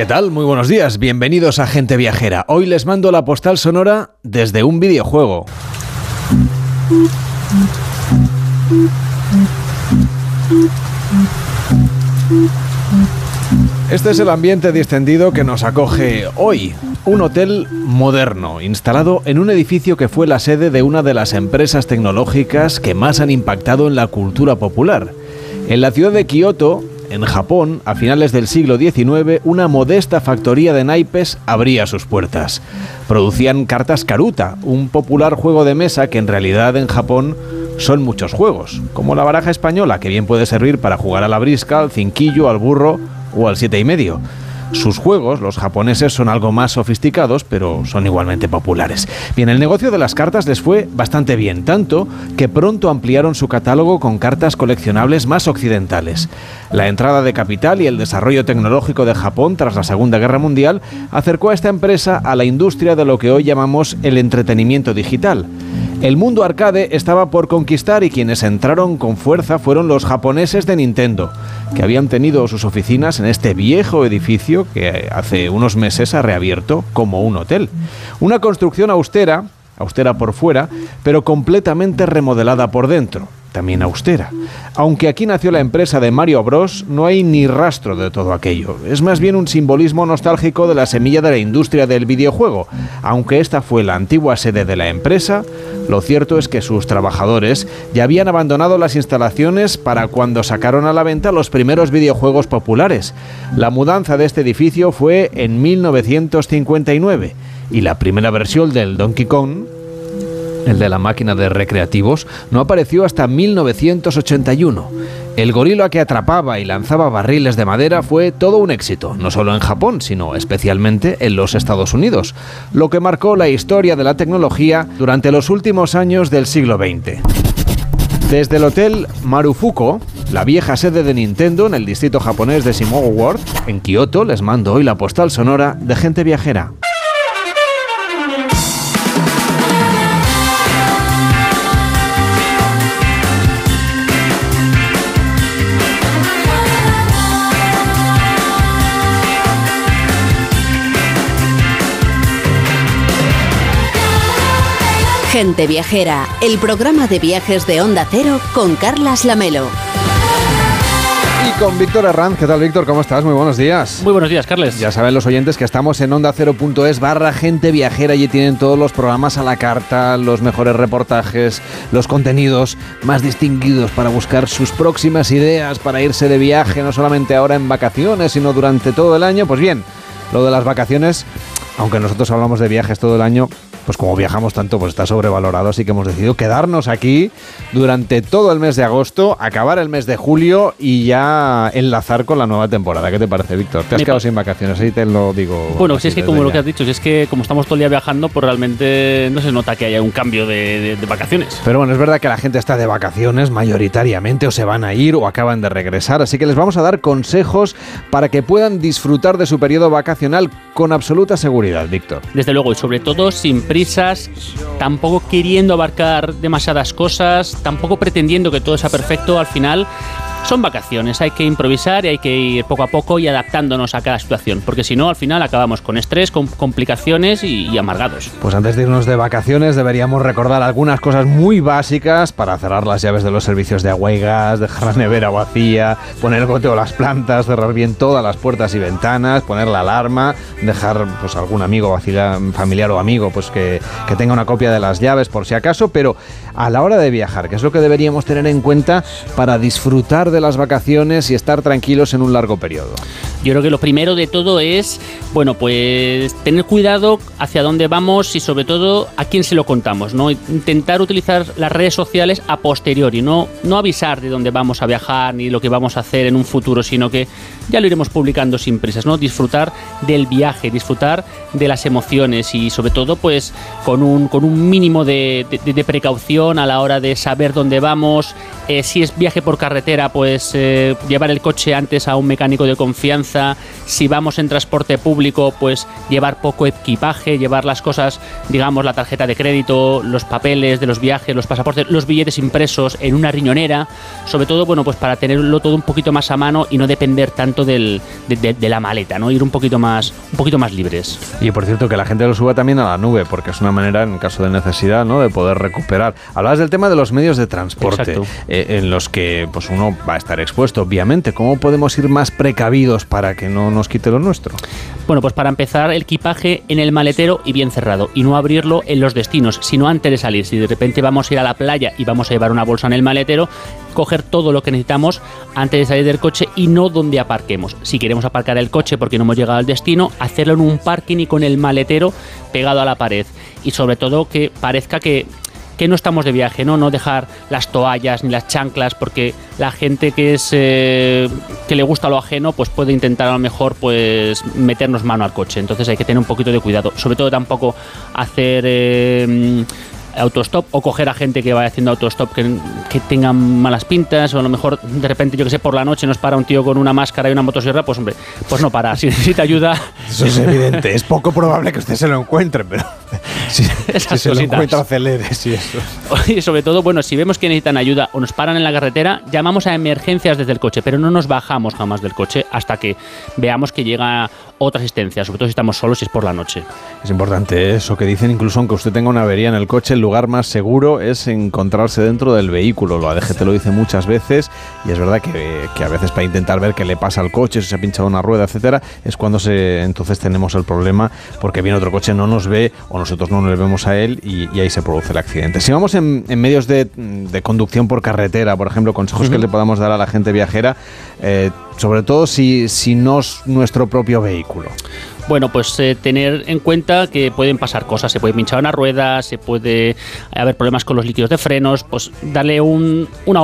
¿Qué tal? Muy buenos días, bienvenidos a Gente Viajera. Hoy les mando la postal sonora desde un videojuego. Este es el ambiente distendido que nos acoge hoy. Un hotel moderno, instalado en un edificio que fue la sede de una de las empresas tecnológicas que más han impactado en la cultura popular. En la ciudad de Kioto, en Japón, a finales del siglo XIX, una modesta factoría de naipes abría sus puertas. Producían cartas Karuta, un popular juego de mesa que en realidad en Japón son muchos juegos, como la baraja española, que bien puede servir para jugar a la brisca, al cinquillo, al burro o al siete y medio. Sus juegos, los japoneses, son algo más sofisticados, pero son igualmente populares. Bien, el negocio de las cartas les fue bastante bien, tanto que pronto ampliaron su catálogo con cartas coleccionables más occidentales. La entrada de capital y el desarrollo tecnológico de Japón tras la Segunda Guerra Mundial acercó a esta empresa a la industria de lo que hoy llamamos el entretenimiento digital. El mundo arcade estaba por conquistar y quienes entraron con fuerza fueron los japoneses de Nintendo, que habían tenido sus oficinas en este viejo edificio que hace unos meses ha reabierto como un hotel. Una construcción austera, austera por fuera, pero completamente remodelada por dentro también austera. Aunque aquí nació la empresa de Mario Bros, no hay ni rastro de todo aquello. Es más bien un simbolismo nostálgico de la semilla de la industria del videojuego. Aunque esta fue la antigua sede de la empresa, lo cierto es que sus trabajadores ya habían abandonado las instalaciones para cuando sacaron a la venta los primeros videojuegos populares. La mudanza de este edificio fue en 1959 y la primera versión del Donkey Kong el de la máquina de recreativos, no apareció hasta 1981. El gorila que atrapaba y lanzaba barriles de madera fue todo un éxito, no solo en Japón, sino especialmente en los Estados Unidos, lo que marcó la historia de la tecnología durante los últimos años del siglo XX. Desde el hotel Marufuko, la vieja sede de Nintendo en el distrito japonés de Shimoga Ward, en Kioto, les mando hoy la postal sonora de gente viajera. Gente Viajera, el programa de viajes de Onda Cero con Carlas Lamelo. Y con Víctor Herranz. ¿Qué tal, Víctor? ¿Cómo estás? Muy buenos días. Muy buenos días, Carles. Ya saben los oyentes que estamos en onda ondacero.es barra gente viajera. y tienen todos los programas a la carta, los mejores reportajes, los contenidos más distinguidos para buscar sus próximas ideas para irse de viaje, no solamente ahora en vacaciones, sino durante todo el año. Pues bien, lo de las vacaciones, aunque nosotros hablamos de viajes todo el año, pues como viajamos tanto, pues está sobrevalorado, así que hemos decidido quedarnos aquí durante todo el mes de agosto, acabar el mes de julio y ya enlazar con la nueva temporada. ¿Qué te parece, Víctor? Te has quedado sin vacaciones, ahí te lo digo. Bueno, si es que como lo que has dicho, si es que como estamos todo el día viajando, pues realmente no se nota que haya un cambio de, vacaciones. Pero bueno, es verdad que la gente está de vacaciones mayoritariamente o se van a ir o acaban de regresar, así que les vamos a dar consejos para que puedan disfrutar de su periodo vacacional con absoluta seguridad, Víctor. Desde luego, y sobre todo sin prisa tampoco queriendo abarcar demasiadas cosas, tampoco pretendiendo que todo sea perfecto al final son vacaciones, hay que improvisar y hay que ir poco a poco y adaptándonos a cada situación, porque si no, al final acabamos con estrés, con complicaciones y, amargados. Pues antes de irnos de vacaciones deberíamos recordar algunas cosas muy básicas para cerrar las llaves de los servicios de agua y gas, dejar la nevera vacía, poner el goteo a las plantas, cerrar bien todas las puertas y ventanas, poner la alarma, dejar pues algún amigo, familiar o amigo pues que, que tenga una copia de las llaves por si acaso, pero a la hora de viajar, que es lo que deberíamos tener en cuenta para disfrutar de las vacaciones y estar tranquilos en un largo periodo? Yo creo que lo primero de todo es, bueno, pues tener cuidado hacia dónde vamos y sobre todo a quién se lo contamos, ¿no? Intentar utilizar las redes sociales a posteriori, no, no avisar de dónde vamos a viajar ni lo que vamos a hacer en un futuro, sino que ya lo iremos publicando sin prisas, ¿no? Disfrutar del viaje, disfrutar de las emociones y sobre todo pues con un, con un mínimo de, precaución a la hora de saber dónde vamos, eh, si es viaje por carretera, pues eh, llevar el coche antes a un mecánico de confianza, Si vamos en transporte público, pues llevar poco equipaje, llevar las cosas, digamos, la tarjeta de crédito, los papeles de los viajes, los pasaportes, los billetes impresos en una riñonera. Sobre todo, bueno, pues para tenerlo todo un poquito más a mano y no depender tanto del, de, la maleta, ¿no? Ir un poquito más, un poquito más libres. Y por cierto, que la gente lo suba también a la nube, porque es una manera, en caso de necesidad, ¿no? De poder recuperar. Hablabas del tema de los medios de transporte, eh, en los que pues uno va a estar expuesto, obviamente. ¿Cómo podemos ir más precavidos para que no nos quite lo nuestro? Bueno, pues para empezar, el equipaje en el maletero y bien cerrado, y no abrirlo en los destinos, sino antes de salir. Si de repente vamos a ir a la playa y vamos a llevar una bolsa en el maletero, coger todo lo que necesitamos antes de salir del coche y no donde aparquemos. Si queremos aparcar el coche porque no hemos llegado al destino, hacerlo en un parking y con el maletero pegado a la pared. Y sobre todo que parezca que que no estamos de viaje, ¿no? No dejar las toallas ni las chanclas, porque la gente que es eh, que le gusta lo ajeno, pues puede intentar a lo mejor pues meternos mano al coche. Entonces hay que tener un poquito de cuidado. Sobre todo tampoco hacer eh, autostop o coger a gente que vaya haciendo autostop que, que tengan malas pintas o a lo mejor de repente, yo que sé, por la noche nos para un tío con una máscara y una motosierra, pues hombre, pues no para. Si necesita ayuda... Eso es evidente. es poco probable que usted se lo encuentre, pero si, se lo encuentra, acelere. Sí, eso. Y sobre todo, bueno, si vemos que necesitan ayuda o nos paran en la carretera, llamamos a emergencias desde el coche, pero no nos bajamos jamás del coche hasta que veamos que llega otra asistencia, sobre todo si estamos solos y es por la noche. Es importante eso que dicen, incluso aunque usted tenga una avería en el coche, el lugar más seguro es encontrarse dentro del vehículo. Lo ADG lo dice muchas veces y es verdad que, a veces para intentar ver qué le pasa al coche, si se ha pinchado una rueda, etcétera, es cuando se, entonces tenemos el problema porque viene otro coche, no nos ve o nosotros no nos vemos a él y, ahí se produce el accidente. Si vamos en, medios de, conducción por carretera, por ejemplo, consejos que le podamos dar a la gente viajera, eh, sobre todo si, si no es nuestro propio vehículo. Bueno, pues eh, tener en cuenta que pueden pasar cosas, se puede pinchar una rueda, se puede haber problemas con los líquidos de frenos, pues darle un, una,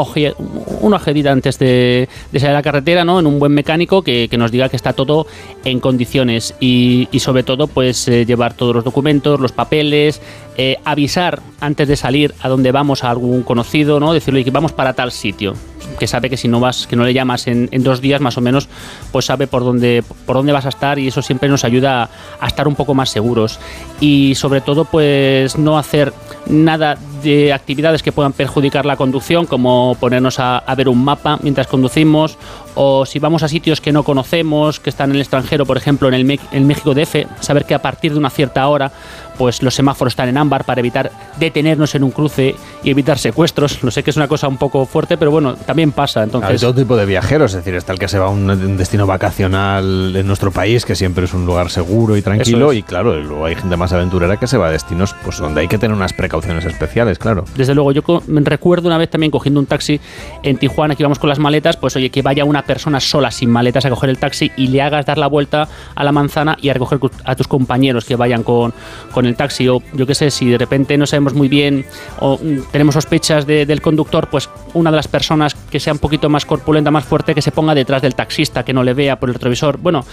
una ojedita antes de, salir a la carretera, ¿no? En un buen mecánico que, nos diga que está todo en condiciones y, sobre todo pues eh, llevar todos los documentos, los papeles, eh, avisar antes de salir a dónde vamos a algún conocido, ¿no? Decirle que vamos para tal sitio que sabe que si no vas, que no le llamas en, dos días más o menos, pues sabe por dónde, por dónde vas a estar y eso siempre nos ayuda a estar un poco más seguros. Y sobre todo, pues no hacer nada de actividades que puedan perjudicar la conducción, como ponernos a, ver un mapa mientras conducimos, o si vamos a sitios que no conocemos, que están en el extranjero, por ejemplo en el, en México DF, saber que a partir de una cierta hora pues los semáforos están en ámbar para evitar detenernos en un cruce y evitar secuestros. No sé que es una cosa un poco fuerte, pero bueno, también pasa. Entonces, Hay todo tipo de viajeros, es decir, está el que se va a un destino vacacional en nuestro país, que siempre es un lugar seguro y tranquilo, y claro, luego hay gente más aventurera que se va a destinos pues donde hay que tener unas precauciones especiales, claro. Desde luego, yo recuerdo una vez también cogiendo un taxi en Tijuana, que íbamos con las maletas, pues oye, que vaya una persona sola sin maletas a coger el taxi y le hagas dar la vuelta a la manzana y a recoger a tus compañeros que vayan con, con el taxi o yo qué sé, si de repente no sabemos muy bien o mm, tenemos sospechas del conductor, pues una de las personas que sea un poquito más corpulenta, más fuerte, que se ponga detrás del taxista, que no le vea por el retrovisor. Bueno,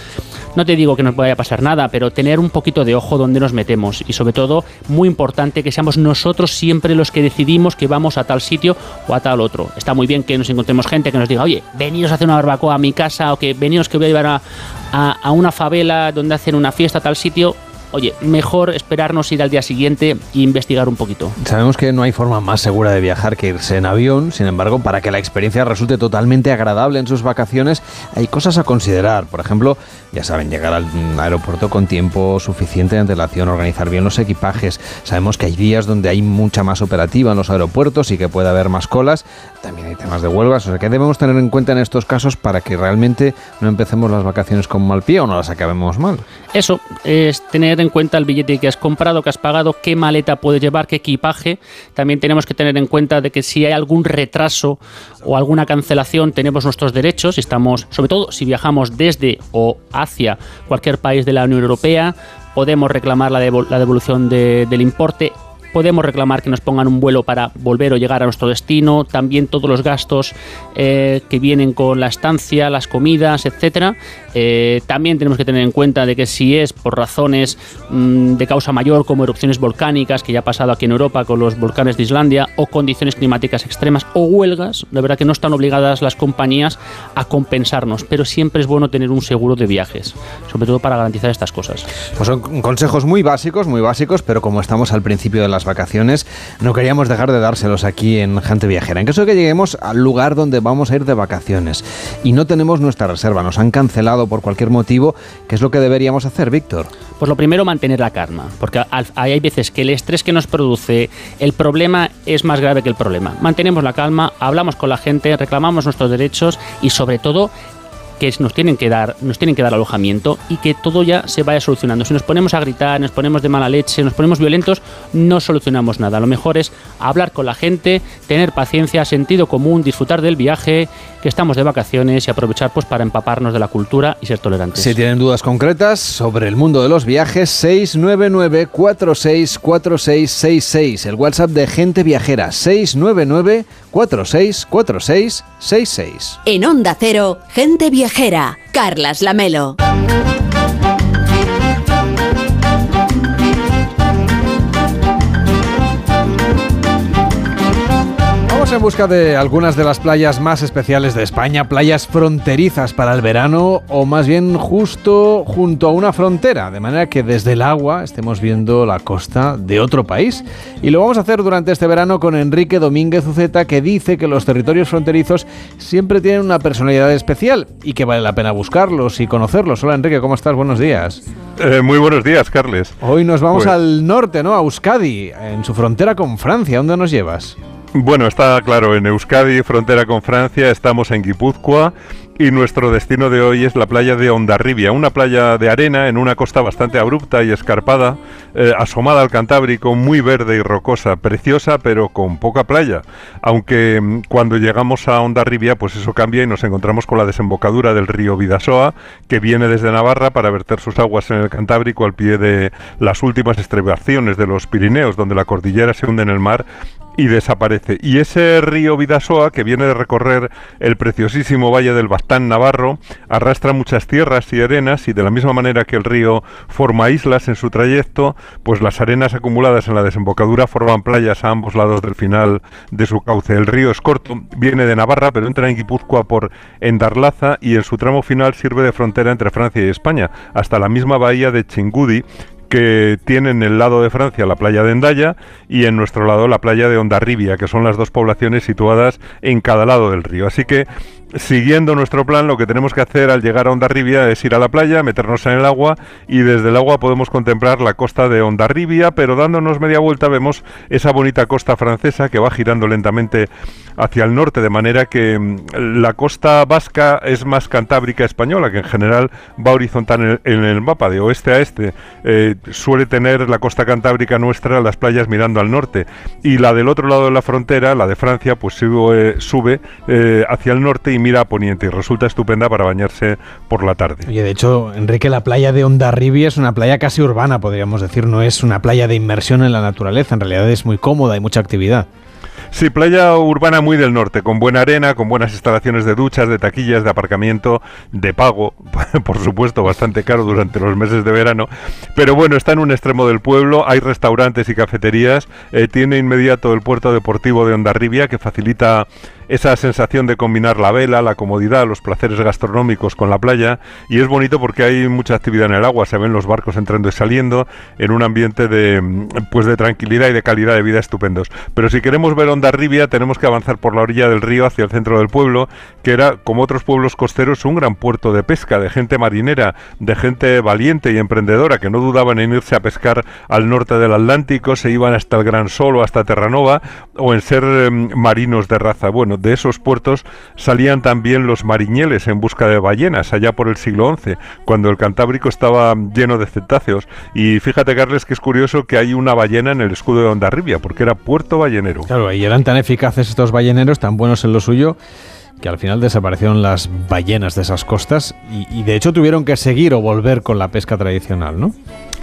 no te digo que nos vaya a pasar nada, pero tener un poquito de ojo donde nos metemos y sobre todo, muy importante, que seamos nosotros siempre los que decidimos que vamos a tal sitio o a tal otro. Está muy bien que nos encontremos gente que nos diga, oye, veniros a hacer una barbacoa a mi casa o que veniros que voy a llevar a, a una favela donde hacen una fiesta a tal sitio oye, mejor esperarnos ir al día siguiente e investigar un poquito. Sabemos que no hay forma más segura de viajar que irse en avión, sin embargo, para que la experiencia resulte totalmente agradable en sus vacaciones, hay cosas a considerar. Por ejemplo, ya saben, llegar al aeropuerto con tiempo suficiente de antelación, organizar bien los equipajes. Sabemos que hay días donde hay mucha más operativa en los aeropuertos y que puede haber más colas. También hay temas de huelgas, o sea que debemos tener en cuenta en estos casos para que realmente no empecemos las vacaciones con mal pie o no las acabemos mal. Eso es tener en cuenta el billete que has comprado, que has pagado, qué maleta puedes llevar, qué equipaje. También tenemos que tener en cuenta de que si hay algún retraso o alguna cancelación, tenemos nuestros derechos. Estamos, sobre todo si viajamos desde o hacia cualquier país de la Unión Europea, podemos reclamar la, devolución del importe podemos reclamar que nos pongan un vuelo para volver o llegar a nuestro destino, también todos los gastos eh, que vienen con la estancia, las comidas, etcétera. Eh, también tenemos que tener en cuenta de que si es por razones mm, de causa mayor como erupciones volcánicas, que ya ha pasado aquí en Europa con los volcanes de Islandia, o condiciones climáticas extremas o huelgas, de verdad que no están obligadas las compañías a compensarnos, pero siempre es bueno tener un seguro de viajes, sobre todo para garantizar estas cosas. Pues son consejos muy básicos, muy básicos, pero como estamos al principio de las vacaciones, no queríamos dejar de dárselos aquí en Gente Viajera. En caso de que lleguemos al lugar donde vamos a ir de vacaciones y no tenemos nuestra reserva, nos han cancelado por cualquier motivo, ¿qué es lo que deberíamos hacer, Víctor? Pues lo primero, mantener la calma, porque hay veces que el estrés que nos produce el problema es más grave que el problema. Mantenemos la calma, hablamos con la gente, reclamamos nuestros derechos y sobre todo que nos tienen que dar, nos tienen que dar alojamiento y que todo ya se vaya solucionando. Si nos ponemos a gritar, nos ponemos de mala leche, nos ponemos violentos, no solucionamos nada. Lo mejor es hablar con la gente, tener paciencia, sentido común, disfrutar del viaje, que estamos de vacaciones y aprovechar pues para empaparnos de la cultura y ser tolerantes. Si tienen dudas concretas sobre el mundo de los viajes, 699 464666, el WhatsApp de Gente Viajera 699 464666. En Onda Cero, Gente Viajera Carlas Lamelo. En busca de algunas de las playas más especiales de España, playas fronterizas para el verano o más bien justo junto a una frontera, de manera que desde el agua estemos viendo la costa de otro país. Y lo vamos a hacer durante este verano con Enrique Domínguez Uceta, que dice que los territorios fronterizos siempre tienen una personalidad especial y que vale la pena buscarlos y conocerlos. Hola Enrique, ¿cómo estás? Buenos días. Eh, muy buenos días, Carles. Hoy nos vamos pues al norte, ¿no? A Euskadi, en su frontera con Francia. ¿Dónde nos llevas? Bueno, está claro, en Euskadi, frontera con Francia, estamos en Guipúzcoa y nuestro destino de hoy es la playa de Ondarribia, una playa de arena en una costa bastante abrupta y escarpada, eh, asomada al Cantábrico, muy verde y rocosa, preciosa pero con poca playa. Aunque mm, cuando llegamos a Ondarribia, pues eso cambia y nos encontramos con la desembocadura del río Vidasoa, que viene desde Navarra para verter sus aguas en el Cantábrico al pie de las últimas estribaciones de los Pirineos, donde la cordillera se hunde en el mar y desaparece. Y ese río Vidasoa, que viene de recorrer el preciosísimo valle del Bastán Navarro, arrastra muchas tierras y arenas y de la misma manera que el río forma islas en su trayecto, pues las arenas acumuladas en la desembocadura forman playas a ambos lados del final de su cauce. El río es corto, viene de Navarra, pero entra en Guipúzcoa por Endarlaza y en su tramo final sirve de frontera entre Francia y España, hasta la misma bahía de Chingudi, que tiene en el lado de Francia la playa de Endaya y en nuestro lado la playa de Ondarribia, que son las dos poblaciones situadas en cada lado del río. Así que siguiendo nuestro plan, lo que tenemos que hacer al llegar a Ondarribia es ir a la playa, meternos en el agua y desde el agua podemos contemplar la costa de Ondarribia, pero dándonos media vuelta vemos esa bonita costa francesa que va girando lentamente hacia el norte, de manera que mm, la costa vasca es más cantábrica española, que en general va horizontal en el, mapa, de oeste a este. Eh, suele tener la costa cantábrica nuestra las playas mirando al norte y la del otro lado de la frontera, la de Francia, pues sube, sube eh, hacia el norte y mira a poniente y resulta estupenda para bañarse por la tarde. Oye, de hecho, Enrique, la playa de Ondarribia es una playa casi urbana, podríamos decir, no es una playa de inmersión en la naturaleza, en realidad es muy cómoda y mucha actividad. Sí, playa urbana muy del norte, con buena arena, con buenas instalaciones de duchas, de taquillas, de aparcamiento, de pago, por supuesto, bastante caro durante los meses de verano. Pero bueno, está en un extremo del pueblo, hay restaurantes y cafeterías, eh, tiene inmediato el puerto deportivo de Ondarribia que facilita esa sensación de combinar la vela, la comodidad, los placeres gastronómicos con la playa y es bonito porque hay mucha actividad en el agua, se ven los barcos entrando y saliendo en un ambiente de pues de tranquilidad y de calidad de vida estupendos. Pero si queremos ver Ondarribia tenemos que avanzar por la orilla del río hacia el centro del pueblo, que era como otros pueblos costeros un gran puerto de pesca, de gente marinera, de gente valiente y emprendedora que no dudaban en irse a pescar al norte del Atlántico, se iban hasta el Gran Sol o hasta Terranova o en ser em, marinos de raza. Bueno, de esos puertos salían también los mariñeles en busca de ballenas allá por el siglo XI, cuando el Cantábrico estaba lleno de cetáceos. Y fíjate, Carles, que es curioso que hay una ballena en el escudo de Ondarribia, porque era puerto ballenero. Claro, y eran tan eficaces estos balleneros, tan buenos en lo suyo, que al final desaparecieron las ballenas de esas costas y, y de hecho tuvieron que seguir o volver con la pesca tradicional, ¿no?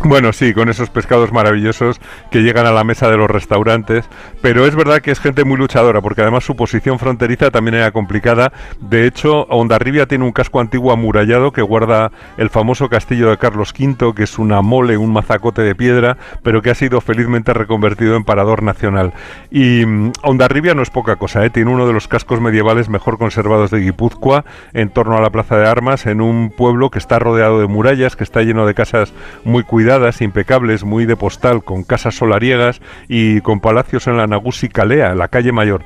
Bueno, sí, con esos pescados maravillosos que llegan a la mesa de los restaurantes, pero es verdad que es gente muy luchadora, porque además su posición fronteriza también era complicada. De hecho, Ondarribia tiene un casco antiguo amurallado que guarda el famoso castillo de Carlos V, que es una mole, un mazacote de piedra, pero que ha sido felizmente reconvertido en parador nacional. Y mm, Ondarribia no es poca cosa, ¿eh? tiene uno de los cascos medievales mejor conservados de Guipúzcoa, en torno a la Plaza de Armas, en un pueblo que está rodeado de murallas, que está lleno de casas muy cuidadas impecables, muy de postal, con casas solariegas y con palacios en la Nagusi Calea, en la calle Mayor.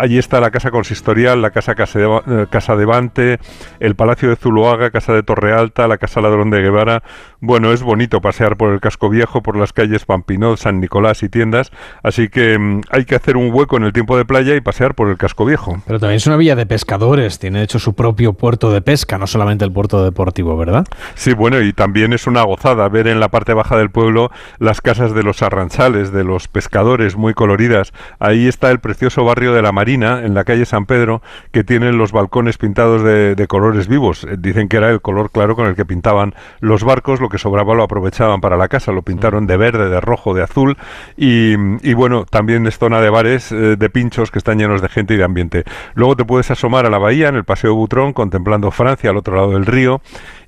allí está la casa consistorial, la casa eh, Casa de Bante, el Palacio de Zuloaga, Casa de Torre Alta, la Casa Ladrón de Guevara. Bueno, es bonito pasear por el casco viejo, por las calles Pampinot, San Nicolás y tiendas, así que mm, hay que hacer un hueco en el tiempo de playa y pasear por el casco viejo. Pero también es una villa de pescadores, tiene hecho su propio puerto de pesca, no solamente el puerto deportivo, ¿verdad? Sí, bueno, y también es una gozada ver en la parte baja del pueblo las casas de los arranchales, de los pescadores muy coloridas. Ahí está el precioso barrio de la Marina, en la calle San Pedro, que tiene los balcones pintados de, colores vivos. Eh, dicen que era el color claro con el que pintaban los barcos, lo que sobraba lo aprovechaban para la casa, lo pintaron de verde, de rojo, de azul y, bueno, también es zona de bares, eh, de pinchos que están llenos de gente y de ambiente. Luego te puedes asomar a la bahía, en el Paseo Butrón, contemplando Francia al otro lado del río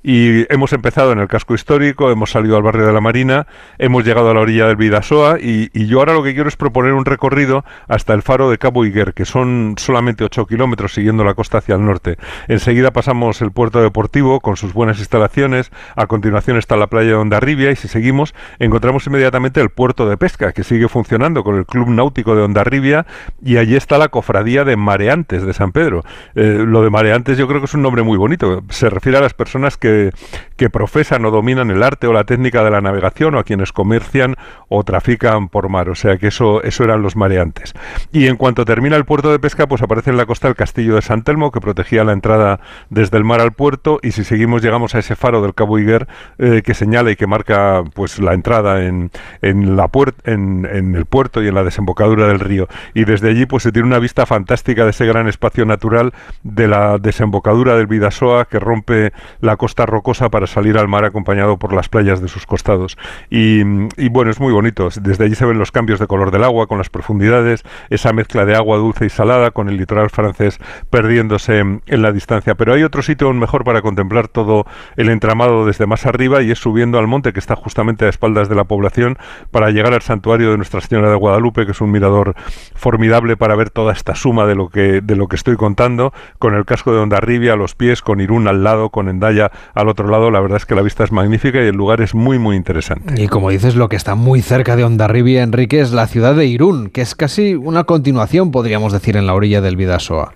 y hemos empezado en el casco histórico, hemos salido al barrio de la Marina, hemos llegado a la orilla del Vidasoa y, yo ahora lo que quiero es proponer un recorrido hasta el faro de Cabo Higuer, que son solamente 8 kilómetros siguiendo la costa hacia el norte. Enseguida pasamos el puerto deportivo con sus buenas instalaciones, a continuación está la playa de Ondarribia y si seguimos encontramos inmediatamente el puerto de pesca que sigue funcionando con el Club Náutico de Ondarribia y allí está la cofradía de mareantes de San Pedro. Eh, lo de mareantes yo creo que es un nombre muy bonito, se refiere a las personas que que, profesan o dominan el arte o la técnica de la navegación o a quienes comercian o trafican por mar. O sea que eso, eso eran los mareantes. Y en cuanto termina el puerto de pesca, pues aparece en la costa el castillo de San Telmo, que protegía la entrada desde el mar al puerto. Y si seguimos, llegamos a ese faro del Cabo Higuer eh, que señala y que marca pues la entrada en, en la en, en, el puerto y en la desembocadura del río. Y desde allí, pues se tiene una vista fantástica de ese gran espacio natural de la desembocadura del Vidasoa que rompe la costa rocosa para salir al mar acompañado por las playas de sus costados. Y, bueno, es muy bonito. Desde allí se ven los cambios de color del agua con las profundidades, esa mezcla de agua dulce y salada con el litoral francés perdiéndose en, la distancia. Pero hay otro sitio mejor para contemplar todo el entramado desde más arriba y es subiendo al monte que está justamente a espaldas de la población para llegar al santuario de Nuestra Señora de Guadalupe, que es un mirador formidable para ver toda esta suma de lo que, de lo que estoy contando, con el casco de Ondarribia a los pies, con Irún al lado, con Endaya al otro lado, la verdad es que la vista es magnífica y el lugar es muy, muy interesante. Y como dices, lo que está muy cerca de Ondarribia, Enrique, es la ciudad de Irún, que es casi una continuación, podríamos decir, en la orilla del Vidasoa.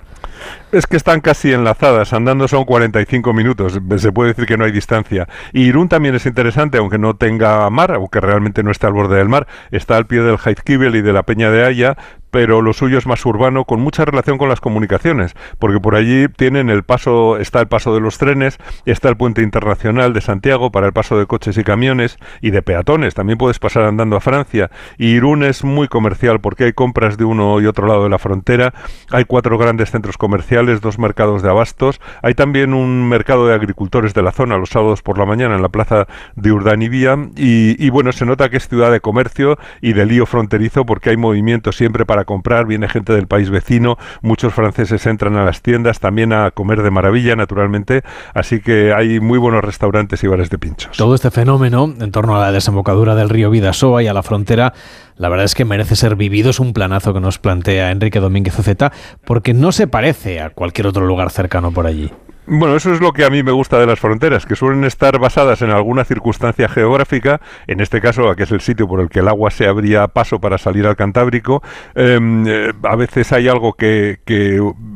Es que están casi enlazadas, andando son 45 minutos, se puede decir que no hay distancia. Y Irún también es interesante, aunque no tenga mar, aunque realmente no está al borde del mar, está al pie del Heizkibel y de la Peña de Haya, pero lo suyo es más urbano, con mucha relación con las comunicaciones, porque por allí tienen el paso, está el paso de los trenes, está el puente internacional de Santiago para el paso de coches y camiones y de peatones, también puedes pasar andando a Francia, y Irún es muy comercial porque hay compras de uno y otro lado de la frontera, hay cuatro grandes centros comerciales, dos mercados de abastos, hay también un mercado de agricultores de la zona los sábados por la mañana en la plaza de Urdanibia, y, y bueno, se nota que es ciudad de comercio y de lío fronterizo porque hay movimiento siempre para comprar, viene gente del país vecino, muchos franceses entran a las tiendas también a comer de maravilla, naturalmente, así que hay muy buenos restaurantes y bares de pinchos. Todo este fenómeno en torno a la desembocadura del río Vidasoa y a la frontera la verdad es que merece ser vivido, es un planazo que nos plantea Enrique Domínguez Oceta, porque no se parece a cualquier otro lugar cercano por allí. Bueno, eso es lo que a mí me gusta de las fronteras, que suelen estar basadas en alguna circunstancia geográfica, en este caso, que es el sitio por el que el agua se abría paso para salir al Cantábrico. Em, eh, a veces hay algo que,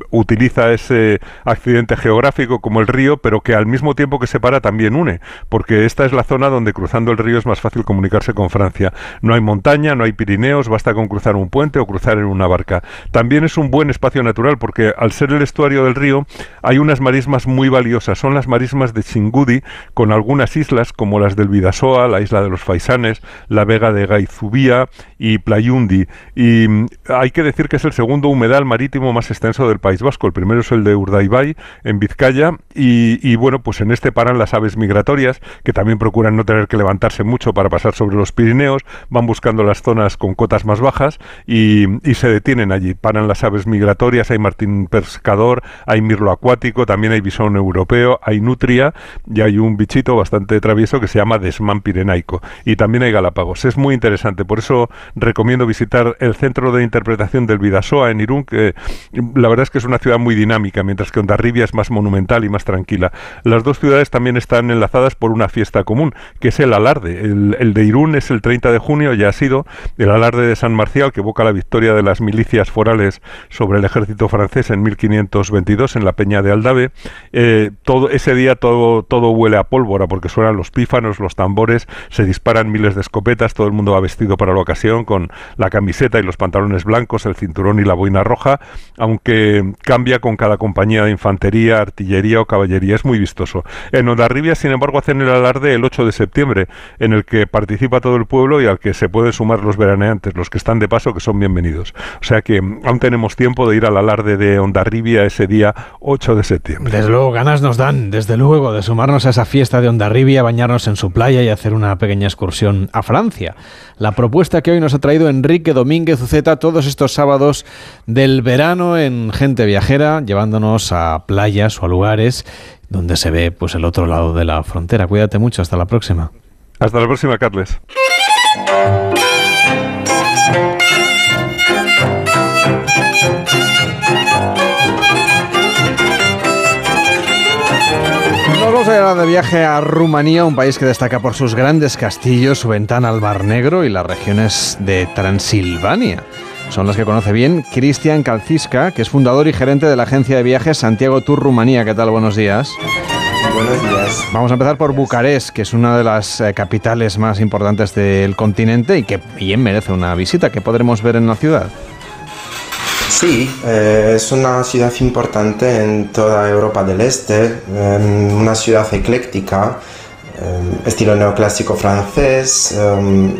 utiliza ese accidente geográfico como el río, pero que al mismo tiempo que separa también une, porque esta es la zona donde cruzando el río es más fácil comunicarse con Francia. No hay montaña, no hay Pirineos, basta con cruzar un puente o cruzar en una barca. También es un buen espacio natural, porque al ser el estuario del río hay unas marismas muy valiosas son las marismas de Chingudi, con algunas islas como las del Vidasoa, la isla de los Faisanes, la Vega de Gaizubía y Playundi. Y mm, hay que decir que es el segundo humedal marítimo más extenso del País Vasco. El primero es el de Urdaibai, en Vizcaya, y, y bueno, pues en este paran las aves migratorias, que también procuran no tener que levantarse mucho para pasar sobre los Pirineos, van buscando las zonas con cotas más bajas y, y se detienen allí. Paran las aves migratorias, hay martín pescador, hay mirlo acuático, también hay bisón europeo, hay nutria y hay un bichito bastante travieso que se llama desmán pirenaico. Y también hay galápagos. Es muy interesante, por eso recomiendo visitar el centro de interpretación del Vidasoa en Irún, que la verdad es que es una ciudad muy dinámica, mientras que Ondarribia es más monumental y más tranquila. Las dos ciudades también están enlazadas por una fiesta común, que es el alarde. El, el de Irún es el 30 de junio, ya ha sido, el alarde de San Marcial, que evoca la victoria de las milicias forales sobre el ejército francés en 1522 en la Peña de Aldave. Eh, todo ese día todo, todo huele a pólvora porque suenan los pífanos, los tambores, se disparan miles de escopetas, todo el mundo va vestido para la ocasión con la camiseta y los pantalones blancos, el cinturón y la boina roja, aunque cambia con cada compañía de infantería, artillería o caballería. Es muy vistoso. En Ondarribia, sin embargo, hacen el alarde el 8 de septiembre, en el que participa todo el pueblo y al que se pueden sumar los veraneantes, los que están de paso, que son bienvenidos. O sea que aún tenemos tiempo de ir al alarde de Ondarribia ese día 8 de septiembre. Desde luego, ganas nos dan, desde luego, de sumarnos a esa fiesta de Ondarribia, bañarnos en su playa y hacer una pequeña excursión a Francia. La propuesta que hoy nos ha traído Enrique Domínguez Uceta todos estos sábados del verano en Gente Viajera, llevándonos a playas o a lugares donde se ve pues el otro lado de la frontera. Cuídate mucho, hasta la próxima. Hasta la próxima, Carles. Vamos a ir de viaje a Rumanía, un país que destaca por sus grandes castillos, su ventana al Mar Negro y las regiones de Transilvania. Son las que conoce bien Cristian Calcisca, que es fundador y gerente de la agencia de viajes Santiago Tour Rumanía. ¿Qué tal? Buenos días. Buenos días. Vamos a empezar por Bucarest, que es una de las eh, capitales más importantes del continente y que bien merece una visita. ¿Qué podremos ver en la ciudad? Sí, eh, es una ciudad importante en toda Europa del Este, eh, una ciudad ecléctica, eh, estilo neoclásico francés, eh,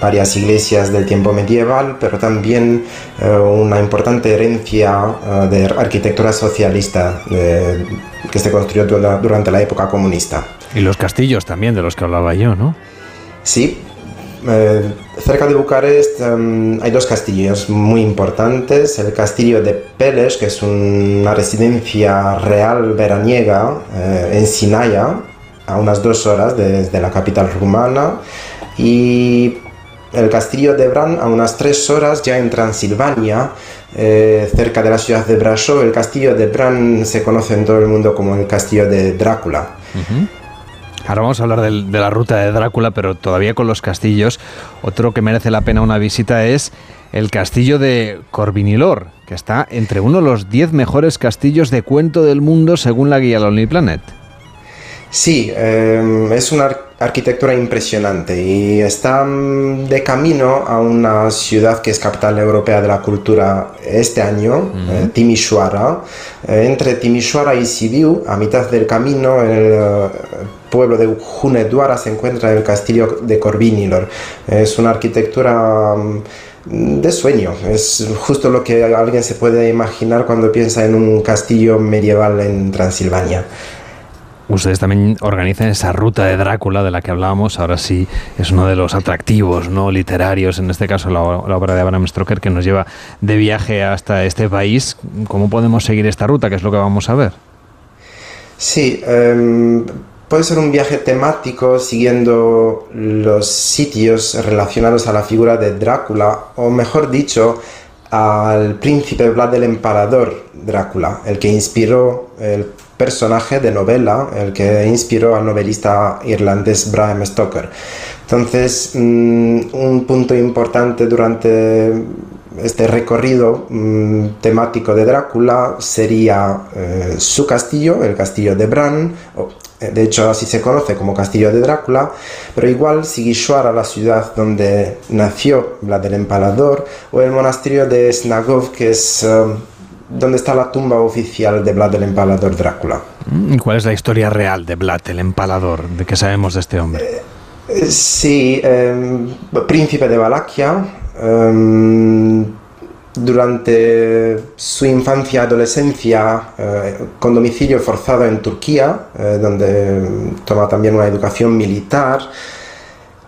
varias iglesias del tiempo medieval, pero también eh, una importante herencia eh, de arquitectura socialista que se construyó dura- durante la época comunista. Y los castillos también, de los que hablaba yo, ¿no? Sí, eh, cerca de Bucarest em, hay dos castillos muy importantes. El castillo de Peles, que es una residencia real veraniega eh, en Sinaia, a unas dos horas desde la capital rumana. Y el castillo de Bran, a unas tres horas ya en Transilvania, eh, cerca de la ciudad de Brașov. El castillo de Bran se conoce en todo el mundo como el castillo de Drácula. Ahora vamos a hablar de la ruta de Drácula, pero todavía con los castillos. Otro que merece la pena una visita es el castillo de Corvinilor, que está entre uno de los 10 mejores castillos de cuento del mundo según la guía Lonely Planet. Sí, eh, es una ar- arquitectura impresionante y está de camino a una ciudad que es capital europea de la cultura este año, eh, Timișoara. Eh, entre Timișoara y Sibiu, a mitad del camino, en el eh, pueblo de Hunedoara, se encuentra el castillo de Corvinilor. Es una arquitectura mm, de sueño, es justo lo que alguien se puede imaginar cuando piensa en un castillo medieval en Transilvania. Ustedes también organizan esa ruta de Drácula de la que hablábamos. Ahora sí es uno de los atractivos no literarios, en este caso la, obra de Abraham Stoker, que nos lleva de viaje hasta este país. ¿Cómo podemos seguir esta ruta? ¿Qué es lo que vamos a ver? Sí, em, puede ser un viaje temático siguiendo los sitios relacionados a la figura de Drácula, o mejor dicho, al príncipe Vlad el Empalador Drácula, el que inspiró el personaje de novela, el que inspiró al novelista irlandés Bram Stoker. Entonces, mm, un punto importante durante este recorrido mm, temático de Drácula sería eh, su castillo, el castillo de Bran, eh, de hecho así se conoce como castillo de Drácula, pero igual Sigishwara, la ciudad donde nació Vlad el Empalador, o el monasterio de Snagov, que es eh, donde está la tumba oficial de Vlad el Empalador Drácula. Mm, ¿Cuál es la historia real de Vlad el Empalador? ¿De qué sabemos de este hombre? Eh, sí, em, príncipe de Valaquia. Em, durante su infancia y adolescencia, eh, con domicilio forzado en Turquía, eh, donde toma también una educación militar,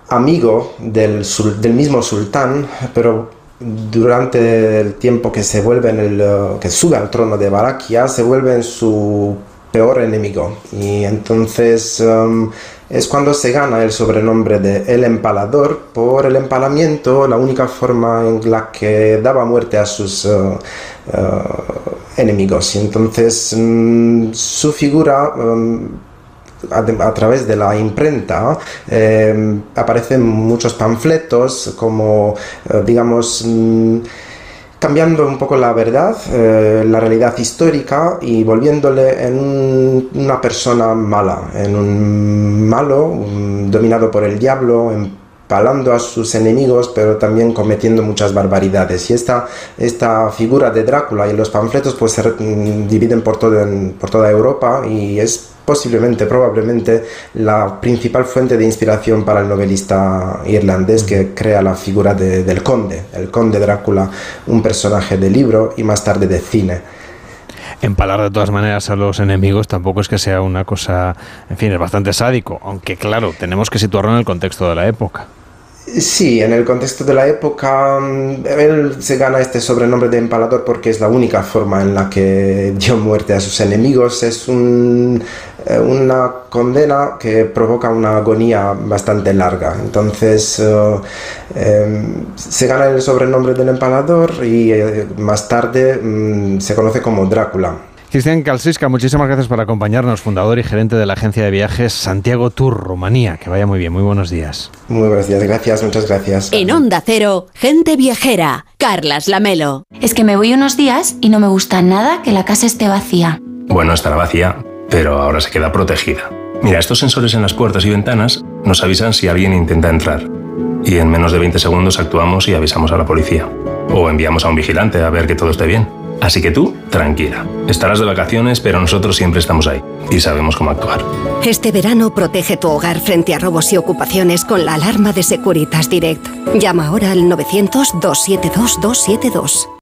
amigo del, del mismo sultán, pero durante el tiempo que se vuelve en el, que sube al trono de Valaquia, se vuelve en su peor enemigo. Y entonces um, es cuando se gana el sobrenombre de El Empalador por el empalamiento, la única forma en la que daba muerte a sus uh, uh, enemigos. Y entonces um, su figura... Um, a, través de la imprenta um, aparecen muchos panfletos como uh, digamos mm, cambiando un poco la verdad, eh, la realidad histórica y volviéndole en una persona mala, en un malo dominado por el diablo, empalando a sus enemigos, pero también cometiendo muchas barbaridades. Y esta, esta figura de Drácula y los panfletos pues se dividen por, todo, por toda Europa y es posiblemente, probablemente, la principal fuente de inspiración para el novelista irlandés que crea la figura del conde, el conde Drácula, un personaje de libro y más tarde de cine. Empalar de todas maneras a los enemigos tampoco es que sea una cosa, en fin, es bastante sádico, aunque claro, tenemos que situarlo en el contexto de la época. Sí, en el contexto de la época, mm, él se gana este sobrenombre de empalador porque es la única forma en la que dio muerte a sus enemigos. Es eh, una condena que provoca una agonía bastante larga. Entonces, eh, em, se gana el sobrenombre del empalador y eh, más tarde mm, se conoce como Drácula. Cristian Calcisca, muchísimas gracias por acompañarnos, fundador y gerente de la agencia de viajes Santiago Tour, Rumanía. Que vaya muy bien, muy buenos días. Muy buenos días, gracias, muchas gracias. En Onda Cero, gente viajera, Carlas Lamelo. Es que me voy unos días y no me gusta nada que la casa esté vacía. Bueno, estará vacía, pero ahora se queda protegida. Mira, estos sensores en las puertas y ventanas nos avisan si alguien intenta entrar. Y en menos de 20 segundos actuamos y avisamos a la policía. O enviamos a un vigilante a ver que todo esté bien. Así que tú, tranquila. Estarás de vacaciones, pero nosotros siempre estamos ahí y sabemos cómo actuar. Este verano protege tu hogar frente a robos y ocupaciones con la alarma de Securitas Direct. Llama ahora al 900-272-272.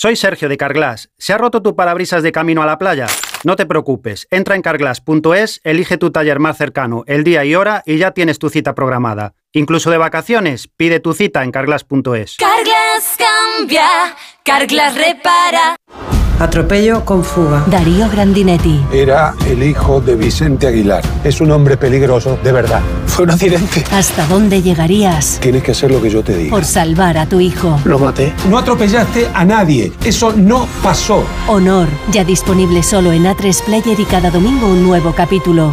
Soy Sergio de Carglass. ¿Se ha roto tu parabrisas de camino a la playa? No te preocupes, entra en carglass.es, elige tu taller más cercano, el día y hora y ya tienes tu cita programada. Incluso de vacaciones, pide tu cita en carglass.es. Carglass cambia, Carglass repara. Atropello con fuga. Darío Grandinetti. Era el hijo de Vicente Aguilar. Es un hombre peligroso, de verdad. Fue un accidente. ¿Hasta dónde llegarías? Tienes que hacer lo que yo te diga. Por salvar a tu hijo. Lo maté. No atropellaste a nadie. Eso no pasó. Honor, ya disponible solo en A3 Player y cada domingo un nuevo capítulo.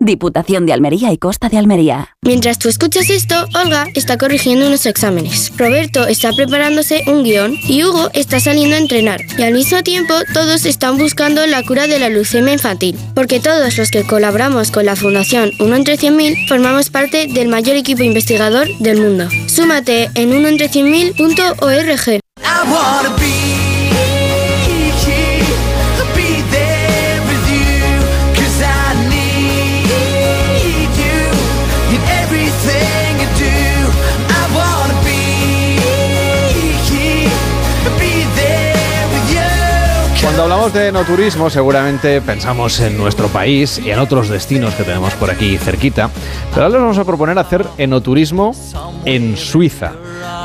Diputación de Almería y Costa de Almería. Mientras tú escuchas esto, Olga está corrigiendo unos exámenes. Roberto está preparándose un guion y Hugo está saliendo a entrenar. Y al mismo tiempo, todos están buscando la cura de la leucemia infantil. Porque todos los que colaboramos con la Fundación 1 entre 100.000 formamos parte del mayor equipo investigador del mundo. Súmate en 1 entre 100.000.org. hablamos de no turismo, seguramente pensamos en nuestro país y en otros destinos que tenemos por aquí cerquita. Pero ahora les vamos a proponer hacer enoturismo en Suiza.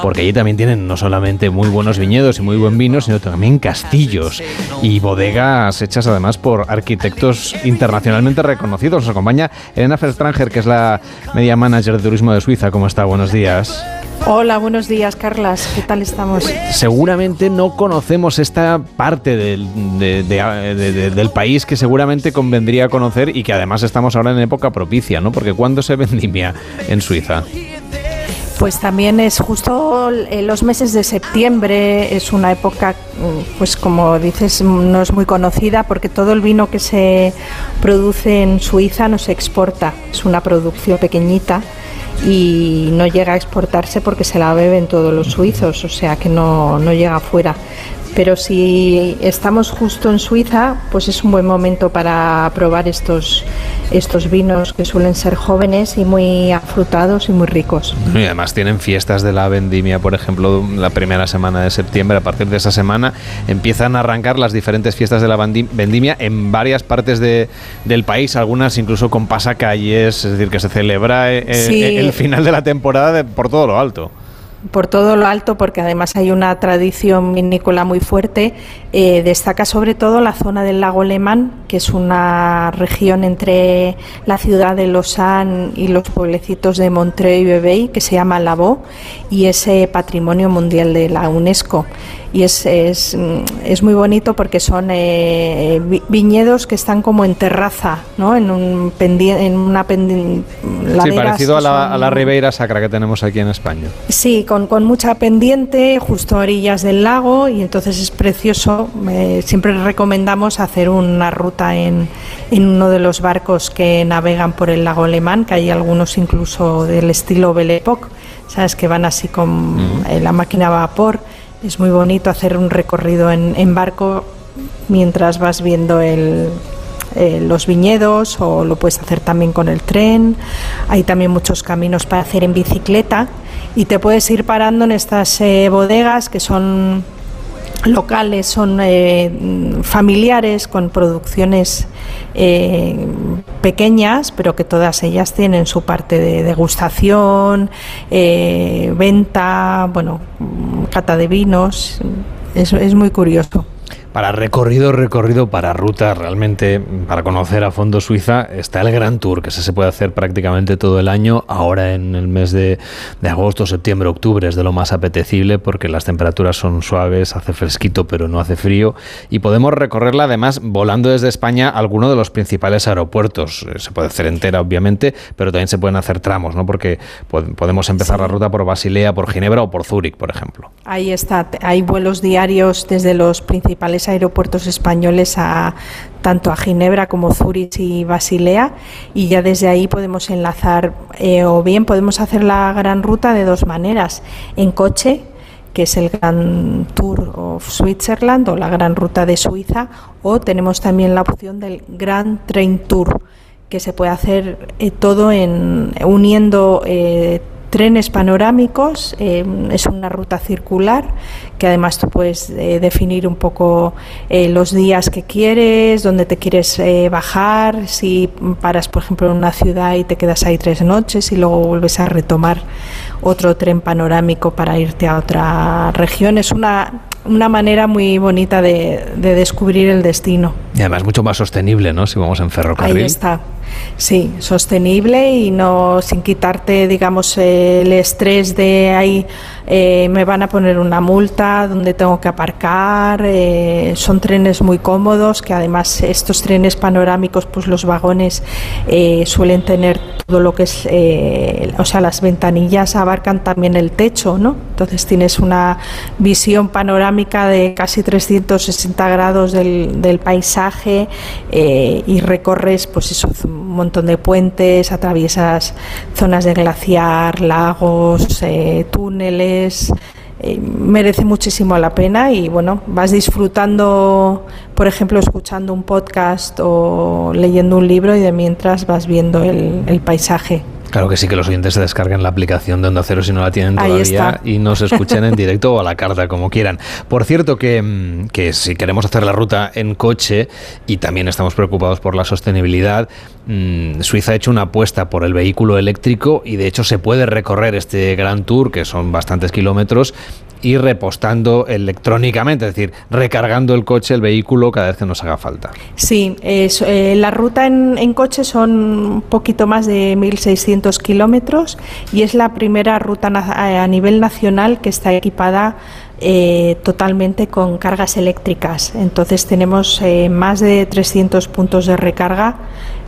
Porque allí también tienen no solamente muy buenos viñedos y muy buen vino, sino también castillos y bodegas hechas además por arquitectos internacionalmente reconocidos. Nos acompaña Elena Verstranger, que es la media manager de turismo de Suiza. ¿Cómo está? Buenos días. Hola, buenos días, Carlas. ¿Qué tal estamos? Seguramente no conocemos esta parte del, del país que seguramente convendría conocer y que además estamos ahora en época propicia, ¿no? Porque ¿cuándo se vendimia en Suiza? Pues también es justo en los meses de septiembre, es una época, pues como dices, no es muy conocida porque todo el vino que se produce en Suiza no se exporta, es una producción pequeñita y no llega a exportarse porque se la beben todos los suizos, o sea que no, no llega afuera pero si estamos justo en Suiza, pues es un buen momento para probar estos, estos vinos que suelen ser jóvenes y muy afrutados y muy ricos. Y además tienen fiestas de la vendimia, por ejemplo, la primera semana de septiembre. A partir de esa semana empiezan a arrancar las diferentes fiestas de la vendimia en varias partes de, del país, algunas incluso con pasacalles, es decir, que se celebra eh, eh, el final de la temporada por todo lo alto por todo lo alto, porque además hay una tradición vinícola muy fuerte. Eh, destaca sobre todo la zona del lago Lemán, que es una región entre la ciudad de Lausanne y los pueblecitos de Montreux y Bebey, que se llama Lavaux, y ese patrimonio mundial de la UNESCO y es, es, es muy bonito porque son eh, viñedos que están como en terraza, ¿no? en, un en una pendiente. Sí, parecido a la, a la, Ribeira Sacra que tenemos aquí en España. Sí, con, con mucha pendiente, justo a orillas del lago y entonces es precioso. siempre recomendamos hacer una ruta en, en uno de los barcos que navegan por el lago Alemán, que hay algunos incluso del estilo Belle Époque, ¿sabes? Que van así con mm. la máquina a vapor es muy bonito hacer un recorrido en, barco mientras vas viendo el, eh, los viñedos o lo puedes hacer también con el tren. Hay también muchos caminos para hacer en bicicleta y te puedes ir parando en estas eh, bodegas que son locales, son eh, familiares con producciones eh, pequeñas, pero que todas ellas tienen su parte de degustación, eh, venta, bueno, cata de vinos. es muy curioso. Para recorrido, recorrido, para ruta, realmente, para conocer a fondo Suiza, está el Gran Tour, que se puede hacer prácticamente todo el año. Ahora en el mes de, agosto, septiembre, octubre es de lo más apetecible porque las temperaturas son suaves, hace fresquito, pero no hace frío. Y podemos recorrerla además volando desde España a alguno de los principales aeropuertos. Eh, se puede hacer entera, obviamente, pero también se pueden hacer tramos, ¿no? Porque podemos empezar la ruta por Basilea, por Ginebra o por Zúrich, por ejemplo. Ahí está. Hay vuelos diarios desde los principales aeropuertos españoles a tanto a Ginebra como Zurich y Basilea y ya desde ahí podemos enlazar eh, o bien podemos hacer la gran ruta de dos maneras en coche que es el Gran Tour of Switzerland o la Gran Ruta de Suiza, o tenemos también la opción del Grand Train Tour, que se puede hacer eh, todo en uniendo eh, trenes panorámicos, eh, es una ruta circular que además tú puedes eh, definir un poco eh, los días que quieres, dónde te quieres bajar, si paras por ejemplo en una ciudad y te quedas ahí tres noches y luego vuelves a retomar otro tren panorámico para irte a otra región. Es una, una manera muy bonita de, de descubrir el destino. Y además mucho más sostenible, ¿no? Si vamos en ferrocarril. Ahí está. Sí, sostenible y no sin quitarte, digamos, el estrés de ahí eh, me van a poner una multa, donde tengo que aparcar. Eh, son trenes muy cómodos, que además estos trenes panorámicos, pues los vagones eh, suelen tener todo lo que es, o sea, las ventanillas abarcan también el techo, ¿no? Entonces tienes una visión panorámica de casi 360 grados del, del paisaje y recorres, pues eso un montón de puentes, atraviesas zonas de glaciar, lagos, eh, túneles. Eh, merece muchísimo la pena y bueno, vas disfrutando, por ejemplo, escuchando un podcast o leyendo un libro y de mientras vas viendo el, paisaje. Claro que sí, que los oyentes se descarguen la aplicación de Onda Cero si no la tienen todavía y nos escuchen en directo o a la carta, como quieran. Por cierto, que, mm, que, si queremos hacer la ruta en coche y también estamos preocupados por la sostenibilidad, mm, Suiza ha hecho una apuesta por el vehículo eléctrico y de hecho se puede recorrer este Gran Tour, que son bastantes kilómetros, y repostando electrónicamente, es decir, recargando el coche, el vehículo cada vez que nos haga falta. Sí, eh, la ruta en, coche son un poquito más de 1.600 kilómetros y es la primera ruta a nivel nacional que está equipada eh, totalmente con cargas eléctricas. Entonces tenemos eh, más de 300 puntos de recarga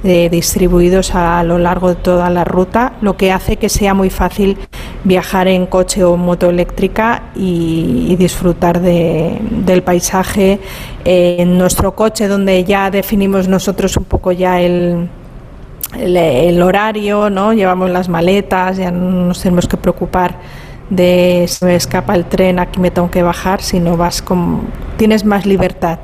eh, distribuidos a lo largo de toda la ruta, lo que hace que sea muy fácil viajar en coche o moto eléctrica y, disfrutar del paisaje. en nuestro coche, donde ya definimos nosotros un poco ya el, el, horario, ¿no? llevamos las maletas, ya no nos tenemos que preocupar de se me escapa el tren, aquí me tengo que bajar, sino vas con, tienes más libertad.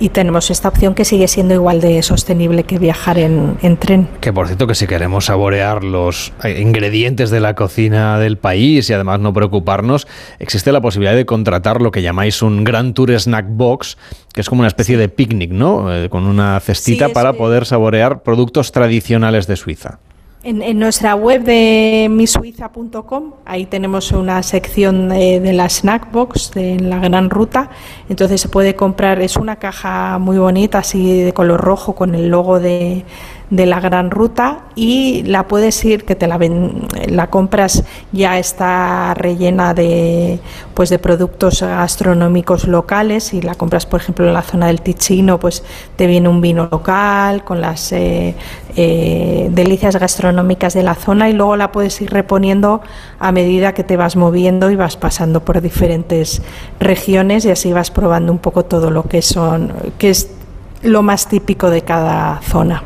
Y tenemos esta opción que sigue siendo igual de sostenible que viajar en, en, tren. Que por cierto que si queremos saborear los eh, ingredientes de la cocina del país y además no preocuparnos, existe la posibilidad de contratar lo que llamáis un Gran Tour Snack Box, que es como una especie de picnic, ¿no? Eh, con una cestita para poder saborear productos tradicionales de Suiza. En, nuestra web de misuiza.com, ahí tenemos una sección de, de, la snack box de la gran ruta. Entonces se puede comprar, es una caja muy bonita, así de color rojo, con el logo de, de la gran ruta y la puedes ir que te la ven, la compras ya está rellena de pues de productos gastronómicos locales y la compras por ejemplo en la zona del Ticino pues te viene un vino local con las eh, eh, delicias gastronómicas de la zona y luego la puedes ir reponiendo a medida que te vas moviendo y vas pasando por diferentes regiones y así vas probando un poco todo lo que son que es lo más típico de cada zona.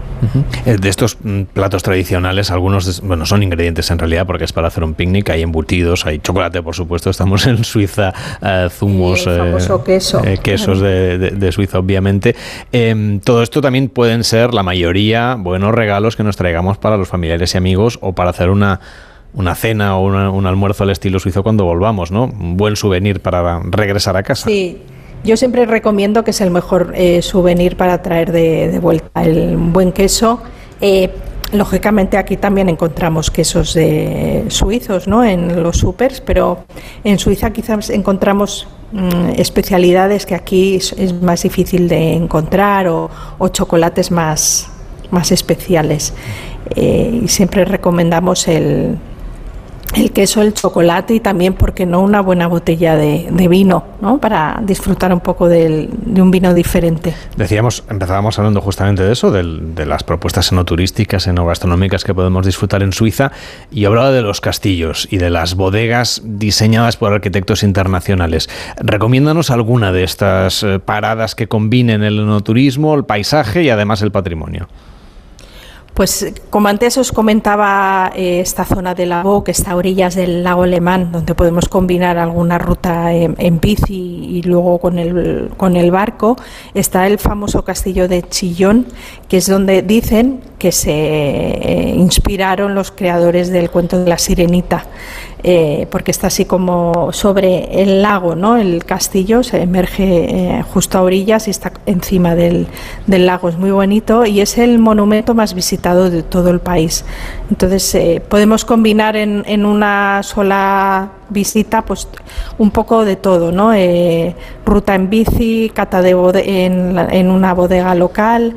Eh, de estos mm, platos tradicionales, algunos bueno, son ingredientes en realidad porque es para hacer un picnic, hay embutidos, hay chocolate, por supuesto, estamos en Suiza, eh, zumos, eh, queso. quesos de, Suiza, obviamente. Em, todo esto también pueden ser la mayoría buenos regalos que nos traigamos para los familiares y amigos o para hacer una una cena o un almuerzo al estilo suizo cuando volvamos, ¿no? Un buen souvenir para regresar a casa. Sí, yo siempre recomiendo que es el mejor eh, souvenir para traer de, vuelta el buen queso. Eh, lógicamente aquí también encontramos quesos de suizos ¿no? en los supers, pero en Suiza quizás encontramos mm, especialidades que aquí es, más difícil de encontrar o, chocolates más, más especiales. Eh, y siempre recomendamos el, el queso, el chocolate y también, porque no?, una buena botella de, vino, ¿no? Para disfrutar un poco de un vino diferente. Decíamos, empezábamos hablando justamente de eso, de las propuestas enoturísticas, enogastronómicas que podemos disfrutar en Suiza, y hablaba de los castillos y de las bodegas diseñadas por arquitectos internacionales. Recomiéndanos alguna de estas eh, paradas que combinen el enoturismo, el paisaje y además el patrimonio. Pues como antes os comentaba, eh, esta zona de lago que está a orillas del lago Alemán, donde podemos combinar alguna ruta en, bici y luego con el, con el barco, está el famoso castillo de Chillón, que es donde dicen que se eh, inspiraron los creadores del cuento de la sirenita. Eh, porque está así como sobre el lago, ¿no? El castillo se emerge eh, justo a orillas y está encima del, lago. Es muy bonito y es el monumento más visitado de todo el país. Entonces eh, podemos combinar en, una sola visita pues un poco de todo, ¿no? ruta en bici, cata de en, en, una bodega local,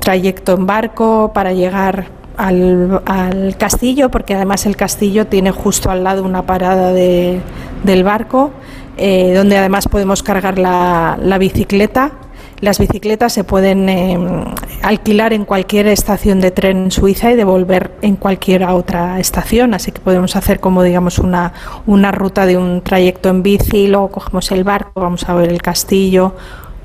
trayecto en barco para llegar al, castillo, porque además el castillo tiene justo al lado una parada de, del barco, eh, donde además podemos cargar la, bicicleta. Las bicicletas se pueden eh, alquilar en cualquier estación de tren en Suiza y devolver en cualquier otra estación, así que podemos hacer como digamos una, una ruta de un trayecto en bici, luego cogemos el barco, vamos a ver el castillo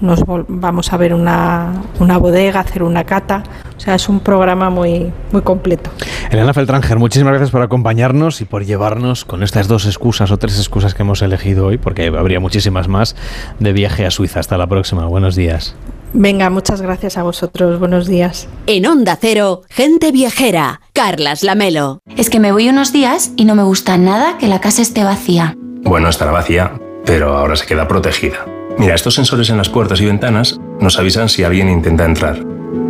nos vamos a ver una, una, bodega, hacer una cata. O sea, es un programa muy, muy completo. Elena Feltranger, muchísimas gracias por acompañarnos y por llevarnos con estas dos excusas o tres excusas que hemos elegido hoy, porque habría muchísimas más, de viaje a Suiza. Hasta la próxima. Buenos días. Venga, muchas gracias a vosotros. Buenos días. En Onda Cero, gente viajera Carlas Lamelo. Es que me voy unos días y no me gusta nada que la casa esté vacía. Bueno, estará vacía, pero ahora se queda protegida. Mira, estos sensores en las puertas y ventanas nos avisan si alguien intenta entrar.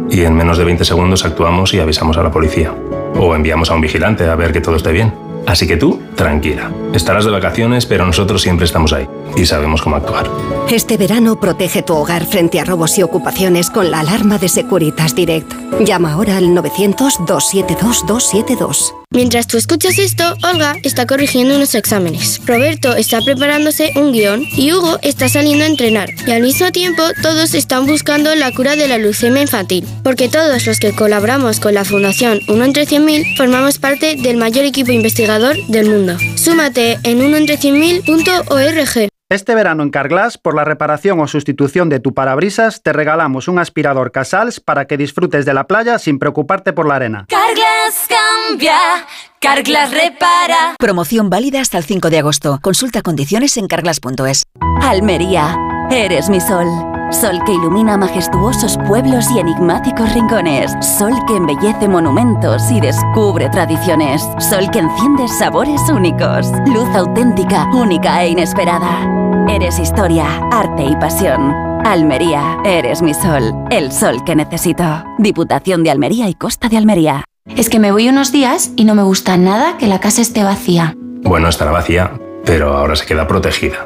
Y en menos de 20 segundos actuamos y avisamos a la policía. O enviamos a un vigilante a ver que todo esté bien. Así que tú, tranquila. Estarás de vacaciones, pero nosotros siempre estamos ahí y sabemos cómo actuar. Este verano protege tu hogar frente a robos y ocupaciones con la alarma de Securitas Direct. Llama ahora al 900-272-272. Mientras tú escuchas esto, Olga está corrigiendo unos exámenes. Roberto está preparándose un guion y Hugo está saliendo a entrenar. Y al mismo tiempo, todos están buscando la cura de la leucemia infantil. Porque todos los que colaboramos con la Fundación 1 entre 100.000 formamos parte del mayor equipo investigador del mundo. Súmate en 1entre100.000.org. Este verano en Carglass, por la reparación o sustitución de tu parabrisas, te regalamos un aspirador Casals para que disfrutes de la playa sin preocuparte por la arena. Carglass cambia, Carglass repara. Promoción válida hasta el 5 de agosto. Consulta condiciones en carglass.es. Almería, eres mi sol. Sol que ilumina majestuosos pueblos y enigmáticos rincones. Sol que embellece monumentos y descubre tradiciones. Sol que enciende sabores únicos. Luz auténtica, única e inesperada. Eres historia, arte y pasión. Almería, eres mi sol. El sol que necesito. Diputación de Almería y Costa de Almería. Es que me voy unos días y no me gusta nada que la casa esté vacía. Bueno, estará vacía, pero ahora se queda protegida.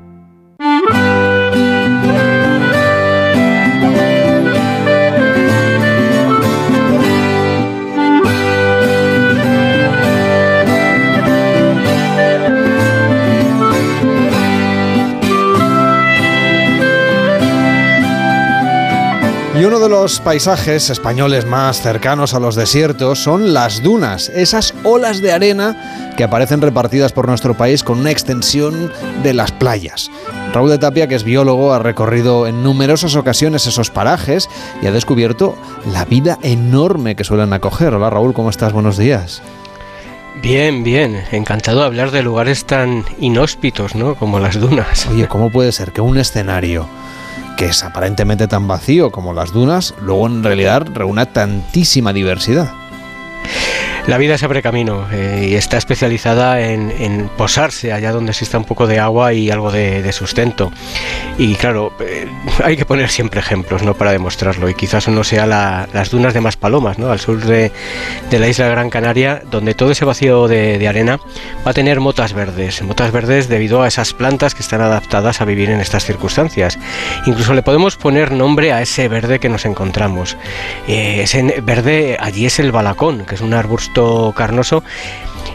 Y uno de los paisajes españoles más cercanos a los desiertos son las dunas, esas olas de arena que aparecen repartidas por nuestro país con una extensión de las playas. Raúl de Tapia, que es biólogo, ha recorrido en numerosas ocasiones esos parajes y ha descubierto la vida enorme que suelen acoger. Hola Raúl, ¿cómo estás? Buenos días. Bien, bien, encantado de hablar de lugares tan inhóspitos, ¿no? Como las dunas. Oye, ¿cómo puede ser que un escenario que es aparentemente tan vacío como las dunas, luego en realidad reúne tantísima diversidad. La vida se abre camino eh, y está especializada en, posarse allá donde exista un poco de agua y algo de, sustento. Y claro, eh, hay que poner siempre ejemplos ¿no? para demostrarlo. Y quizás uno sea la, las dunas de Maspalomas, ¿no? al sur de, la isla Gran Canaria, donde todo ese vacío de, de, arena va a tener motas verdes. Motas verdes debido a esas plantas que están adaptadas a vivir en estas circunstancias. Incluso le podemos poner nombre a ese verde que nos encontramos. Eh, ese verde allí es el balacón, que es un arbusto carnoso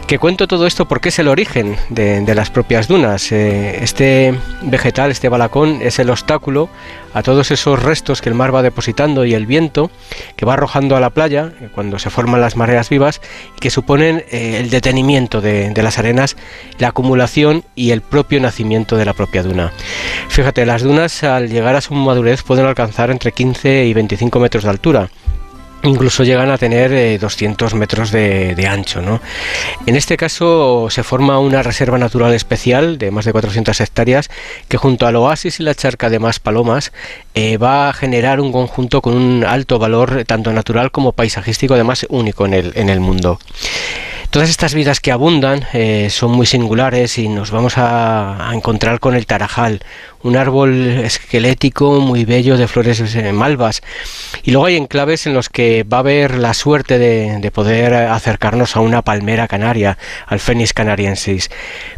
que cuento todo esto porque es el origen de, las propias dunas. Eh, este vegetal, este balacón, es el obstáculo a todos esos restos que el mar va depositando y el viento que va arrojando a la playa eh, cuando se forman las mareas vivas y que suponen eh, el detenimiento de, de, las arenas, la acumulación y el propio nacimiento de la propia duna. Fíjate, las dunas al llegar a su madurez pueden alcanzar entre 15 y 25 metros de altura incluso llegan a tener eh, 200 metros de, de, ancho. ¿no? En este caso se forma una reserva natural especial de más de 400 hectáreas que junto al oasis y la charca de más palomas eh, va a generar un conjunto con un alto valor tanto natural como paisajístico, además único en el, en el mundo. Todas estas vidas que abundan eh, son muy singulares y nos vamos a, encontrar con el Tarajal, un árbol esquelético muy bello de flores eh, malvas. Y luego hay enclaves en los que va a haber la suerte de, poder acercarnos a una palmera canaria, al Phoenix canariensis.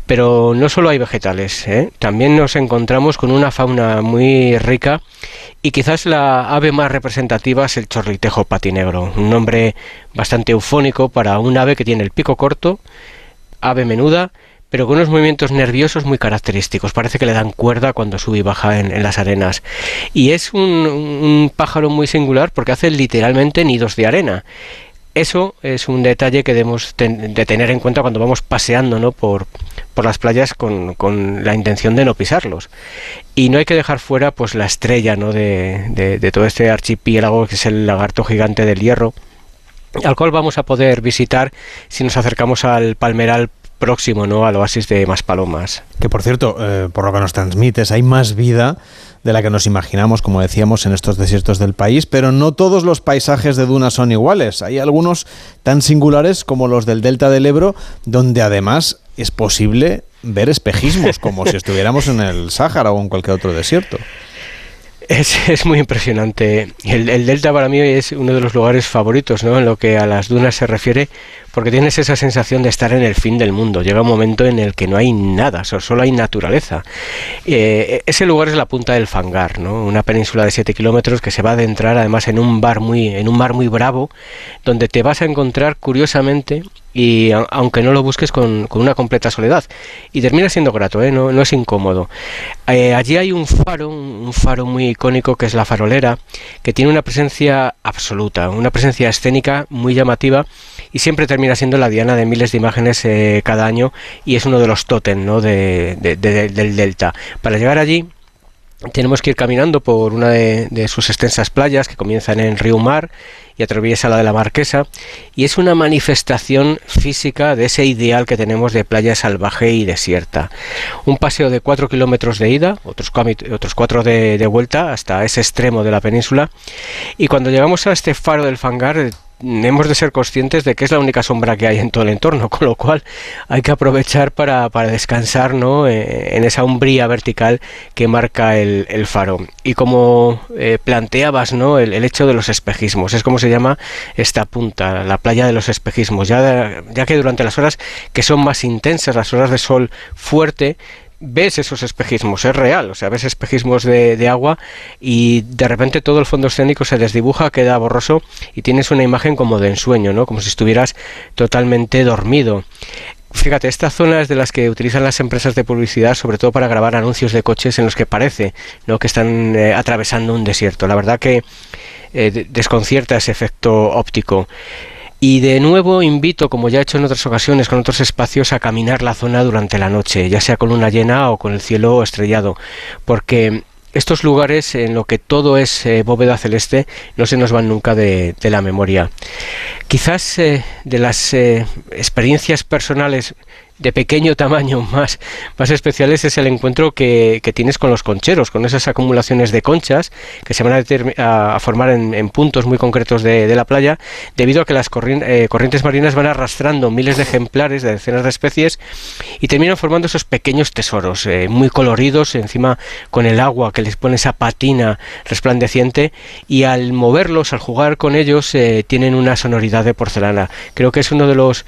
Pero no solo hay vegetales, ¿eh? también nos encontramos con una fauna muy rica y quizás la ave más representativa es el chorlitejo patinegro, un nombre bastante eufónico para un ave que tiene el pico corto, ave menuda, pero con unos movimientos nerviosos muy característicos. Parece que le dan cuerda cuando sube y baja en, las arenas. Y es un, pájaro muy singular porque hace literalmente nidos de arena. Eso es un detalle que debemos de tener en cuenta cuando vamos paseando ¿no? por, por las playas con, con, la intención de no pisarlos. Y no hay que dejar fuera pues la estrella ¿no? de, de, todo este archipiélago que es el lagarto gigante del hierro, al cual vamos a poder visitar si nos acercamos al Palmeral próximo ¿no? al oasis de Maspalomas. Que por cierto, eh, por lo que nos transmites, hay más vida de la que nos imaginamos, como decíamos, en estos desiertos del país, pero no todos los paisajes de dunas son iguales. Hay algunos tan singulares como los del Delta del Ebro, donde además es posible ver espejismos, como si estuviéramos en el Sáhara o en cualquier otro desierto. Es, es, muy impresionante. El, el, Delta para mí es uno de los lugares favoritos, ¿no? En lo que a las dunas se refiere, porque tienes esa sensación de estar en el fin del mundo. Llega un momento en el que no hay nada, solo hay naturaleza. Eh, ese lugar es la punta del Fangar, ¿no? una península de 7 kilómetros que se va a adentrar además en un, bar muy, en un mar muy bravo, donde te vas a encontrar curiosamente y aunque no lo busques con, una completa soledad y termina siendo grato ¿eh? no, no, es incómodo eh, allí hay un faro un faro muy icónico que es la farolera que tiene una presencia absoluta una presencia escénica muy llamativa y siempre termina siendo la diana de miles de imágenes eh, cada año y es uno de los tótem ¿no? de, del delta. Para llegar allí tenemos que ir caminando por una de, sus extensas playas que comienzan en Río Mar y atraviesa la de la Marquesa y es una manifestación física de ese ideal que tenemos de playa salvaje y desierta. Un paseo de 4 kilómetros de ida, otros, otros 4 de, de vuelta hasta ese extremo de la península y cuando llegamos a este faro del Fangar hemos de ser conscientes de que es la única sombra que hay en todo el entorno, con lo cual hay que aprovechar para, descansar ¿no? Eh, en esa umbría vertical que marca el, faro. Y como eh, planteabas, ¿no? El, hecho de los espejismos, es como se llama esta punta, la playa de los espejismos, ya, ya que durante las horas que son más intensas, las horas de sol fuerte, ves esos espejismos, es real, o sea, ves espejismos de, agua y de repente todo el fondo escénico se desdibuja, queda borroso y tienes una imagen como de ensueño, ¿no? Como si estuvieras totalmente dormido. Fíjate, esta zona es de las que utilizan las empresas de publicidad, sobre todo para grabar anuncios de coches en los que parece ¿no? que están eh, atravesando un desierto. La verdad que eh, desconcierta ese efecto óptico. Y de nuevo invito, como ya he hecho en otras ocasiones con otros espacios, a caminar la zona durante la noche, ya sea con luna llena o con el cielo estrellado, porque estos lugares en lo que todo es eh, bóveda celeste no se nos van nunca de, la memoria. Quizás eh, de las eh, experiencias personales de pequeño tamaño más, más especiales es el encuentro que, tienes con los concheros, con esas acumulaciones de conchas que se van a, formar en, puntos muy concretos de, la playa, debido a que las eh, corrientes marinas van arrastrando miles de ejemplares de decenas de especies y terminan formando esos pequeños tesoros, eh, muy coloridos, encima con el agua que les pone esa patina resplandeciente y al moverlos, al jugar con ellos, eh, tienen una sonoridad de porcelana. Creo que es uno de los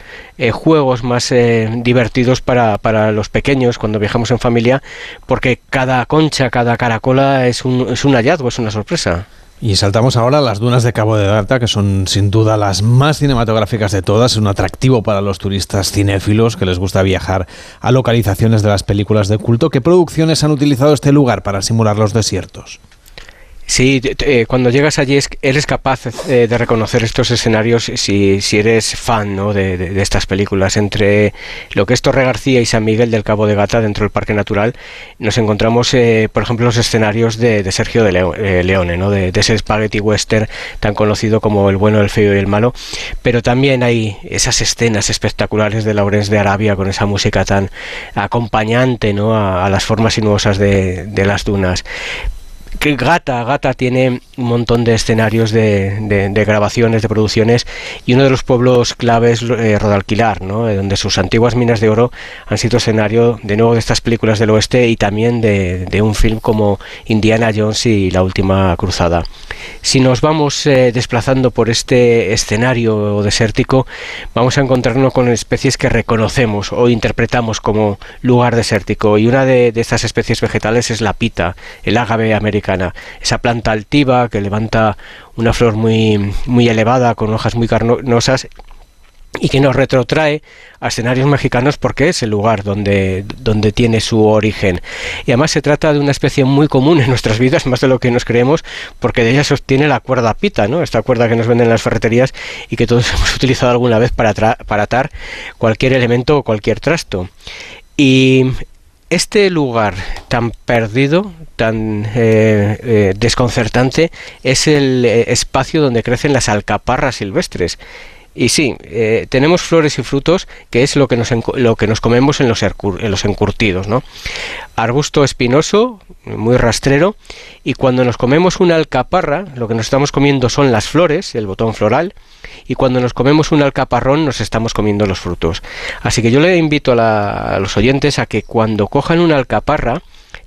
juegos más divertidos divertidos para, para los pequeños cuando viajamos en familia, porque cada concha, cada caracola es un, es un hallazgo, es una sorpresa. Y saltamos ahora a las dunas de Cabo de Gata, que son sin duda las más cinematográficas de todas, es un atractivo para los turistas cinéfilos que les gusta viajar a localizaciones de las películas de culto. ¿Qué producciones han utilizado este lugar para simular los desiertos? Sí, eh, cuando llegas allí eres capaz eh, de reconocer estos escenarios si, eres fan ¿no? de, estas películas. Entre lo que es Torre García y San Miguel del Cabo de Gata, dentro del Parque Natural, nos encontramos, eh, por ejemplo, los escenarios de, Sergio de Leone, ¿no? de, ese spaghetti western tan conocido como El bueno, el feo y el malo. Pero también hay esas escenas espectaculares de Laurence de Arabia con esa música tan acompañante ¿no? a, las formas sinuosas de las dunas que Gata, Gata tiene un montón de escenarios de, grabaciones, de producciones, y uno de los pueblos claves eh, Rodalquilar, donde sus antiguas minas de oro han sido escenario de nuevo de estas películas del oeste y también de, un film como Indiana Jones y La Última Cruzada. Si nos vamos eh, desplazando por este escenario desértico, vamos a encontrarnos con especies que reconocemos o interpretamos como lugar desértico, y una de, de estas especies vegetales es la pita, el ágave esa planta altiva que levanta una flor muy, muy elevada con hojas muy carnosas y que nos retrotrae a escenarios mexicanos porque es el lugar donde, donde tiene su origen. Y además se trata de una especie muy común en nuestras vidas, más de lo que nos creemos, porque de ella sostiene la cuerda pita, ¿no? esta cuerda que nos venden en las ferreterías y que todos hemos utilizado alguna vez para, para atar cualquier elemento o cualquier trasto. Y este lugar tan perdido, tan eh, eh, desconcertante, es el eh, espacio donde crecen las alcaparras silvestres. Y sí, tenemos flores y frutos, que es lo que nos, lo que nos comemos en los, en los encurtidos, ¿no? Arbusto espinoso, muy rastrero, y cuando nos comemos una alcaparra, lo que nos estamos comiendo son las flores, el botón floral, y cuando nos comemos un alcaparrón nos estamos comiendo los frutos. Así que yo le invito a, los oyentes a que cuando cojan una alcaparra,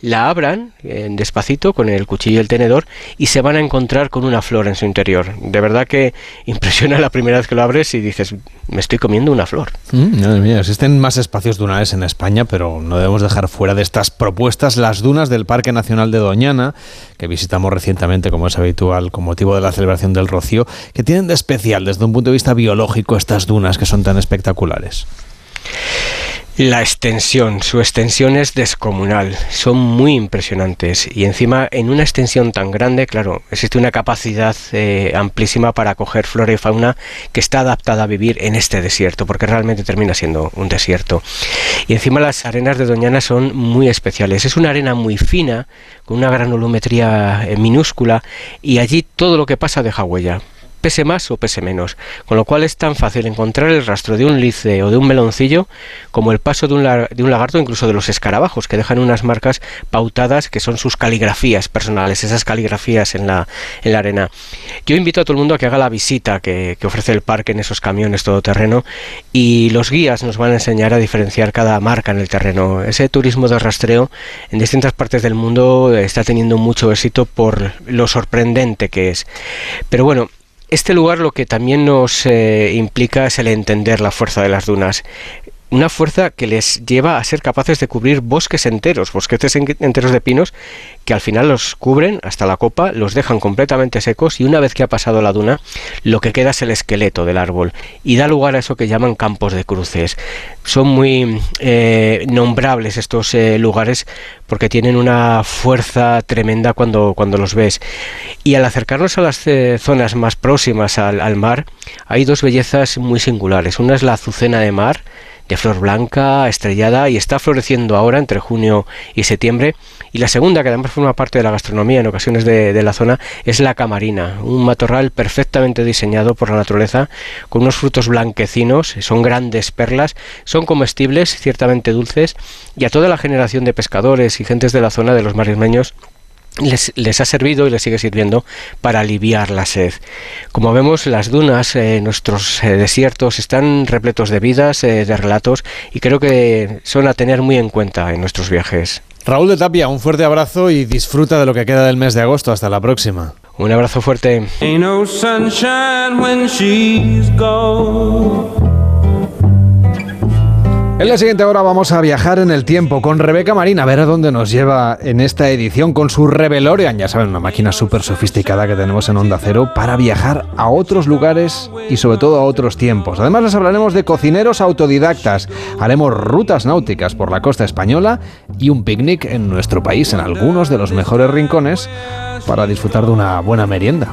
la abran eh, despacito con el cuchillo y el tenedor y se van a encontrar con una flor en su interior. De verdad que impresiona la primera vez que lo abres y dices, me estoy comiendo una flor. Mm, existen más espacios dunales en España, pero no debemos dejar fuera de estas propuestas las dunas del Parque Nacional de Doñana, que visitamos recientemente, como es habitual, con motivo de la celebración del Rocío, que tienen de especial desde un punto de vista biológico estas dunas que son tan espectaculares. La extensión, su extensión es descomunal, son muy impresionantes. Y encima en una extensión tan grande, claro, existe una capacidad eh, amplísima para acoger flora y fauna que está adaptada a vivir en este desierto, porque realmente termina siendo un desierto. Y encima las arenas de Doñana son muy especiales, es una arena muy fina, con una granulometría eh, minúscula y allí todo lo que pasa deja huella pese más o pese menos, con lo cual es tan fácil encontrar el rastro de un lice o de un meloncillo como el paso de un, de un lagarto, incluso de los escarabajos, que dejan unas marcas pautadas que son sus caligrafías personales, esas caligrafías en la, en la arena. Yo invito a todo el mundo a que haga la visita que, que ofrece el parque en esos camiones todoterreno y los guías nos van a enseñar a diferenciar cada marca en el terreno. Ese turismo de rastreo en distintas partes del mundo está teniendo mucho éxito por lo sorprendente que es. Pero bueno, este lugar lo que también nos eh, implica es el entender la fuerza de las dunas una fuerza que les lleva a ser capaces de cubrir bosques enteros, bosquetes enteros de pinos, que al final los cubren hasta la copa, los dejan completamente secos y una vez que ha pasado la duna, lo que queda es el esqueleto del árbol y da lugar a eso que llaman campos de cruces. Son muy eh, nombrables estos eh, lugares porque tienen una fuerza tremenda cuando, cuando los ves. Y al acercarnos a las eh, zonas más próximas al, al mar, hay dos bellezas muy singulares. Una es la azucena de mar, de flor blanca, estrellada y está floreciendo ahora entre junio y septiembre. Y la segunda, que además forma parte de la gastronomía en ocasiones de, la zona, es la camarina, un matorral perfectamente diseñado por la naturaleza, con unos frutos blanquecinos, son grandes perlas, son comestibles, ciertamente dulces, y a toda la generación de pescadores y gentes de la zona de los marismeños les, ha servido y les sigue sirviendo para aliviar la sed. Como vemos, las dunas, eh, nuestros eh, desiertos, están repletos de vidas, eh, de relatos, y creo que son a tener muy en cuenta en nuestros viajes. Raúl de Tapia, un fuerte abrazo y disfruta de lo que queda del mes de agosto. Hasta la próxima. Un abrazo fuerte. En la siguiente hora vamos a viajar en el tiempo con Rebeca Marina, a ver a dónde nos lleva en esta edición con su Revelorian, ya saben, una máquina súper sofisticada que tenemos en Onda Cero para viajar a otros lugares y sobre todo a otros tiempos. Además les hablaremos de cocineros autodidactas, haremos rutas náuticas por la costa española y un picnic en nuestro país, en algunos de los mejores rincones, para disfrutar de una buena merienda.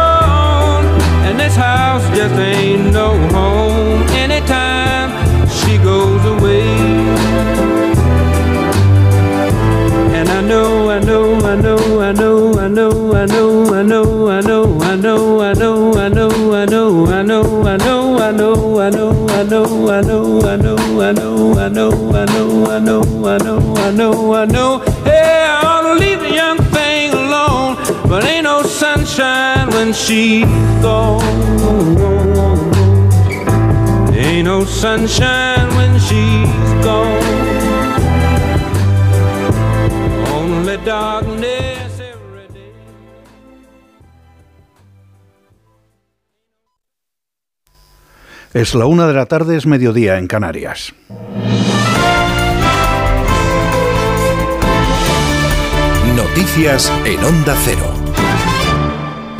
She's gone. Ain't no sunshine when she's gone. Only darkness. Es la una de la tarde, es mediodía en Canarias. Noticias en Onda Cero.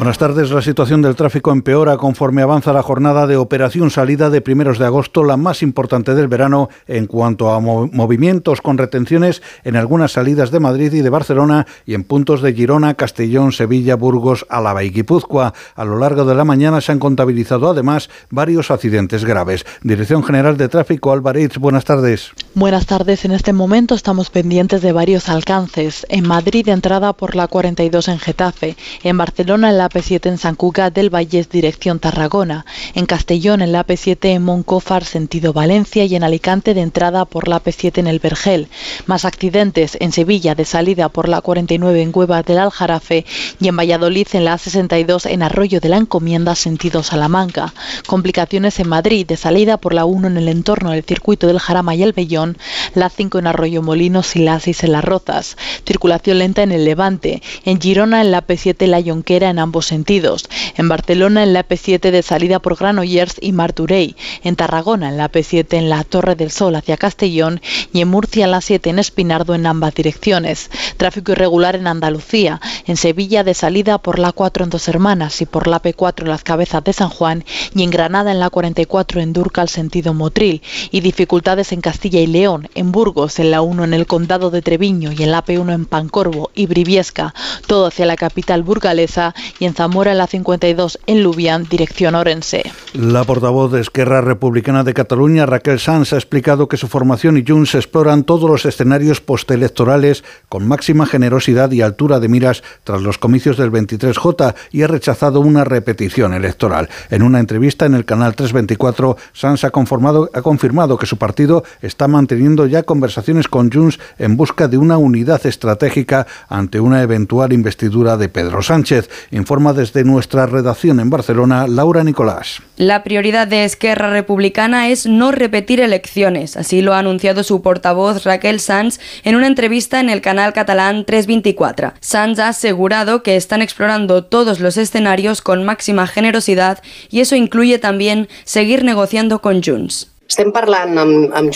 Buenas tardes. La situación del tráfico empeora conforme avanza la jornada de operación salida de primeros de agosto, la más importante del verano en cuanto a movimientos con retenciones en algunas salidas de Madrid y de Barcelona y en puntos de Girona, Castellón, Sevilla, Burgos, Álava y Guipúzcoa. A lo largo de la mañana se han contabilizado además varios accidentes graves. Dirección General de Tráfico, Álvarez, buenas tardes. Buenas tardes. En este momento estamos pendientes de varios alcances. En Madrid, entrada por la 42 en Getafe. En Barcelona, en la AP7 en San Cugat del Valles dirección Tarragona, en Castellón en la AP7 en Moncófar sentido Valencia y en Alicante de entrada por la AP7 en el Vergel. Más accidentes en Sevilla de salida por la 49 en Cueva del Aljarafe y en Valladolid en la A62 en Arroyo de la Encomienda sentido Salamanca. Complicaciones en Madrid de salida por la 1 en el entorno del circuito del Jarama y el Bellón, la 5 en Arroyo Molinos y la 6 en Las Rozas. Circulación lenta en el Levante. En Girona en la AP7 La Yonquera en ambos sentidos. En Barcelona en la P7 de salida por Granollers y Marturey. En Tarragona en la P7 en la Torre del Sol hacia Castellón y en Murcia en la 7 en Espinardo en ambas direcciones. Tráfico irregular en Andalucía. En Sevilla de salida por la 4 en Dos Hermanas y por la P4 en las Cabezas de San Juan y en Granada en la 44 en Durcal sentido Motril y dificultades en Castilla y León, en Burgos en la 1 en el Condado de Treviño y en la P1 en Pancorvo y Briviesca, todo hacia la capital burgalesa y en Zamora en la 52 en Lubián, dirección Orense. La portavoz de Esquerra Republicana de Cataluña, Raquel Sanz, ha explicado que su formación y Junts exploran todos los escenarios postelectorales con máxima generosidad y altura de miras tras los comicios del 23J y ha rechazado una repetición electoral. En una entrevista en el canal 324, Sanz ha, ha confirmado que su partido está manteniendo ya conversaciones con Junts en busca de una unidad estratégica ante una eventual investidura de Pedro Sánchez. Informa desde nuestra redacción en Barcelona, Laura Nicolás. La prioridad de Esquerra Republicana es no repetir elecciones, así lo ha anunciado su portavoz Raquel Sanz en una entrevista en el canal catalán 324. Sanz ha asegurado que están explorando todos los escenarios con máxima generosidad y eso incluye también seguir negociando con Junts.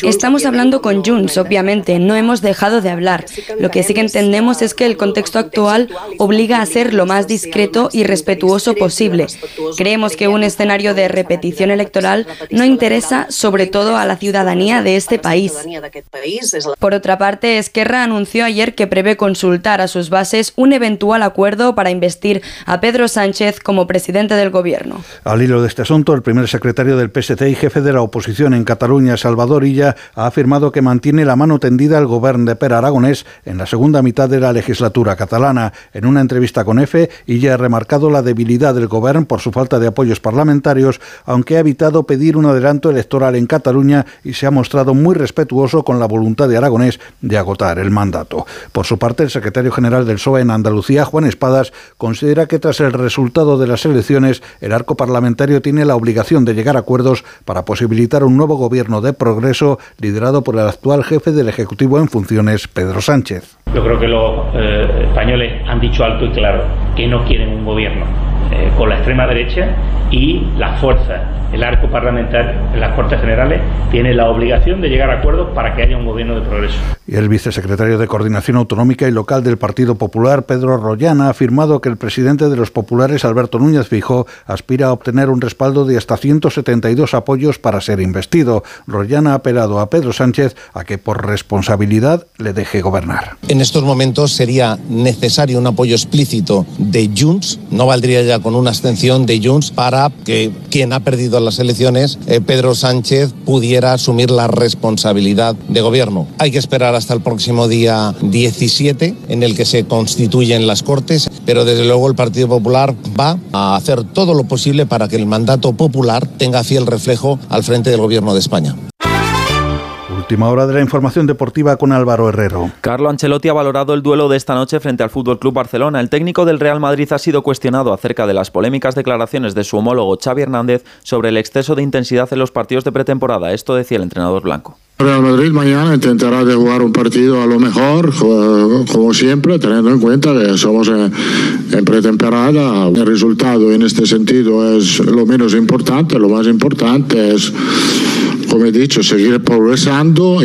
Estamos hablando con Junts, obviamente, no hemos dejado de hablar. Lo que sí que entendemos es que el contexto actual obliga a ser lo más discreto y respetuoso posible. Creemos que un escenario de repetición electoral no interesa sobre todo a la ciudadanía de este país. Por otra parte, Esquerra anunció ayer que prevé consultar a sus bases un eventual acuerdo para investir a Pedro Sánchez como presidente del gobierno. Al hilo de este asunto, el primer secretario del PST y jefe de la oposición en Cataluña, Salvador Illa, ha afirmado que mantiene la mano tendida al gobierno de Per Aragonés en la segunda mitad de la legislatura catalana. En una entrevista con EFE, Illa ha remarcado la debilidad del gobierno por su falta de apoyos parlamentarios, aunque ha evitado pedir un adelanto electoral en Cataluña y se ha mostrado muy respetuoso con la voluntad de Aragonés de agotar el mandato. Por su parte, el secretario general del PSOE en Andalucía, Juan Espadas, considera que tras el resultado de las elecciones, el arco parlamentario tiene la obligación de llegar a acuerdos para posibilitar un nuevo gobierno de progreso liderado por el actual jefe del Ejecutivo en funciones, Pedro Sánchez. Yo creo que los eh, españoles han dicho alto y claro que no quieren un gobierno eh, con la extrema derecha y las fuerzas, el arco parlamentario, en las Cortes Generales, tiene la obligación de llegar a acuerdos para que haya un gobierno de progreso. Y el vicesecretario de Coordinación Autonómica y Local del Partido Popular, Pedro Rollana, ha afirmado que el presidente de los populares, Alberto Núñez Fijo, aspira a obtener un respaldo de hasta 172 apoyos para ser investido. Rollana ha apelado a Pedro Sánchez a que por responsabilidad le deje gobernar. En estos momentos sería necesario un apoyo explícito de Junts, no valdría ya con una abstención de Junts para que quien ha perdido las elecciones, eh, Pedro Sánchez, pudiera asumir la responsabilidad de gobierno. Hay que esperar hasta el próximo día 17 en el que se constituyen las Cortes, pero desde luego el Partido Popular va a hacer todo lo posible para que el mandato popular tenga fiel reflejo al frente del gobierno de España. Última hora de la información deportiva con Álvaro Herrero. Carlo Ancelotti ha valorado el duelo de esta noche frente al Fútbol Club Barcelona. El técnico del Real Madrid ha sido cuestionado acerca de las polémicas declaraciones de su homólogo Xavi Hernández sobre el exceso de intensidad en los partidos de pretemporada. Esto decía el entrenador blanco. Real Madrid mañana intentará de jugar un partido a lo mejor, como siempre, teniendo en cuenta que somos en, en, pretemporada. El resultado en este sentido es lo menos importante, lo más importante es, como he dicho, seguir progresando.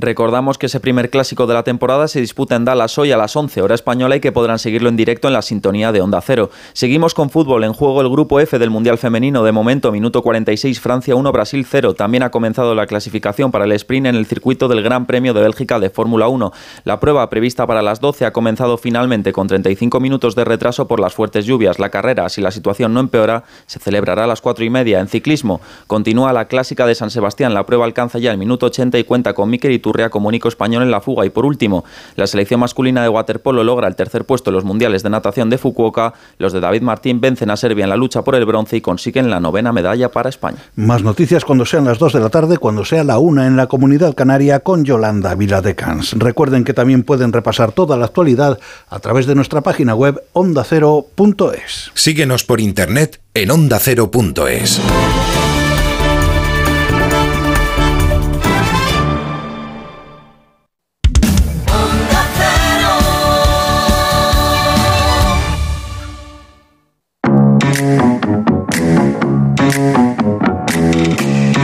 Recordamos que ese primer clásico de la temporada se disputa en Dallas hoy a las 11 hora española y que podrán seguirlo en directo en la sintonía de Onda Cero. Seguimos con fútbol en juego el grupo F del Mundial Femenino. De momento, minuto 46, Francia 1, Brasil 0. También ha comenzado la clasificación para el sprint en el circuito del Gran Premio de Bélgica de Fórmula 1. La prueba prevista para las 12 ha comenzado finalmente con 35 minutos de retraso por las fuertes lluvias. La carrera, si la situación no empeora, se celebrará a las 4 y media. En ciclismo, continúa la clásica de San Sebastián. La prueba alcanza ya el minuto 80 y cuenta con Mikel Iturria como único español en la fuga. Y por último, la selección masculina de waterpolo logra el tercer puesto en los mundiales de natación de Fukuoka. Los de David Martín vencen a Serbia en la lucha por el bronce y consiguen la novena medalla para España. Más noticias cuando sean las 2 de la tarde, cuando sea la 1 en la comunidad canaria con Yolanda Viladecans. Recuerden que también pueden repasar toda la actualidad a través de nuestra página web ondacero.es. Síguenos por internet en ondacero.es.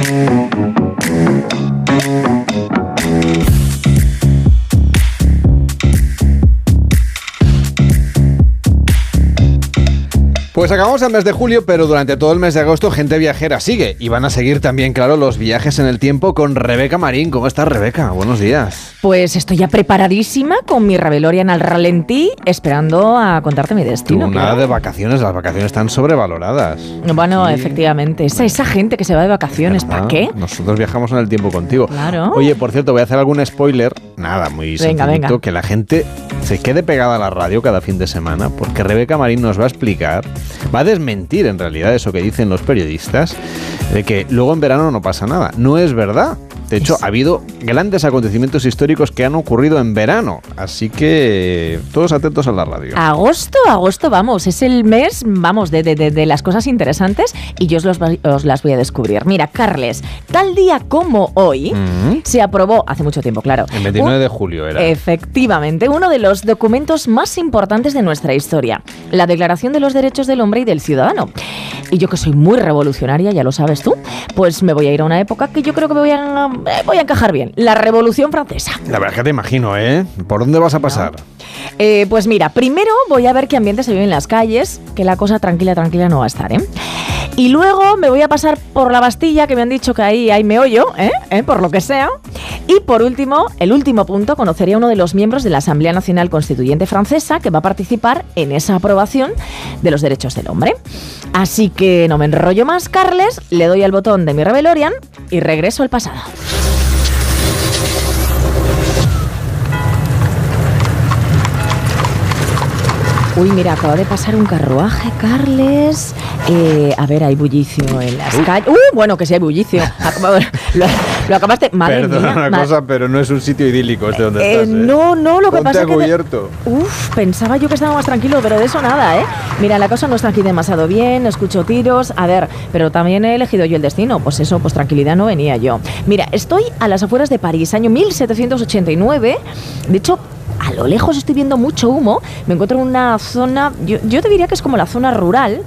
Música Pues acabamos el mes de julio, pero durante todo el mes de agosto gente viajera sigue. Y van a seguir también, claro, los viajes en el tiempo con Rebeca Marín. ¿Cómo estás, Rebeca? Buenos días. Pues estoy ya preparadísima con mi Rebelorian al ralentí, esperando a contarte mi destino. Tú, nada de vacaciones, las vacaciones están sobrevaloradas. Bueno, efectivamente. Esa, esa gente que se va de vacaciones, ¿para qué? Nosotros viajamos en el tiempo contigo. Claro. Oye, por cierto, voy a hacer algún spoiler. Nada, muy venga. que la gente se quede pegada a la radio cada fin de semana, porque Rebeca Marín nos va a explicar, va a desmentir en realidad eso que dicen los periodistas, de que luego en verano no pasa nada. No es verdad. De hecho, ha habido grandes acontecimientos históricos que han ocurrido en verano. Así que todos atentos a la radio. Agosto, agosto, vamos, es el mes, vamos, de, de- de- de las cosas interesantes y yo os, los va- os las voy a descubrir. Mira, Carles, tal día como hoy Mm. se aprobó, hace mucho tiempo, claro. El 29 un- de julio era. Efectivamente, uno de los documentos más importantes de nuestra historia, la Declaración de los Derechos del Hombre y del Ciudadano. Y yo que soy muy revolucionaria, ya lo sabes tú, pues me voy a ir a una época que yo creo que me voy a, eh, voy a encajar bien, la Revolución Francesa. La verdad es que te imagino, ¿eh? ¿Por dónde vas a pasar? Eh, pues mira, primero voy a ver qué ambiente se vive en las calles, que la cosa tranquila, tranquila no va a estar, ¿eh? Y luego me voy a pasar por la Bastilla, que me han dicho que ahí hay meollo, ¿eh? ¿Eh? Por lo que sea. Y por último, el último punto, conocería a uno de los miembros de la Asamblea Nacional Constituyente Francesa que va a participar en esa aprobación de los derechos del hombre. Así que no me enrollo más, Carles, le doy al botón de mi Rebelorian y regreso al pasado. Uy, mira, acaba de pasar un carruaje, Carles. Eh, a ver, hay bullicio en las calles. ¡Uh! Bueno, que sí hay bullicio. Acabo- lo, lo acabaste. Madre Perdona mía. una cosa, pero no es un sitio idílico este donde Eh, estás. ¿eh? no, no, lo que Ponte pasa a que de- cubierto. Uf, pensaba yo que estaba más tranquilo, pero de eso nada, ¿eh? Mira, la cosa no está aquí demasiado bien, escucho tiros. A ver, pero también he elegido yo el destino. Pues eso, pues tranquilidad no venía yo. Mira, estoy a las afueras de París, año 1789. De hecho, a lo lejos estoy viendo mucho humo. Me encuentro en una zona, yo, yo te diría que es como la zona rural.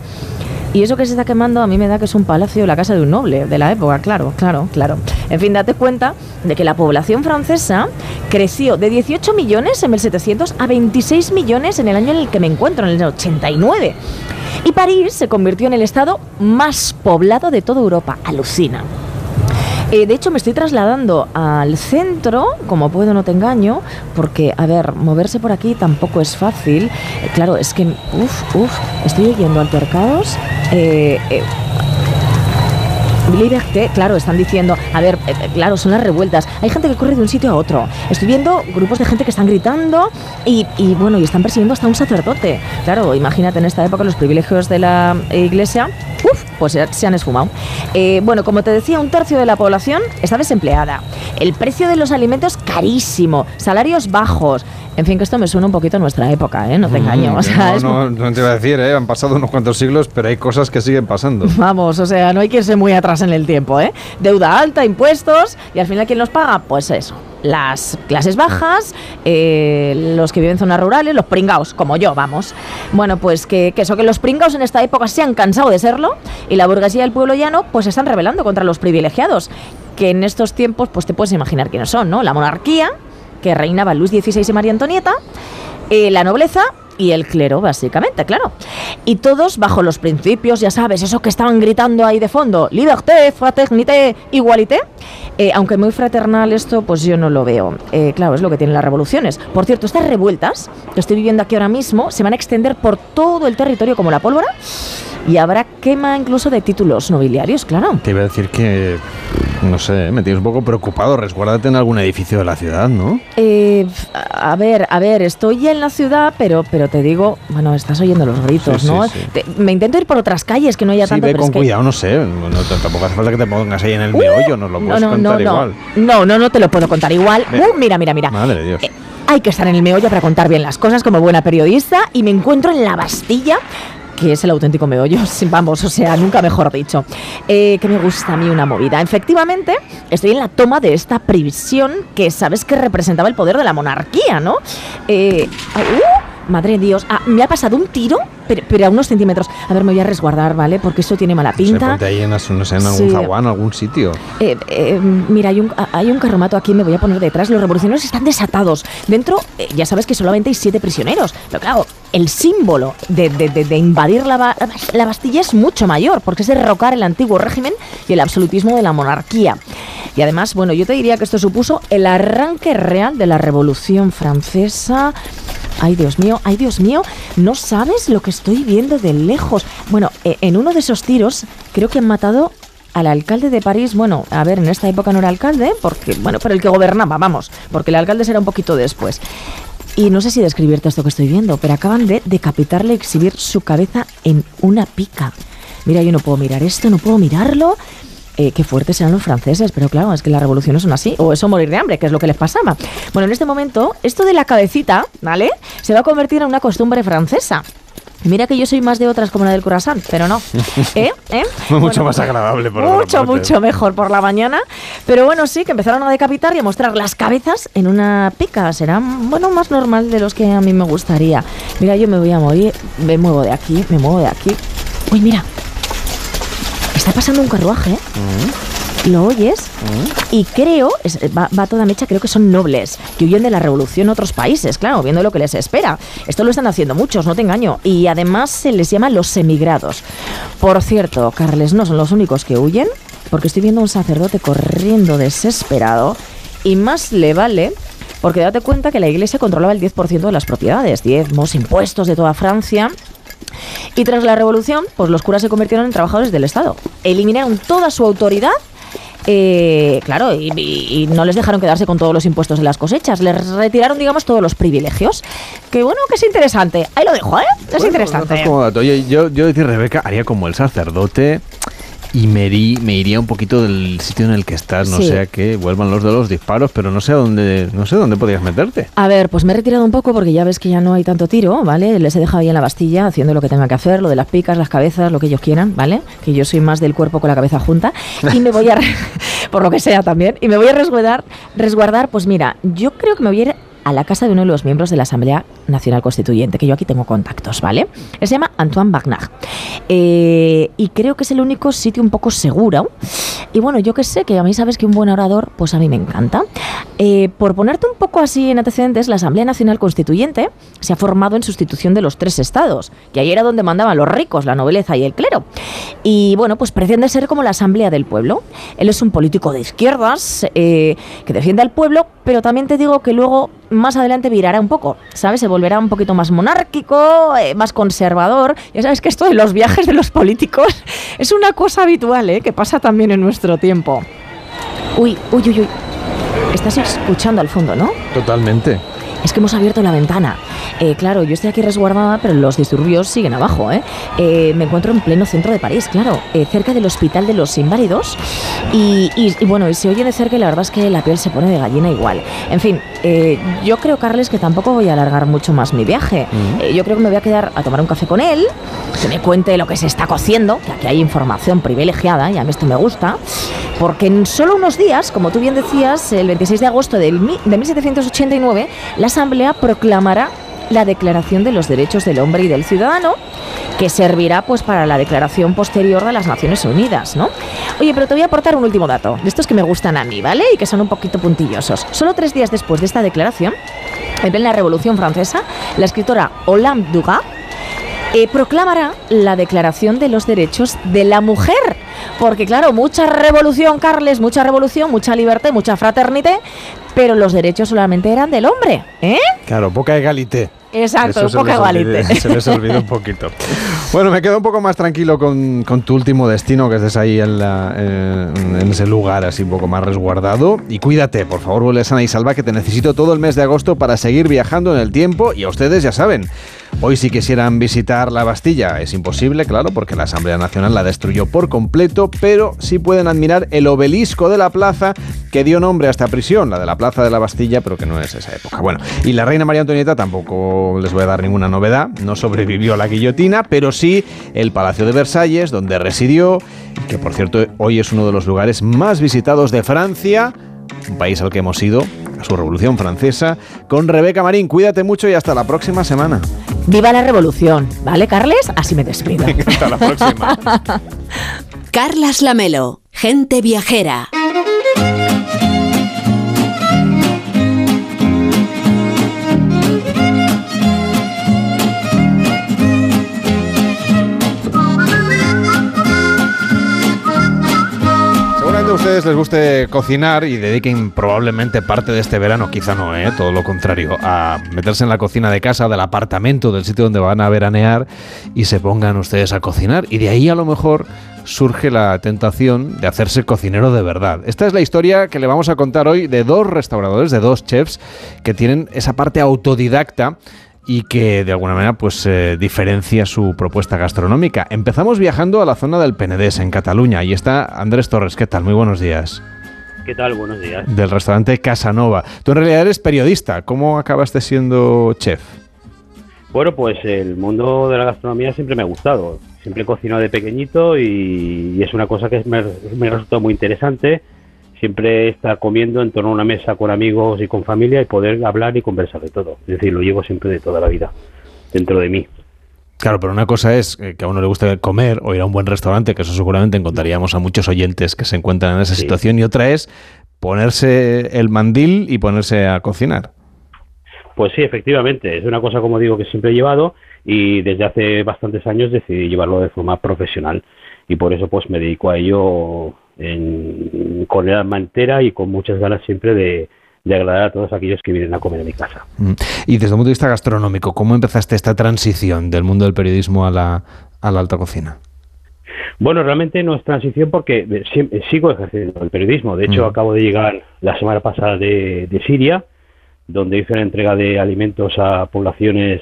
Y eso que se está quemando a mí me da que es un palacio, la casa de un noble de la época, claro, claro, claro. En fin, date cuenta de que la población francesa creció de 18 millones en 1700 a 26 millones en el año en el que me encuentro, en el 89. Y París se convirtió en el estado más poblado de toda Europa. Alucina. Eh, de hecho, me estoy trasladando al centro, como puedo, no te engaño, porque, a ver, moverse por aquí tampoco es fácil. Eh, claro, es que, uff, uff, estoy oyendo altercados. Eh, eh, Liberté, claro, están diciendo, a ver, eh, eh, claro, son las revueltas. Hay gente que corre de un sitio a otro. Estoy viendo grupos de gente que están gritando y, y, bueno, y están persiguiendo hasta un sacerdote. Claro, imagínate en esta época los privilegios de la iglesia, uf, pues se, han esfumado. Eh, bueno, como te decía, un tercio de la población está desempleada. El precio de los alimentos carísimo, salarios bajos. En fin, que esto me suena un poquito a nuestra época, ¿eh? No te engaño. O sea, no, es no, no te iba a decir, ¿eh? han pasado unos cuantos siglos, pero hay cosas que siguen pasando. Vamos, o sea, no hay que irse muy en el tiempo, ¿eh? Deuda alta, impuestos, y al final, ¿quién los paga? Pues eso. Las clases bajas, eh, los que viven en zonas rurales, los pringaos, como yo, vamos. Bueno, pues que, eso, que los pringaos en esta época se han cansado de serlo y la burguesía del pueblo llano pues están rebelando contra los privilegiados, que en estos tiempos pues te puedes imaginar quiénes son, ¿no? La monarquía, que reinaba Luis XVI y María Antonieta, eh, la nobleza y el clero, básicamente, claro. Y todos bajo los principios, ya sabes, eso que estaban gritando ahí de fondo, liberté, fraternité, igualité. Eh, aunque muy fraternal esto, pues yo no lo veo. Eh, claro, es lo que tienen las revoluciones. Por cierto, estas revueltas que estoy viviendo aquí ahora mismo se van a extender por todo el territorio como la pólvora y habrá quema incluso de títulos nobiliarios, claro. Te iba a decir que, no sé, me tienes un poco preocupado. Resguárdate en algún edificio de la ciudad, ¿no? Eh, a ver, a ver, estoy en la ciudad, pero, pero te digo, bueno, estás oyendo los gritos, Sí, sí, ¿no? sí. Te- me intento ir por otras calles que no haya Sí, tanto, ve pero con es que- cuidado, no sé. No, tampoco hace falta que te pongas ahí en el meollo, nos lo No, puedes no, contar no, no. igual. No, no, no te lo puedo contar igual. Ve. Uh, mira, mira, mira. Madre de Dios. Hay que estar en el meollo para contar bien las cosas como buena periodista y me encuentro en la Bastilla que es el auténtico meollo, vamos, o sea, nunca mejor dicho. Eh, que me gusta a mí una movida. Efectivamente, estoy en la toma de esta prisión que sabes que representaba el poder de la monarquía, ¿no? Eh, ah, uh, madre de Dios, ah, me ha pasado un tiro, pero, pero a unos centímetros. A ver, me voy a resguardar, ¿vale? Porque eso tiene mala pinta. ponte ahí en, no sé, en algún Sí. zaguán, algún sitio. Eh, eh, mira, hay un, a- hay un carromato aquí, me voy a poner detrás. Los revolucionarios están desatados. Dentro, eh, ya sabes que solamente hay siete prisioneros. Pero claro, el símbolo de, de- de- de invadir la, la Bastilla es mucho mayor, porque es derrocar el antiguo régimen y el absolutismo de la monarquía. Y además, bueno, yo te diría que esto supuso el arranque real de la Revolución Francesa. Ay, Dios mío, ay, Dios mío, no sabes lo que estoy viendo de lejos. Bueno, eh, en uno de esos tiros creo que han matado al alcalde de París, bueno, a ver, en esta época no era alcalde, porque, bueno, pero el que gobernaba, vamos, porque el alcalde será un poquito después. Y no sé si describirte esto que estoy viendo, pero acaban de decapitarle y exhibir su cabeza en una pica. Mira, yo no puedo mirar esto, no puedo mirarlo. Eh, qué fuertes serán los franceses, pero claro, es que las revoluciones son así, o eso morir de hambre, que es lo que les pasaba. Bueno, en este momento, esto de la cabecita, ¿vale? Se va a convertir en una costumbre francesa. Mira que yo soy más de otras como la del croissant, pero no. ¿Eh? ¿Eh? Mucho Bueno, más agradable, por mucho, mucho mejor por la mañana. Pero bueno, sí, que empezaron a decapitar y a mostrar las cabezas en una pica. Será, bueno, más normal de los que a mí me gustaría. Mira, yo me voy a morir, me muevo de aquí, me muevo de aquí. Uy, mira. Está pasando un carruaje, ¿eh? ¿Lo oyes? Y creo, va, va toda mecha, creo que son nobles, que huyen de la revolución en otros países, claro, viendo lo que les espera. Esto lo están haciendo muchos, no te engaño. Y además se les llama los emigrados. Por cierto, Carles, no son los únicos que huyen, porque estoy viendo a un sacerdote corriendo desesperado, y más le vale. Porque date cuenta que la iglesia controlaba el 10% de las propiedades, diezmos, impuestos de toda Francia. Y tras la revolución, pues los curas se convirtieron en trabajadores del Estado. Eliminaron toda su autoridad. eh, claro, y, no les dejaron quedarse con todos los impuestos de las cosechas. Les retiraron, digamos, todos los privilegios. Que bueno, que es interesante. Ahí lo dejo, ¿eh? Es Bueno, interesante. notas como dato. Oye, yo, yo decir, Rebeca, haría como el sacerdote y me, me iría un poquito del sitio en el que estás, no Sí. sea que vuelvan los de los disparos, pero no sé a dónde, no sé dónde podrías meterte. A ver, pues me he retirado un poco porque ya ves que ya no hay tanto tiro, ¿vale? Les he dejado ahí en la Bastilla haciendo lo que tenga que hacer, lo de las picas, las cabezas, lo que ellos quieran, ¿vale? Que yo soy más del cuerpo con la cabeza junta. Y me voy a, por lo que sea también, y me voy a resguardar, resguardar, pues mira, yo creo que me voy a ir a la casa de uno de los miembros de la Asamblea Nacional Constituyente, que yo aquí tengo contactos, ¿vale? Él se llama Antoine Bagnard. Eh, y creo que es el único sitio un poco seguro Y bueno, yo que sé, que a mí sabes que un buen orador, pues a mí me encanta. Eh, por ponerte un poco así en antecedentes, la Asamblea Nacional Constituyente se ha formado en sustitución de los tres estados, que ahí era donde mandaban los ricos, la nobleza y el clero. Y bueno, pues pretende ser como la Asamblea del Pueblo. Él es un político de izquierdas eh, que defiende al pueblo, pero también te digo que luego más adelante virará un poco, ¿sabes? Se volverá un poquito más monárquico, eh, más conservador. Ya sabes que esto de los viajes de los políticos es una cosa habitual, ¿eh? Que pasa también en nuestro tiempo. Uy, uy, uy, uy. Estás escuchando al fondo, ¿no? Totalmente. Es que hemos abierto la ventana. Eh, claro, yo estoy aquí resguardada, pero los disturbios siguen abajo. ¿eh? Eh, me encuentro en pleno centro de París, claro, cerca del Hospital de los Inválidos. Y, y- y bueno, y se oye de cerca y la verdad es que la piel se pone de gallina igual. En fin, yo creo, Carles, que tampoco voy a alargar mucho más mi viaje. Eh, yo creo que me voy a quedar a tomar un café con él, que me cuente lo que se está cociendo, que aquí hay información privilegiada y a mí esto me gusta. Porque en solo unos días, como tú bien decías, el 26 de agosto de 1789, la Asamblea proclamará la Declaración de los Derechos del Hombre y del Ciudadano, que servirá pues para la declaración posterior de las Naciones Unidas, ¿no? Oye, pero te voy a aportar un último dato, de estos que me gustan a mí, ¿vale? Y que son un poquito puntillosos. Solo tres días después de esta declaración, en plena Revolución Francesa, la escritora Olympe Dugas eh, proclamará la Declaración de los Derechos de la Mujer. Porque claro, mucha revolución, Carles, mucha revolución, mucha libertad, mucha fraternité, pero los derechos solamente eran del hombre, ¿eh? Claro, poca egalité. Exacto, olvide- egalité. Se les olvidó un poquito. Bueno, me quedo un poco más tranquilo con, con tu último destino, que estés ahí en, la- en- en ese lugar así un poco más resguardado. Y cuídate, por favor, vuelve sana y salva, que te necesito todo el mes de agosto para seguir viajando en el tiempo. Y a ustedes ya saben, hoy si quisieran visitar la Bastilla, es imposible, claro, porque la Asamblea Nacional la destruyó por completo, pero sí pueden admirar el obelisco de la plaza que dio nombre a esta prisión, la de la Plaza de la Bastilla, pero que no es esa época. Bueno, y la reina María Antonieta tampoco les voy a dar ninguna novedad, no sobrevivió a la guillotina, pero sí el Palacio de Versalles, donde residió, que por cierto hoy es uno de los lugares más visitados de Francia, un país al que hemos ido su Revolución Francesa, con Rebeca Marín. Cuídate mucho y hasta la próxima semana. Viva la revolución, ¿vale, Carles? Así me despido. hasta la próxima. Carlas Lamelo, gente viajera. A ustedes les guste cocinar y dediquen probablemente parte de este verano, quizá no, ¿eh? todo lo contrario, a meterse en la cocina de casa, del apartamento, del sitio donde van a veranear y se pongan ustedes a cocinar. Y de ahí a lo mejor surge la tentación de hacerse cocinero de verdad. Esta es la historia que le vamos a contar hoy de dos restauradores, de dos chefs que tienen esa parte autodidacta y que de alguna manera pues eh, diferencia su propuesta gastronómica. Empezamos viajando a la zona del Penedés, en Cataluña, y está Andrés Torres. ¿Qué tal? Muy buenos días. ¿Qué tal? Buenos días. Del restaurante Casanova. Tú en realidad eres periodista. ¿Cómo acabaste siendo chef? Bueno, pues el mundo de la gastronomía siempre me ha gustado. Siempre he cocinado de pequeñito y, y es una cosa que me, me resulta muy interesante. Siempre estar comiendo en torno a una mesa con amigos y con familia y poder hablar y conversar de todo. Es decir, lo llevo siempre de toda la vida dentro de mí. Claro, pero una cosa es eh, que a uno le guste comer o ir a un buen restaurante, que eso seguramente encontraríamos a muchos oyentes que se encuentran en esa situación, y otra es ponerse el mandil y ponerse a cocinar. Pues sí, efectivamente, es una cosa, como digo, que siempre he llevado y desde hace bastantes años decidí llevarlo de forma profesional y por eso pues me dedico a ello en- con el alma entera y con muchas ganas siempre de, de agradar a todos aquellos que vienen a comer a mi casa. Mm. Y desde un punto de vista gastronómico, ¿cómo empezaste esta transición del mundo del periodismo a la, a la alta cocina? Bueno, realmente no es transición porque eh, eh, sigo ejerciendo el periodismo. De hecho, Mm. acabo de llegar la semana pasada de, de Siria, donde hice una entrega de alimentos a poblaciones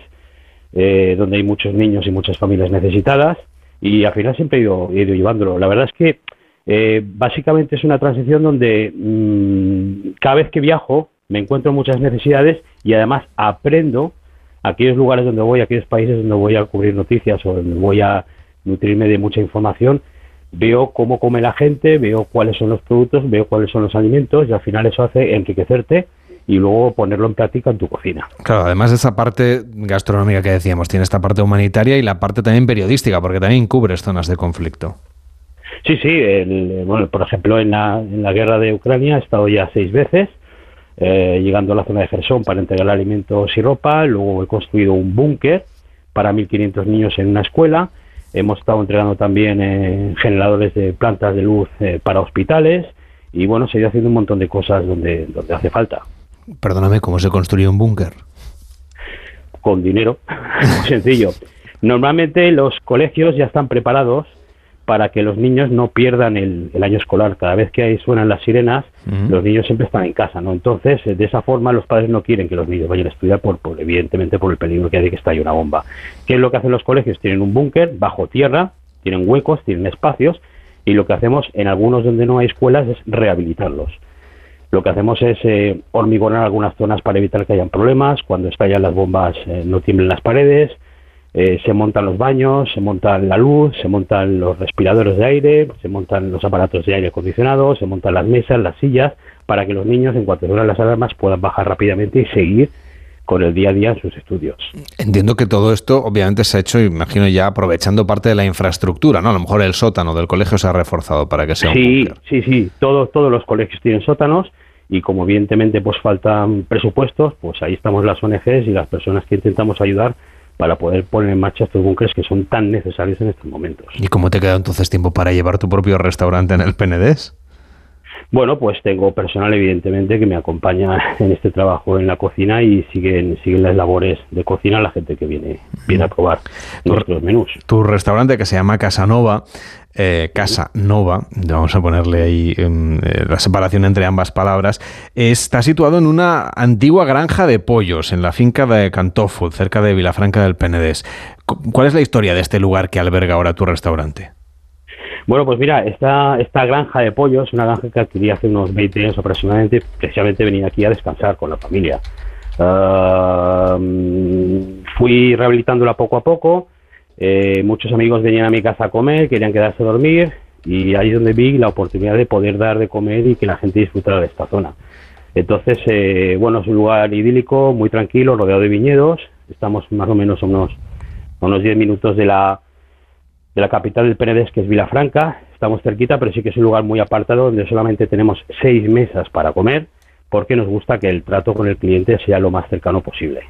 eh, donde hay muchos niños y muchas familias necesitadas. Y al final siempre he ido, he ido llevándolo. La verdad es que eh, básicamente es una transición donde mm, cada vez que viajo me encuentro muchas necesidades y además aprendo aquellos lugares donde voy, aquellos países donde voy a cubrir noticias o donde voy a nutrirme de mucha información, veo cómo come la gente, veo cuáles son los productos, veo cuáles son los alimentos y al final eso hace enriquecerte y luego ponerlo en práctica en tu cocina. Claro, además de esa parte gastronómica que decíamos, tiene esta parte humanitaria y la parte también periodística, porque también cubres zonas de conflicto. Sí, sí, el- bueno, por ejemplo, en la, en la guerra de Ucrania he estado ya seis veces, eh, llegando a la zona de Gerson para entregar alimentos y ropa, luego he construido un búnker para 1.500 niños en una escuela, hemos estado entregando también eh, generadores de plantas de luz eh, para hospitales y bueno, se ha ido haciendo un montón de cosas donde, donde hace falta. Perdóname, ¿cómo se construye un búnker? con dinero, muy sencillo. Normalmente los colegios ya están preparados para que los niños no pierdan el, el año escolar. Cada vez que ahí suenan las sirenas, los niños siempre están en casa, ¿no? Entonces, eh, de esa forma los padres no quieren que los niños vayan a estudiar por, por evidentemente por el peligro que hay de que estalle una bomba. ¿Qué es lo que hacen los colegios? Tienen un búnker bajo tierra, tienen huecos, tienen espacios y lo que hacemos en algunos donde no hay escuelas es rehabilitarlos. Lo que hacemos es eh, hormigonar algunas zonas para evitar que hayan problemas. Cuando estallan las bombas eh, no tiemblen las paredes. Eh, se montan los baños, se monta la luz, se montan los respiradores de aire, se montan los aparatos de aire acondicionado, se montan las mesas, las sillas, para que los niños, en cuanto suenan las alarmas, puedan bajar rápidamente y seguir con el día a día en sus estudios. Entiendo que todo esto obviamente se ha hecho, imagino ya aprovechando parte de la infraestructura, ¿no? A lo mejor el sótano del colegio se ha reforzado para que sea un Sí, sí, sí. Todos, todos los colegios tienen sótanos y como evidentemente pues faltan presupuestos, pues ahí estamos las ONGs y las personas que intentamos ayudar para poder poner en marcha estos búnkeres que son tan necesarios en estos momentos. ¿Y cómo te queda entonces tiempo para llevar tu propio restaurante en el PNDES? Bueno, pues tengo personal evidentemente que me acompaña en este trabajo en la cocina y siguen siguen las labores de cocina la gente que viene viene a probar nuestros menús. Tu restaurante que se llama Casanova, eh, Casa Nova, vamos a ponerle ahí em, eh, la separación entre ambas palabras, está situado en una antigua granja de pollos en la finca de Cantoful, cerca de Vilafranca del Penedés. Cu- ¿Cuál es la historia de este lugar que alberga ahora tu restaurante? Bueno, pues mira, esta, esta granja de pollos, una granja que adquirí hace unos 20 años aproximadamente, precisamente venía aquí a descansar con la familia. Ah, mm, fui rehabilitándola poco a poco, eh, muchos amigos venían a mi casa a comer, querían quedarse a dormir y ahí es donde vi la oportunidad de poder dar de comer y que la gente disfrutara de esta zona. Entonces, eh, bueno, es un lugar idílico, muy tranquilo, rodeado de viñedos, estamos más o menos a unos, unos 10 minutos de la, de la capital del Penedés, que es Vilafranca. Estamos cerquita, pero sí que es un lugar muy apartado donde solamente tenemos seis mesas para comer, porque nos gusta que el trato con el cliente sea lo más cercano posible.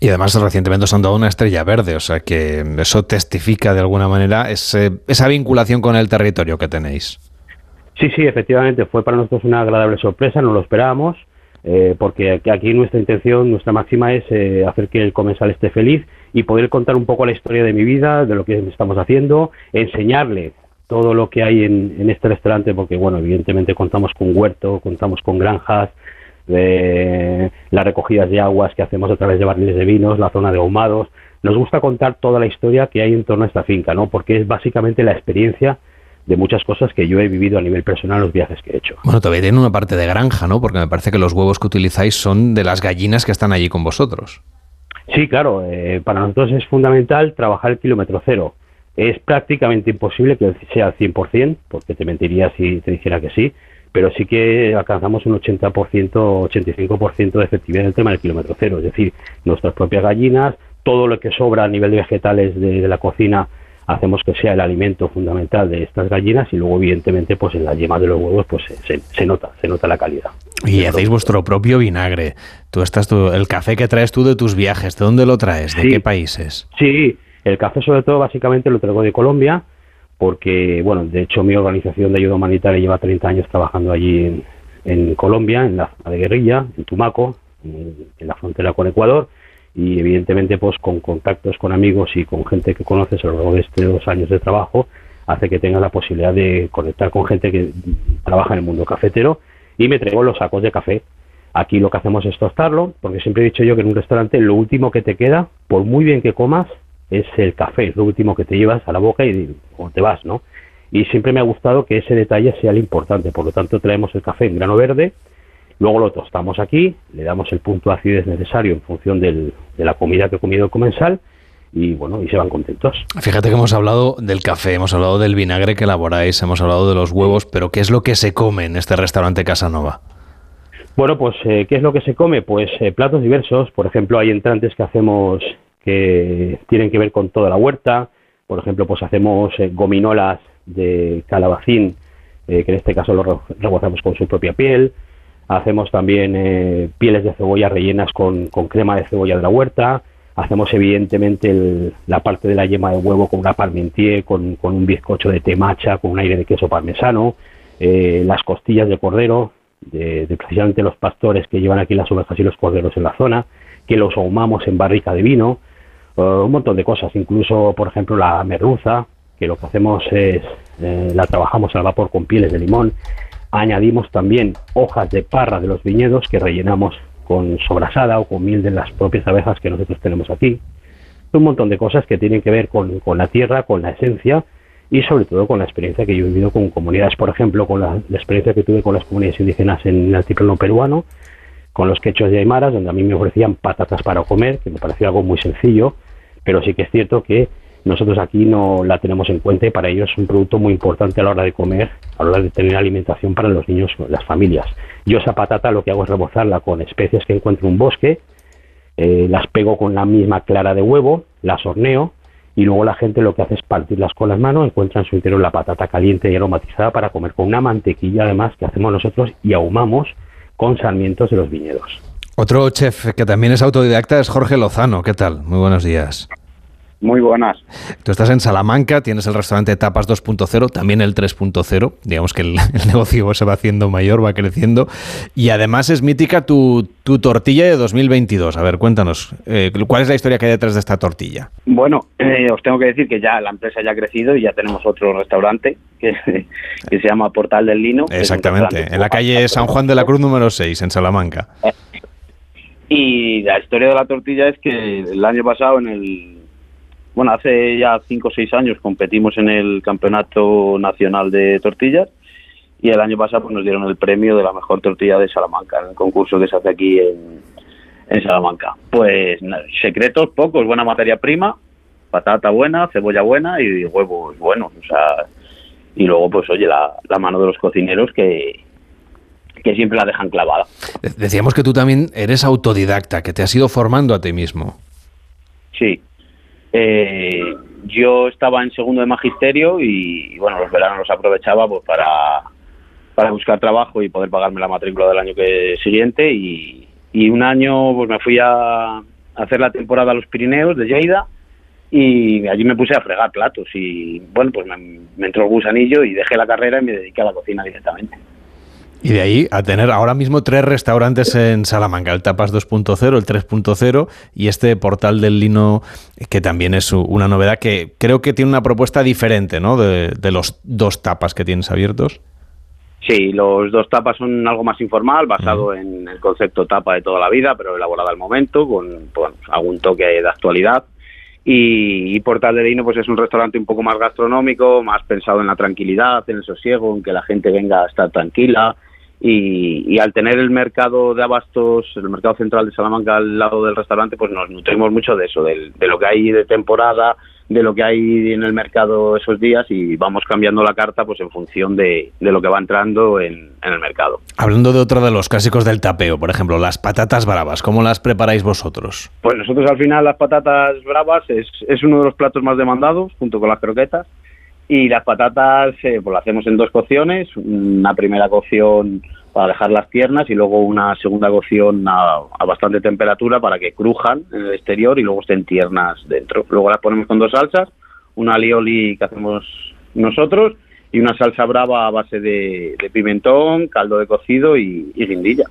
Y además recientemente os han dado una estrella verde, o sea que eso testifica de alguna manera ese- esa vinculación con el territorio que tenéis. Sí, sí, efectivamente, fue para nosotros una agradable sorpresa, no lo esperábamos, eh, porque aquí- nuestra intención, nuestra máxima es eh, hacer que el comensal esté feliz y poder contar un poco la historia de mi vida, de lo que estamos haciendo, enseñarle todo lo que hay en este restaurante, porque, bueno, evidentemente contamos con huerto, contamos con granjas, de las recogidas de aguas que hacemos a través de barriles de vinos, la zona de ahumados. Nos gusta contar toda la historia que hay en torno a esta finca, ¿no? Porque es básicamente la experiencia de muchas cosas que yo he vivido a nivel personal en los viajes que he hecho. Bueno, todavía tiene una parte de granja, ¿no? Porque me parece que los huevos que utilizáis son de las gallinas que están allí con vosotros. Sí, claro, eh, para nosotros es fundamental trabajar el kilómetro cero. Es prácticamente imposible que sea al 100%, porque te mentiría si te dijera que sí, pero sí que alcanzamos un 80%, 85% de efectividad en el tema del kilómetro cero. Es decir, nuestras propias gallinas, todo lo que sobra a nivel de vegetales de, de la cocina, hacemos que sea el alimento fundamental de estas gallinas y luego, evidentemente, pues en la yema de los huevos pues se, nota, se nota la calidad. Y hacéis vuestro propio vinagre. Tú estás tú, el café que traes tú de tus viajes, ¿de dónde lo traes? ¿De Sí. qué países? Sí, el café sobre todo básicamente lo traigo de Colombia, porque, bueno, de hecho mi organización de ayuda humanitaria lleva 30 años trabajando allí en, en Colombia, en la zona de guerrilla, en Tumaco, en, en la frontera con Ecuador, y evidentemente pues con contactos con amigos y con gente que conoces a lo largo de estos años de trabajo, hace que tengas la posibilidad de conectar con gente que trabaja en el mundo cafetero y me traigo los sacos de café. Aquí lo que hacemos es tostarlo, porque siempre he dicho yo que en un restaurante lo último que te queda, por muy bien que comas, es el café, es lo último que te llevas a la boca y o te vas, ¿no? Y siempre me ha gustado que ese detalle sea el importante, por lo tanto traemos el café en grano verde, luego lo tostamos aquí, le damos el punto de acidez necesario en función del- de la comida que ha comido el comensal y bueno, y se van contentos. Fíjate que hemos hablado del café, hemos hablado del vinagre que elaboráis, hemos hablado de los huevos, pero ¿qué es lo que se come en este restaurante Casanova? Bueno, pues eh, ¿qué es lo que se come? Pues eh, platos diversos. Por ejemplo, hay entrantes que hacemos que tienen que ver con toda la huerta. Por ejemplo, pues hacemos eh, gominolas de calabacín, eh, que en este caso lo re- rebozamos con su propia piel. Hacemos también eh, pieles de cebolla rellenas con, crema de cebolla de la huerta. Hacemos evidentemente la parte de la yema de huevo con una parmentier, con, un bizcocho de temacha, con un aire de queso parmesano. Las costillas de cordero, de, de precisamente los pastores que llevan aquí las ovejas y los corderos en la zona, que los ahumamos en barrica de vino. Eh, un montón de cosas, incluso, por ejemplo, la merluza, que lo que hacemos es, eh, la trabajamos al vapor con pieles de limón. Añadimos también hojas de parra de los viñedos que rellenamos con sobrasada o con miel de las propias abejas que nosotros tenemos aquí. Un montón de cosas que tienen que ver con, con la tierra, con la esencia y sobre todo con la experiencia que yo he vivido con comunidades, por ejemplo, con la, la experiencia que tuve con las comunidades indígenas en el altiplano peruano, con los quechos de Aymaras, donde a mí me ofrecían patatas para comer, que me parecía algo muy sencillo, pero sí que es cierto que nosotros aquí no la tenemos en cuenta y para ellos es un producto muy importante a la hora de comer, a la hora de tener alimentación para los niños, las familias. Yo esa patata lo que hago es rebozarla con especias que encuentro en un bosque, eh, las pego con la misma clara de huevo, las horneo y luego la gente lo que hace es partirlas con las manos, encuentra en su interior la patata caliente y aromatizada para comer con una mantequilla además que hacemos nosotros y ahumamos con sarmientos de los viñedos. Otro chef que también es autodidacta es Jorge Lozano. ¿Qué tal? Muy buenos días. Muy buenas. Tú estás en Salamanca, tienes el restaurante Tapas 2.0, también el 3.0. Digamos que el, el negocio se va haciendo mayor, va creciendo. Y además es mítica tu, tu tortilla de 2022. A ver, cuéntanos, eh, ¿cuál es la historia que hay detrás de esta tortilla? Bueno, eh, os tengo que decir que ya la empresa ya ha crecido y ya tenemos otro restaurante que, que se llama Portal del Lino. Exactamente, en la calle San Juan de la Cruz número 6, en Salamanca. Y la historia de la tortilla es que el año pasado, en el. Bueno, hace ya 5 o 6 años competimos en el Campeonato Nacional de Tortillas y el año pasado pues, nos dieron el premio de la mejor tortilla de Salamanca, en el concurso que se hace aquí en, en Salamanca. Pues secretos pocos, buena materia prima, patata buena, cebolla buena y huevos buenos. O sea, y luego, pues oye, la, la mano de los cocineros que, que siempre la dejan clavada. De- Decíamos que tú también eres autodidacta, que te has ido formando a ti mismo. Sí. Eh, yo estaba en segundo de magisterio y, bueno, los veranos los aprovechaba pues para, para buscar trabajo y poder pagarme la matrícula del año que siguiente y, un año pues me fui a, a hacer la temporada a los Pirineos de Lleida y allí me puse a fregar platos y bueno, pues me, me entró el gusanillo y dejé la carrera y me dediqué a la cocina directamente. Y de ahí a tener ahora mismo tres restaurantes en Salamanca, el Tapas 2.0, el 3.0 y este portal del lino que también es una novedad que creo que tiene una propuesta diferente, ¿no? De, de los dos tapas que tienes abiertos. Sí, los dos tapas son algo más informal, basado en el concepto tapa de toda la vida, pero elaborado al momento, con bueno, algún toque de actualidad. Y, y Portal de Lino pues es un restaurante un poco más gastronómico, más pensado en la tranquilidad, en el sosiego, en que la gente venga a estar tranquila. Y, y al tener el mercado de abastos, el mercado central de Salamanca al lado del restaurante, pues nos nutrimos mucho de eso, de, lo que hay de temporada, de lo que hay en el mercado esos días y vamos cambiando la carta pues en función de, de lo que va entrando en, en el mercado. Hablando de otro de los clásicos del tapeo, por ejemplo, las patatas bravas, ¿cómo las preparáis vosotros? Pues nosotros al final las patatas bravas es, es uno de los platos más demandados junto con las croquetas y las patatas eh, pues las hacemos en dos cocciones, una primera cocción para dejarlas tiernas y luego una segunda cocción a, bastante temperatura para que crujan en el exterior y luego estén tiernas dentro. Luego las ponemos con dos salsas, una alioli que hacemos nosotros y una salsa brava a base de, pimentón, caldo de cocido y, y guindilla.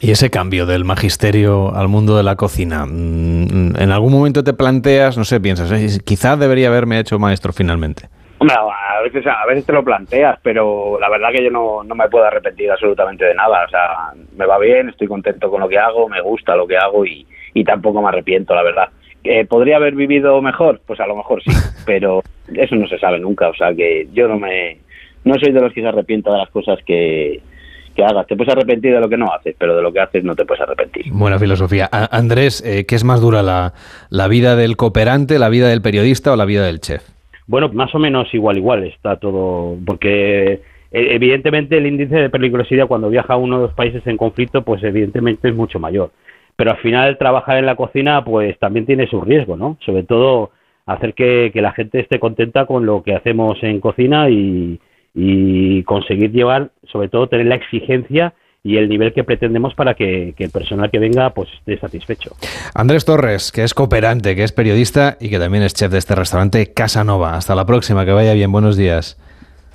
Y ese cambio del magisterio al mundo de la cocina, mm, ¿en algún momento te planteas, no sé, piensas, "Eh, quizá debería haberme hecho maestro finalmente? Hombre, a veces, a veces te lo planteas, pero la verdad que yo no, no me puedo arrepentir absolutamente de nada. O sea, me va bien, estoy contento con lo que hago, me gusta lo que hago y, y tampoco me arrepiento, la verdad. ¿Que ¿Podría haber vivido mejor? Pues a lo mejor sí, pero eso no se sabe nunca. O sea, que yo no me no soy de los que se arrepienta de las cosas que, que hagas. Te puedes arrepentir de lo que no haces, pero de lo que haces no te puedes arrepentir. Buena filosofía. A- Andrés, eh, ¿qué es más dura, la, la vida del cooperante, la vida del periodista o la vida del chef? Bueno, más o menos igual, igual está todo, porque eh, evidentemente el índice de peligrosidad cuando viaja a uno de los países en conflicto, pues evidentemente es mucho mayor. Pero al final trabajar en la cocina, pues también tiene su riesgo, ¿no? Sobre todo hacer que, que la gente esté contenta con lo que hacemos en cocina y, y conseguir llevar, sobre todo tener la exigencia y el nivel que pretendemos para que, que el personal que venga pues esté satisfecho. Andrés Torres, que es cooperante, que es periodista y que también es chef de este restaurante Casanova. Hasta la próxima, que vaya bien, buenos días.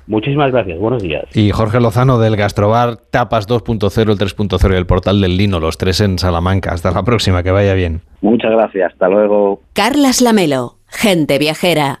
Muchísimas gracias, buenos días. Y Jorge Lozano del Gastrobar Tapas 2.0, el 3.0 y el portal del Lino, los tres en Salamanca. Hasta la próxima, que vaya bien. Muchas gracias, hasta luego. Carlas Lamelo, gente viajera.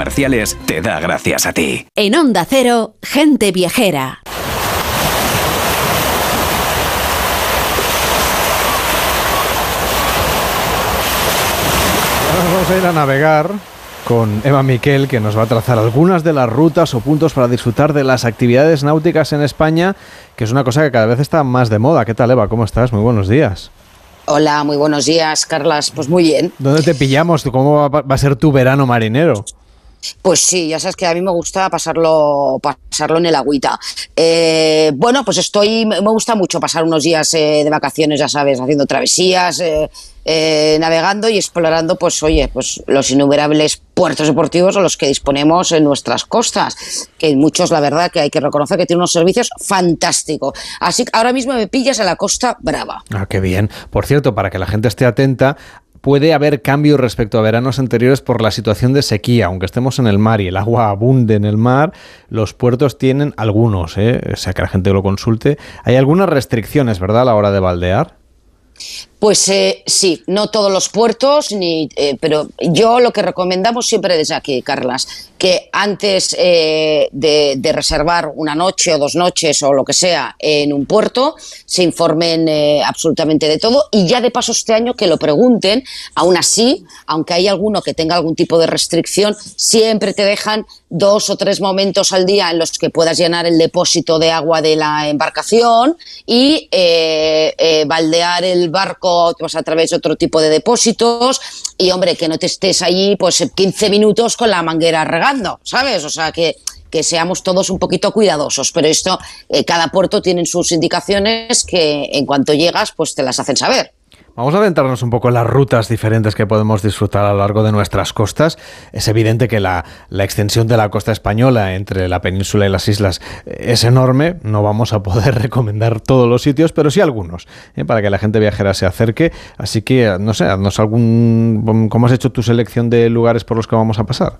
te da gracias a ti. En Onda Cero, gente viajera. Ahora nos vamos a ir a navegar con Eva Miquel, que nos va a trazar algunas de las rutas o puntos para disfrutar de las actividades náuticas en España, que es una cosa que cada vez está más de moda. ¿Qué tal, Eva? ¿Cómo estás? Muy buenos días. Hola, muy buenos días, Carlas. Pues muy bien. ¿Dónde te pillamos? ¿Cómo va a ser tu verano marinero? Pues sí, ya sabes que a mí me gusta pasarlo, pasarlo en el agüita. Eh, bueno, pues estoy, me gusta mucho pasar unos días eh, de vacaciones, ya sabes, haciendo travesías, eh, navegando y explorando, pues oye, pues los innumerables puertos deportivos a los que disponemos en nuestras costas, que muchos, la verdad, que hay que reconocer que tienen unos servicios fantásticos. Así que ahora mismo me pillas a la Costa Brava. Ah, qué bien. Por cierto, para que la gente esté atenta, puede haber cambios respecto a veranos anteriores por la situación de sequía. Aunque estemos en el mar y el agua abunde en el mar, los puertos tienen algunos, ¿eh? o sea que la gente lo consulte. Hay algunas restricciones, ¿verdad?, a la hora de baldear. Pues eh, sí, no todos los puertos, ni, eh, pero yo lo que recomendamos siempre desde aquí, Carlas, que antes eh, de, de reservar una noche o dos noches o lo que sea en un puerto, se informen eh, absolutamente de todo y ya de paso este año que lo pregunten, aún así, aunque hay alguno que tenga algún tipo de restricción, siempre te dejan dos o tres momentos al día en los que puedas llenar el depósito de agua de la embarcación y baldear el barco pues, a través de otro tipo de depósitos y hombre, que no te estés allí pues 15 minutos con la manguera regando, ¿sabes? O sea que que seamos todos un poquito cuidadosos, pero esto, eh, cada puerto tiene sus indicaciones que en cuanto llegas, pues te las hacen saber. Vamos a adentrarnos un poco en las rutas diferentes que podemos disfrutar a lo largo de nuestras costas. Es evidente que la, extensión de la costa española entre la península y las islas es enorme. No vamos a poder recomendar todos los sitios, pero sí algunos, ¿eh? para que la gente viajera se acerque. Así que, no sé, haznos algún... ¿Cómo has hecho tu selección de lugares por los que vamos a pasar?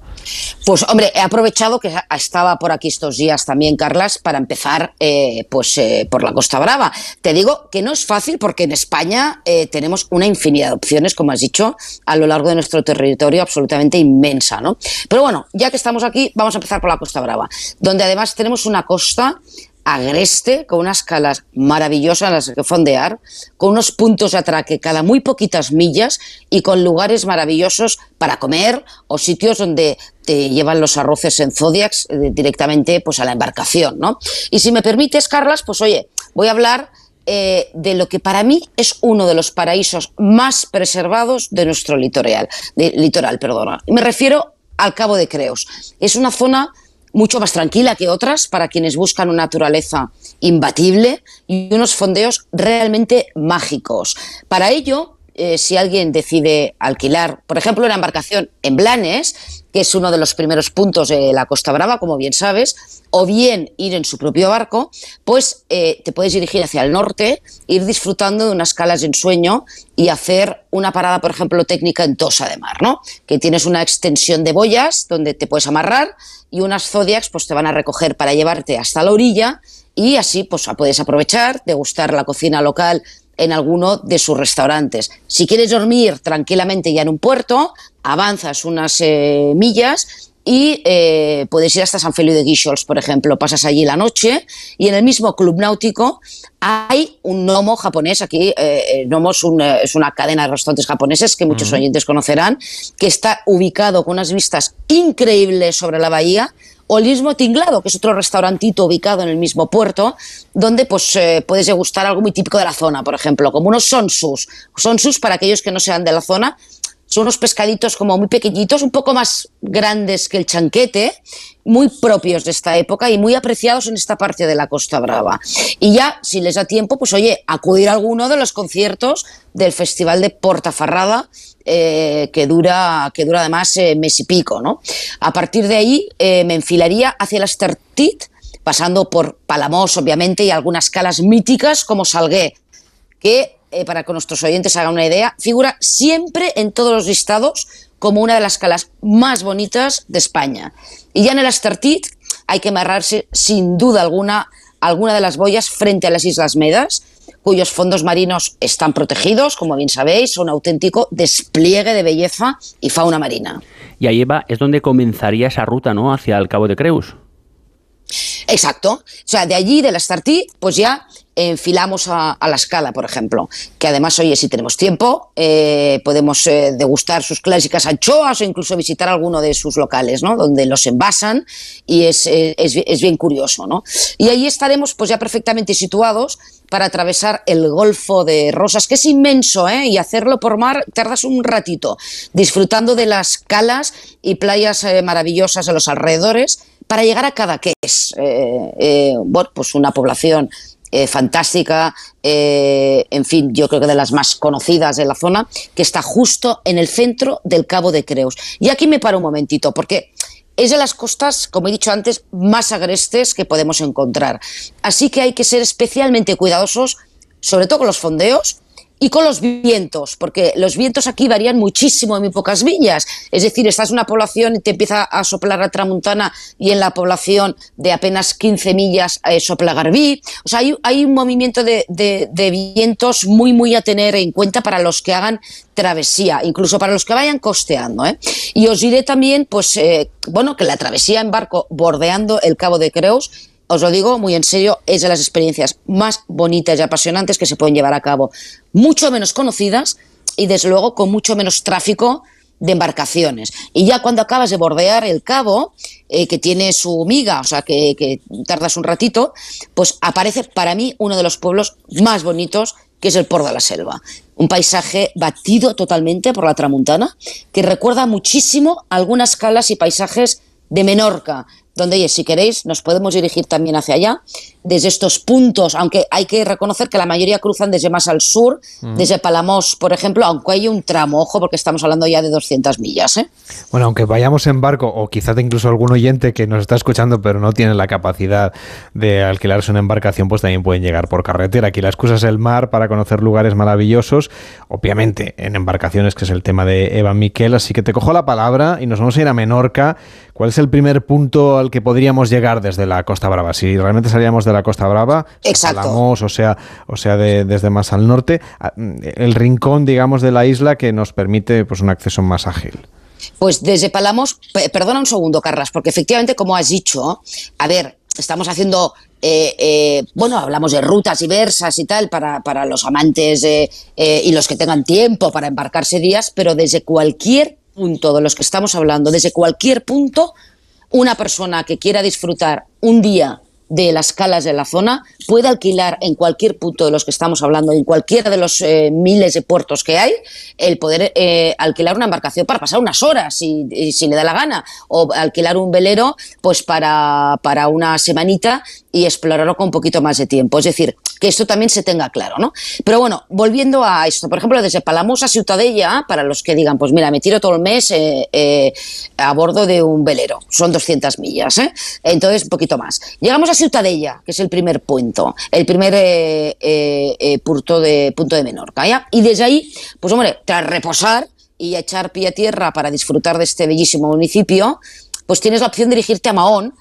Pues, hombre, he aprovechado que estaba por aquí estos días también, Carlas, para empezar eh, pues, eh, por la Costa Brava. Te digo que no es fácil porque en España tenemos una infinidad de opciones, como has dicho, a lo largo de nuestro territorio absolutamente inmensa, ¿no? Pero bueno, ya que estamos aquí, vamos a empezar por la Costa Brava, donde además tenemos una costa agreste, con unas calas maravillosas en las que fondear, con unos puntos de atraque cada muy poquitas millas y con lugares maravillosos para comer o sitios donde te llevan los arroces en Zodiacs eh, directamente pues a la embarcación, ¿no? Y si me permites, Carlas, pues oye, voy a hablar eh, de lo que para mí es uno de los paraísos más preservados de nuestro litoral. De, litoral perdona. Me refiero al Cabo de Creos. Es una zona mucho más tranquila que otras para quienes buscan una naturaleza imbatible y unos fondeos realmente mágicos. Para ello, eh, si alguien decide alquilar, por ejemplo, una embarcación en Blanes, que es uno de los primeros puntos de la Costa Brava, como bien sabes, o bien ir en su propio barco, pues eh, te puedes dirigir hacia el norte, ir disfrutando de unas calas de ensueño y hacer una parada, por ejemplo, técnica en Tosa de Mar, ¿no? Que tienes una extensión de boyas donde te puedes amarrar y unas zodiacs pues te van a recoger para llevarte hasta la orilla y así pues puedes aprovechar, degustar la cocina local en alguno de sus restaurantes. Si quieres dormir tranquilamente ya en un puerto, avanzas unas eh, millas y eh, puedes ir hasta San Feliu de Guíxols, por ejemplo. Pasas allí la noche y en el mismo club náutico hay un Nomo japonés. Aquí, eh, Nomo es, un, es, una cadena de restaurantes japoneses que muchos uh -huh. oyentes conocerán, que está ubicado con unas vistas increíbles sobre la bahía. O el Tinglado, que es otro restaurantito ubicado en el mismo puerto, donde pues, eh, puedes degustar algo muy típico de la zona, por ejemplo, como unos sonsus. Sonsus, para aquellos que no sean de la zona, son unos pescaditos como muy pequeñitos, un poco más grandes que el chanquete, muy propios de esta época y muy apreciados en esta parte de la Costa Brava. Y ya, si les da tiempo, pues oye, acudir a alguno de los conciertos del Festival de Portaferrada, eh, que, dura, que dura además eh, mes y pico. ¿no? A partir de ahí eh, me enfilaría hacia la Estartit, pasando por Palamós, obviamente, y algunas calas míticas como Salgué, que para que nuestros oyentes hagan una idea, figura siempre en todos los listados como una de las calas más bonitas de España. Y ya en el Estartit hay que amarrarse sin duda alguna alguna de las boyas frente a las Islas Medas, cuyos fondos marinos están protegidos, como bien sabéis, son un auténtico despliegue de belleza y fauna marina. Y ahí Eva, es donde comenzaría esa ruta, ¿no? Hacia el Cabo de Creus. Exacto. O sea, de allí, del Estartí, pues ya enfilamos a, la escala, por ejemplo. Que además, oye, si tenemos tiempo, eh, podemos eh, degustar sus clásicas anchoas o incluso visitar alguno de sus locales, ¿no? Donde los envasan y es, eh, es, es, bien curioso, ¿no? Y ahí estaremos pues ya perfectamente situados para atravesar el Golfo de Rosas, que es inmenso, ¿eh? Y hacerlo por mar tardas un ratito, disfrutando de las calas y playas maravillosas de los alrededores para llegar a Cadaqués, eh, bueno, pues una población eh, fantástica, eh, en fin, yo creo que de las más conocidas de la zona, que está justo en el centro del Cabo de Creus. Y aquí me paro un momentito, porque es de las costas, como he dicho antes, más agrestes que podemos encontrar. Así que hay que ser especialmente cuidadosos, sobre todo con los fondeos, y con los vientos, porque los vientos aquí varían muchísimo en muy pocas villas. Es decir, estás en una población y te empieza a soplar la tramuntana y en la población de apenas 15 millas eh, sopla garbí. O sea, hay, un movimiento de, vientos muy, muy a tener en cuenta para los que hagan travesía, incluso para los que vayan costeando. ¿eh? Y os diré también, pues, eh, bueno, que la travesía en barco bordeando el Cabo de Creus os lo digo muy en serio, es de las experiencias más bonitas y apasionantes que se pueden llevar a cabo. Mucho menos conocidas y desde luego con mucho menos tráfico de embarcaciones. Y ya cuando acabas de bordear el cabo, eh, que tiene su miga, o sea, que, tardas un ratito, pues aparece para mí uno de los pueblos más bonitos, que es el Port de la Selva. Un paisaje batido totalmente por la tramuntana, que recuerda muchísimo algunas calas y paisajes de Menorca, donde, oye, si queréis, nos podemos dirigir también hacia allá, desde estos puntos, aunque hay que reconocer que la mayoría cruzan desde más al sur, mm. desde Palamos, por ejemplo, aunque hay un tramo, ojo, porque estamos hablando ya de 200 millas. ¿eh? Bueno, aunque vayamos en barco, o quizás incluso algún oyente que nos está escuchando, pero no tiene la capacidad de alquilarse una embarcación, pues también pueden llegar por carretera. Aquí la excusa es el mar para conocer lugares maravillosos, obviamente en embarcaciones, que es el tema de Eva Miquel, así que te cojo la palabra y nos vamos a ir a Menorca. ¿Cuál es el primer punto al que podríamos llegar desde la Costa Brava? Si realmente salíamos de la Costa Brava. Palamos, o sea, o sea de, desde más al norte, el rincón, digamos, de la isla que nos permite pues, un acceso más ágil. Pues desde Palamos, perdona un segundo, Carlas, porque efectivamente, como has dicho, a ver, estamos haciendo eh, eh, bueno, hablamos de rutas diversas y tal para, para los amantes eh, y los que tengan tiempo para embarcarse días, pero desde cualquier punto de los que estamos hablando, desde cualquier punto, una persona que quiera disfrutar un día de las calas de la zona puede alquilar en cualquier punto de los que estamos hablando, en cualquiera de los eh, miles de puertos que hay, el poder eh, alquilar una embarcación para pasar unas horas, si, si, le da la gana, o alquilar un velero pues para, para una semanita y explorarlo con un poquito más de tiempo. Es decir, que esto también se tenga claro, ¿no? Pero bueno, volviendo a esto, por ejemplo, desde Palamós a Ciutadella, para los que digan, pues mira, me tiro todo el mes eh, eh, a bordo de un velero, son 200 millas, ¿eh? Entonces, un poquito más. Llegamos a Ciutadella, que es el primer punto, el primer eh, punto, de, punto de Menorca, ¿ya? Y desde ahí, pues hombre, tras reposar y echar pie a tierra para disfrutar de este bellísimo municipio, pues tienes la opción de dirigirte a Mahón,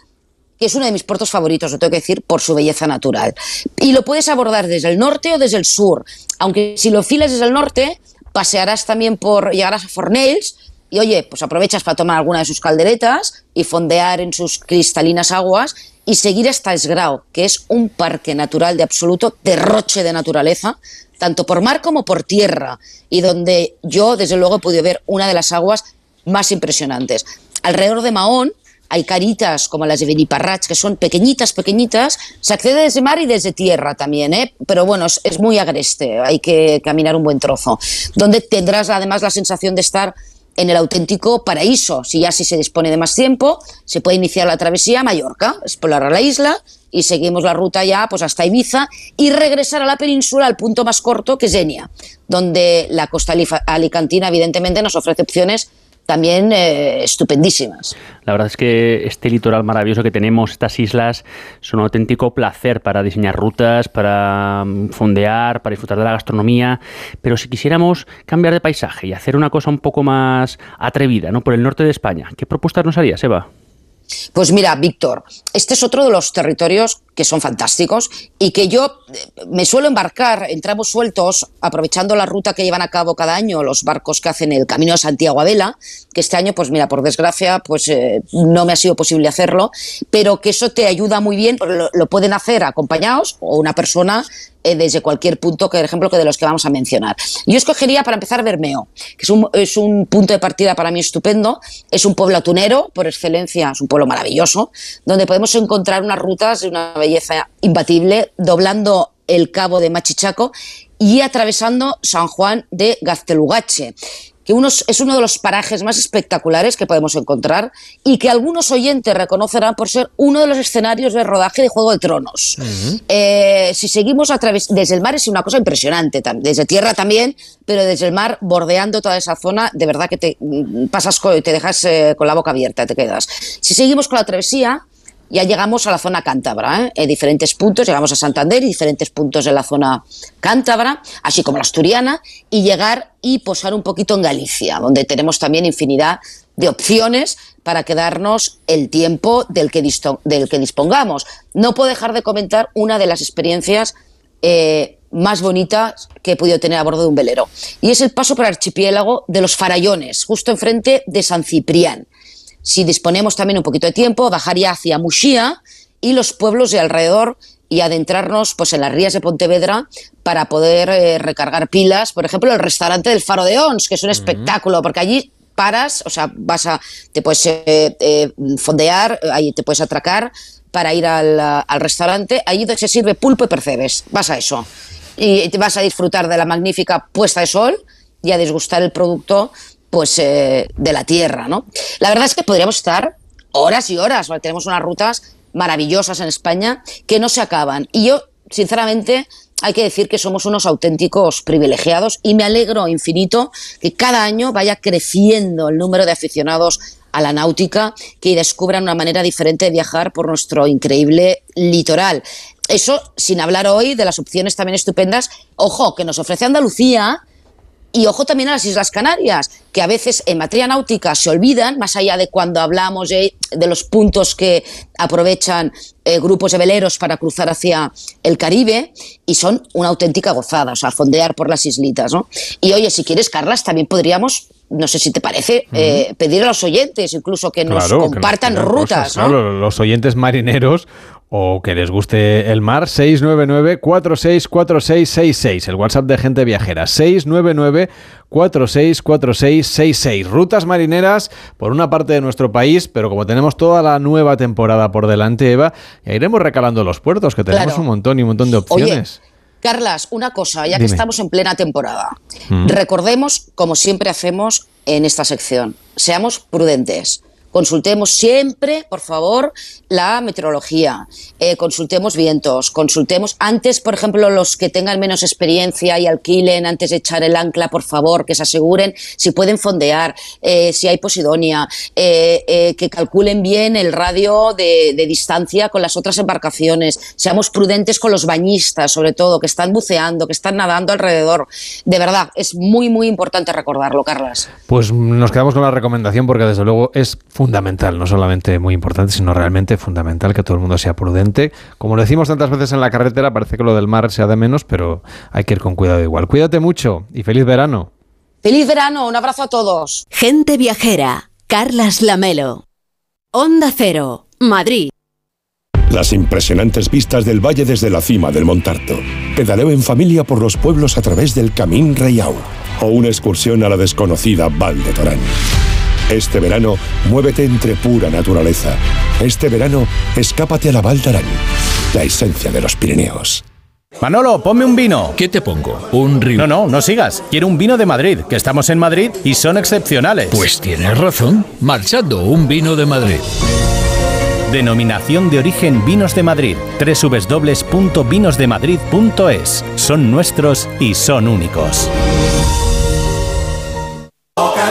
que es uno de mis puertos favoritos, lo tengo que decir, por su belleza natural. Y lo puedes abordar desde el norte o desde el sur, aunque si lo filas desde el norte, pasearás también por, llegarás a Fornells, y oye, pues aprovechas para tomar alguna de sus calderetas y fondear en sus cristalinas aguas y seguir hasta Esgrao, que es un parque natural de absoluto derroche de naturaleza, tanto por mar como por tierra, y donde yo, desde luego, he podido ver una de las aguas más impresionantes. Alrededor de Mahón hay caritas como las de Beniparrach, que son pequeñitas, pequeñitas. Se accede desde mar y desde tierra también, ¿eh? pero bueno, es, muy agreste, hay que caminar un buen trozo. Donde tendrás además la sensación de estar en el auténtico paraíso. Si ya si se dispone de más tiempo, se puede iniciar la travesía a Mallorca, explorar la isla y seguimos la ruta ya pues hasta Ibiza y regresar a la península al punto más corto que es Enia, donde la costa alicantina evidentemente nos ofrece opciones también eh, estupendísimas. La verdad es que este litoral maravilloso que tenemos, estas islas, son un auténtico placer para diseñar rutas, para mm, fondear, para disfrutar de la gastronomía. Pero si quisiéramos cambiar de paisaje y hacer una cosa un poco más atrevida, ¿no? Por el norte de España, ¿qué propuestas nos harías, Eva? Pues mira, Víctor, este es otro de los territorios que son fantásticos y que yo eh, me suelo embarcar en tramos sueltos, aprovechando la ruta que llevan a cabo cada año los barcos que hacen el Camino de Santiago a Vela, que este año, pues mira, por desgracia, pues eh, no me ha sido posible hacerlo, pero que eso te ayuda muy bien, lo, lo pueden hacer acompañados o una persona eh, desde cualquier punto, que, por ejemplo, que de los que vamos a mencionar. Yo escogería para empezar Bermeo, que es un, es un punto de partida para mí estupendo. Es un pueblo atunero, por excelencia, es un pueblo maravilloso, donde podemos encontrar unas rutas de una belleza imbatible, doblando el cabo de Machichaco y atravesando San Juan de Gaztelugache que es uno de los parajes más espectaculares que podemos encontrar y que algunos oyentes reconocerán por ser uno de los escenarios de rodaje de Juego de Tronos. Eh, si seguimos a través desde el mar es una cosa impresionante, desde tierra también, pero desde el mar bordeando toda esa zona, de verdad que te mm, pasas co- te dejas eh, con la boca abierta, te quedas. Si seguimos con la travesía, ya llegamos a la zona cántabra, ¿eh? en diferentes puntos, llegamos a Santander y diferentes puntos de la zona cántabra, así como la asturiana, y llegar y posar un poquito en Galicia, donde tenemos también infinidad de opciones para quedarnos el tiempo del que, del que dispongamos. No puedo dejar de comentar una de las experiencias eh, más bonitas que he podido tener a bordo de un velero, y es el paso por el archipiélago de los Farallones, justo enfrente de San Ciprián si disponemos también un poquito de tiempo, bajaría hacia Muxía y los pueblos de alrededor y adentrarnos pues en las rías de Pontevedra para poder eh, recargar pilas. Por ejemplo, el restaurante del Faro de Ons, que es un espectáculo, porque allí paras, o sea, vas a, te puedes eh, eh, fondear, ahí te puedes atracar para ir al, al restaurante, allí se sirve pulpo y percebes, vas a eso. Y te vas a disfrutar de la magnífica puesta de sol y a disgustar el producto pues eh, de la tierra, ¿no? La verdad es que podríamos estar horas y horas, tenemos unas rutas maravillosas en España que no se acaban. Y yo, sinceramente, hay que decir que somos unos auténticos privilegiados y me alegro infinito que cada año vaya creciendo el número de aficionados a la náutica que descubran una manera diferente de viajar por nuestro increíble litoral. Eso sin hablar hoy de las opciones también estupendas, ojo, que nos ofrece Andalucía, y ojo también a las Islas Canarias, que a veces en materia náutica se olvidan, más allá de cuando hablamos de, de los puntos que aprovechan eh, grupos de veleros para cruzar hacia el Caribe, y son una auténtica gozada, o sea, fondear por las islitas, ¿no? Y oye, si quieres, Carlas, también podríamos, no sé si te parece, eh, pedir a los oyentes incluso que nos Claro, que compartan rutas, cosas, ¿no? claro, los oyentes marineros o que les guste el mar, 699-464666, el WhatsApp de gente viajera, 699-464666. Rutas marineras por una parte de nuestro país, pero como tenemos toda la nueva temporada por delante, Eva, ya iremos recalando los puertos, que tenemos Claro. un montón y un montón de opciones. Carlas, una cosa, ya que estamos en plena temporada, Mm. recordemos, como siempre hacemos en esta sección, seamos prudentes. Consultemos siempre, por favor, la meteorología, eh, consultemos vientos, consultemos antes, por ejemplo, los que tengan menos experiencia y alquilen antes de echar el ancla, por favor, que se aseguren si pueden fondear, eh, si hay posidonia, eh, que calculen bien el radio de, de distancia con las otras embarcaciones, seamos prudentes con los bañistas, sobre todo, que están buceando, que están nadando alrededor. De verdad, es muy, muy importante recordarlo, Carlas. Pues nos quedamos con la recomendación porque desde luego es no solamente muy importante, sino realmente fundamental que todo el mundo sea prudente. Como lo decimos tantas veces en la carretera, parece que lo del mar sea de menos, pero hay que ir con cuidado igual. Cuídate mucho y feliz verano. Feliz verano, un abrazo a todos. Gente viajera, Carlas Lamelo. Onda Cero, Madrid. Las impresionantes vistas del valle desde la cima del Montarto. Pedaleo en familia por los pueblos a través del Camín Reiau. O una excursión a la desconocida Val de Torán. Este verano, muévete entre pura naturaleza. Este verano, escápate a la Val d'Aran, la esencia de los Pirineos. Manolo, ponme un vino. ¿Qué te pongo? Un río. No, no, no sigas. Quiero un vino de Madrid, que estamos en Madrid y son excepcionales. Pues tienes razón. Marchando, un vino de Madrid. Denominación de origen Vinos de Madrid. www.vinosdemadrid.es. Son nuestros y son únicos.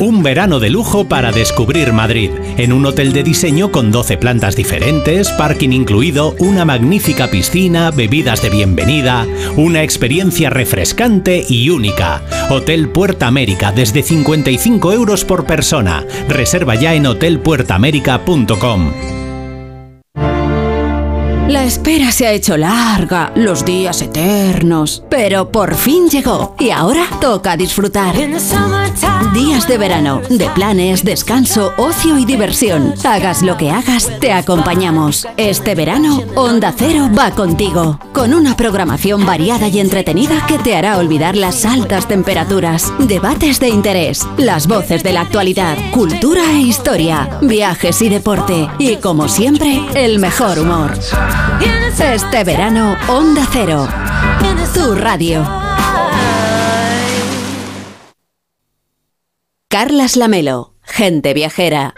Un verano de lujo para descubrir Madrid, en un hotel de diseño con 12 plantas diferentes, parking incluido, una magnífica piscina, bebidas de bienvenida, una experiencia refrescante y única. Hotel Puerta América desde 55 euros por persona. Reserva ya en hotelpuertaamerica.com. La espera se ha hecho larga, los días eternos, pero por fin llegó y ahora toca disfrutar. Días de verano, de planes, descanso, ocio y diversión. Hagas lo que hagas, te acompañamos. Este verano, Onda Cero va contigo, con una programación variada y entretenida que te hará olvidar las altas temperaturas, debates de interés, las voces de la actualidad, cultura e historia, viajes y deporte, y como siempre, el mejor humor. Este verano, Onda Cero. Tu radio. Carlas Lamelo, gente viajera.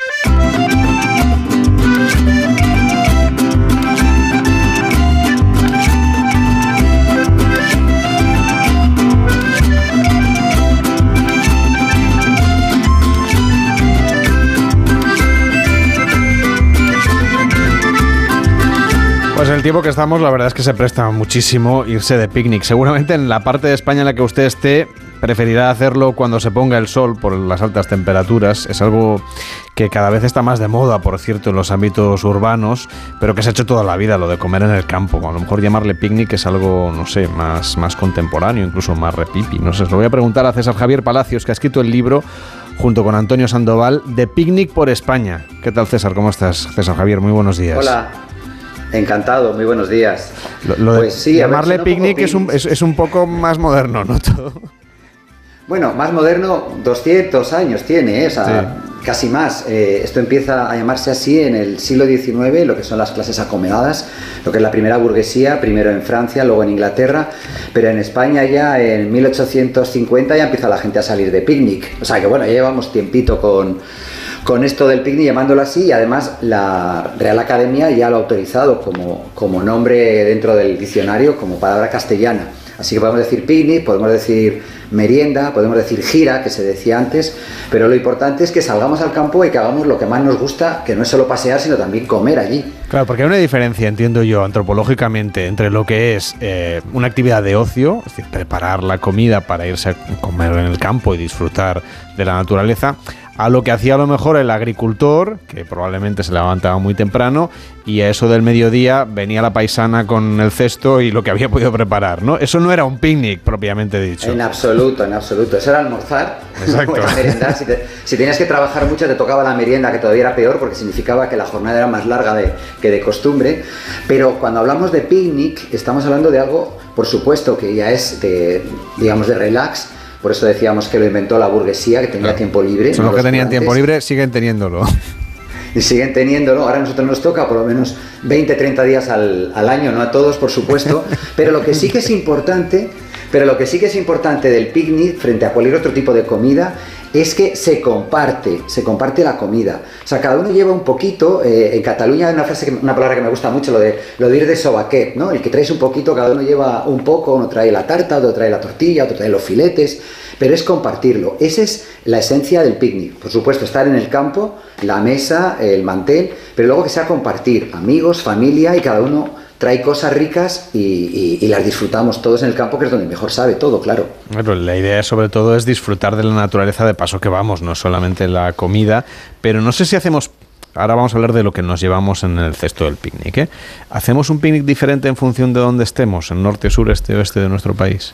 El tiempo que estamos, la verdad es que se presta muchísimo irse de picnic. Seguramente en la parte de España en la que usted esté, preferirá hacerlo cuando se ponga el sol por las altas temperaturas. Es algo que cada vez está más de moda, por cierto, en los ámbitos urbanos, pero que se ha hecho toda la vida, lo de comer en el campo. A lo mejor llamarle picnic es algo, no sé, más, más contemporáneo, incluso más repipi. No sé, se lo voy a preguntar a César Javier Palacios, que ha escrito el libro junto con Antonio Sandoval de Picnic por España. ¿Qué tal, César? ¿Cómo estás? César Javier, muy buenos días. Hola. Encantado, muy buenos días. Lo, lo de Pues sí, ver, llamarle picnic es un, es, es un poco más moderno, ¿no? Todo. Bueno, más moderno, 200 años tiene, ¿eh? O sea, casi más. Eh, esto empieza a llamarse así en el siglo XIX, lo que son las clases acomodadas, lo que es la primera burguesía, primero en Francia, luego en Inglaterra, pero en España ya en 1850 ya empieza la gente a salir de picnic. O sea que bueno, ya llevamos tiempito con, con esto del picnic llamándolo así y además la Real Academia ya lo ha autorizado como, como nombre dentro del diccionario, como palabra castellana. Así que podemos decir picnic, podemos decir merienda, podemos decir gira, que se decía antes, pero lo importante es que salgamos al campo y que hagamos lo que más nos gusta, que no es solo pasear, sino también comer allí. Claro, porque hay una diferencia, entiendo yo, antropológicamente, entre lo que es eh, una actividad de ocio, es decir, preparar la comida para irse a comer en el campo y disfrutar de la naturaleza, a lo que hacía a lo mejor el agricultor, que probablemente se levantaba muy temprano, y a eso del mediodía venía la paisana con el cesto y lo que había podido preparar, ¿no? Eso no era un picnic propiamente dicho. En absoluto, en absoluto. Eso era almorzar. Exacto. merendar. Si, te- si tenías que trabajar mucho, te tocaba la merienda, que todavía era peor porque significaba que la jornada era más larga de- que de costumbre. Pero cuando hablamos de picnic, estamos hablando de algo, por supuesto, que ya es de, digamos, de relax, por eso decíamos que lo inventó la burguesía, que tenía tiempo libre. Son los que tenían tiempo libre, siguen teniéndolo. Y siguen teniéndolo. Ahora a nosotros nos toca por lo menos 20, 30 días al, al año, no a todos, por supuesto. Pero lo que sí que es importante, pero lo que sí que es importante del picnic frente a cualquier otro tipo de comida es que se comparte, se comparte la comida. O sea, cada uno lleva un poquito. eh, en Cataluña hay una frase, una palabra que me gusta mucho, lo de, lo de ir de sobaquet, ¿no? El que traes un poquito, cada uno lleva un poco, uno trae la tarta, otro trae la tortilla, otro trae los filetes, pero es compartirlo. Esa es la esencia del picnic. Por supuesto, estar en el campo, la mesa, el mantel, pero luego que sea compartir, amigos, familia y cada uno trae cosas ricas y, las disfrutamos todos en el campo, que es donde mejor sabe todo, claro. Bueno, la idea sobre todo es disfrutar de la naturaleza de paso que vamos, no solamente la comida, pero no sé si hacemos... Ahora vamos a hablar de lo que nos llevamos en el cesto del picnic. ¿eh? ¿Hacemos un picnic diferente en función de dónde estemos, en norte, sur, este, oeste de nuestro país?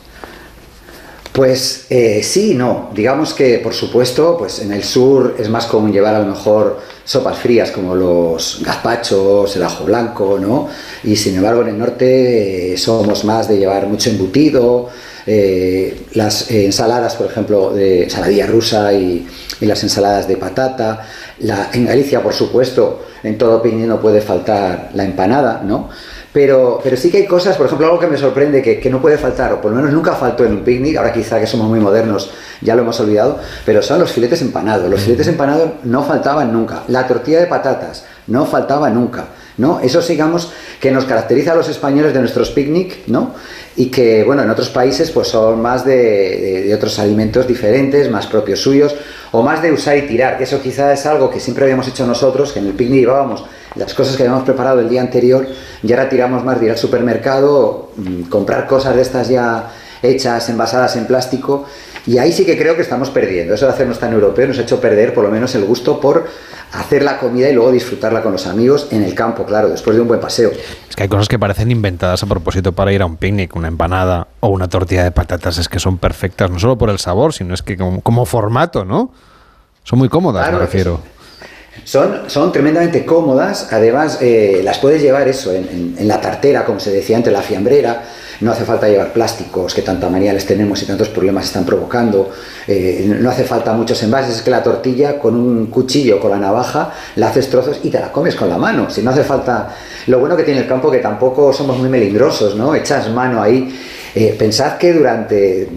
Pues eh, sí no. Digamos que, por supuesto, pues en el sur es más común llevar a lo mejor sopas frías como los gazpachos, el ajo blanco, ¿no? Y sin embargo en el norte eh, somos más de llevar mucho embutido, eh, las ensaladas, por ejemplo, de ensaladilla rusa y, las ensaladas de patata. En Galicia, por supuesto, en todo no puede faltar la empanada, ¿no? Pero, pero sí que hay cosas, por ejemplo, algo que me sorprende que, que no puede faltar, o por lo menos nunca faltó en un picnic, ahora quizá que somos muy modernos ya lo hemos olvidado, pero son los filetes empanados. Los filetes empanados no faltaban nunca. La tortilla de patatas no faltaba nunca. ¿No? Eso, digamos, que nos caracteriza a los españoles de nuestros picnic, ¿no? Y que, bueno, en otros países pues son más de, otros alimentos diferentes, más propios suyos, o más de usar y tirar, que eso quizá es algo que siempre habíamos hecho nosotros, que en el picnic llevábamos las cosas que habíamos preparado el día anterior y ahora tiramos más de ir al supermercado, mm, comprar cosas de estas ya hechas, envasadas en plástico, y ahí sí que creo que estamos perdiendo. Eso de hacernos tan europeo nos ha hecho perder por lo menos el gusto por hacer la comida y luego disfrutarla con los amigos en el campo, claro, después de un buen paseo. Es que hay cosas que parecen inventadas a propósito para ir a un picnic, una empanada o una tortilla de patatas, es que son perfectas, no solo por el sabor, sino es que como, como formato, ¿no? Son muy cómodas, Claro, me refiero. Son, son tremendamente cómodas, además eh, las puedes llevar eso en, en- en la tartera, como se decía antes, la fiambrera, no hace falta llevar plásticos que tanta manía les tenemos y tantos problemas están provocando, eh, no hace falta muchos envases, es que la tortilla con un cuchillo, con la navaja, la haces trozos y te la comes con la mano, si no hace falta... Lo bueno que tiene el campo que tampoco somos muy melindrosos, ¿no? Echas mano ahí. Eh, pensad que durante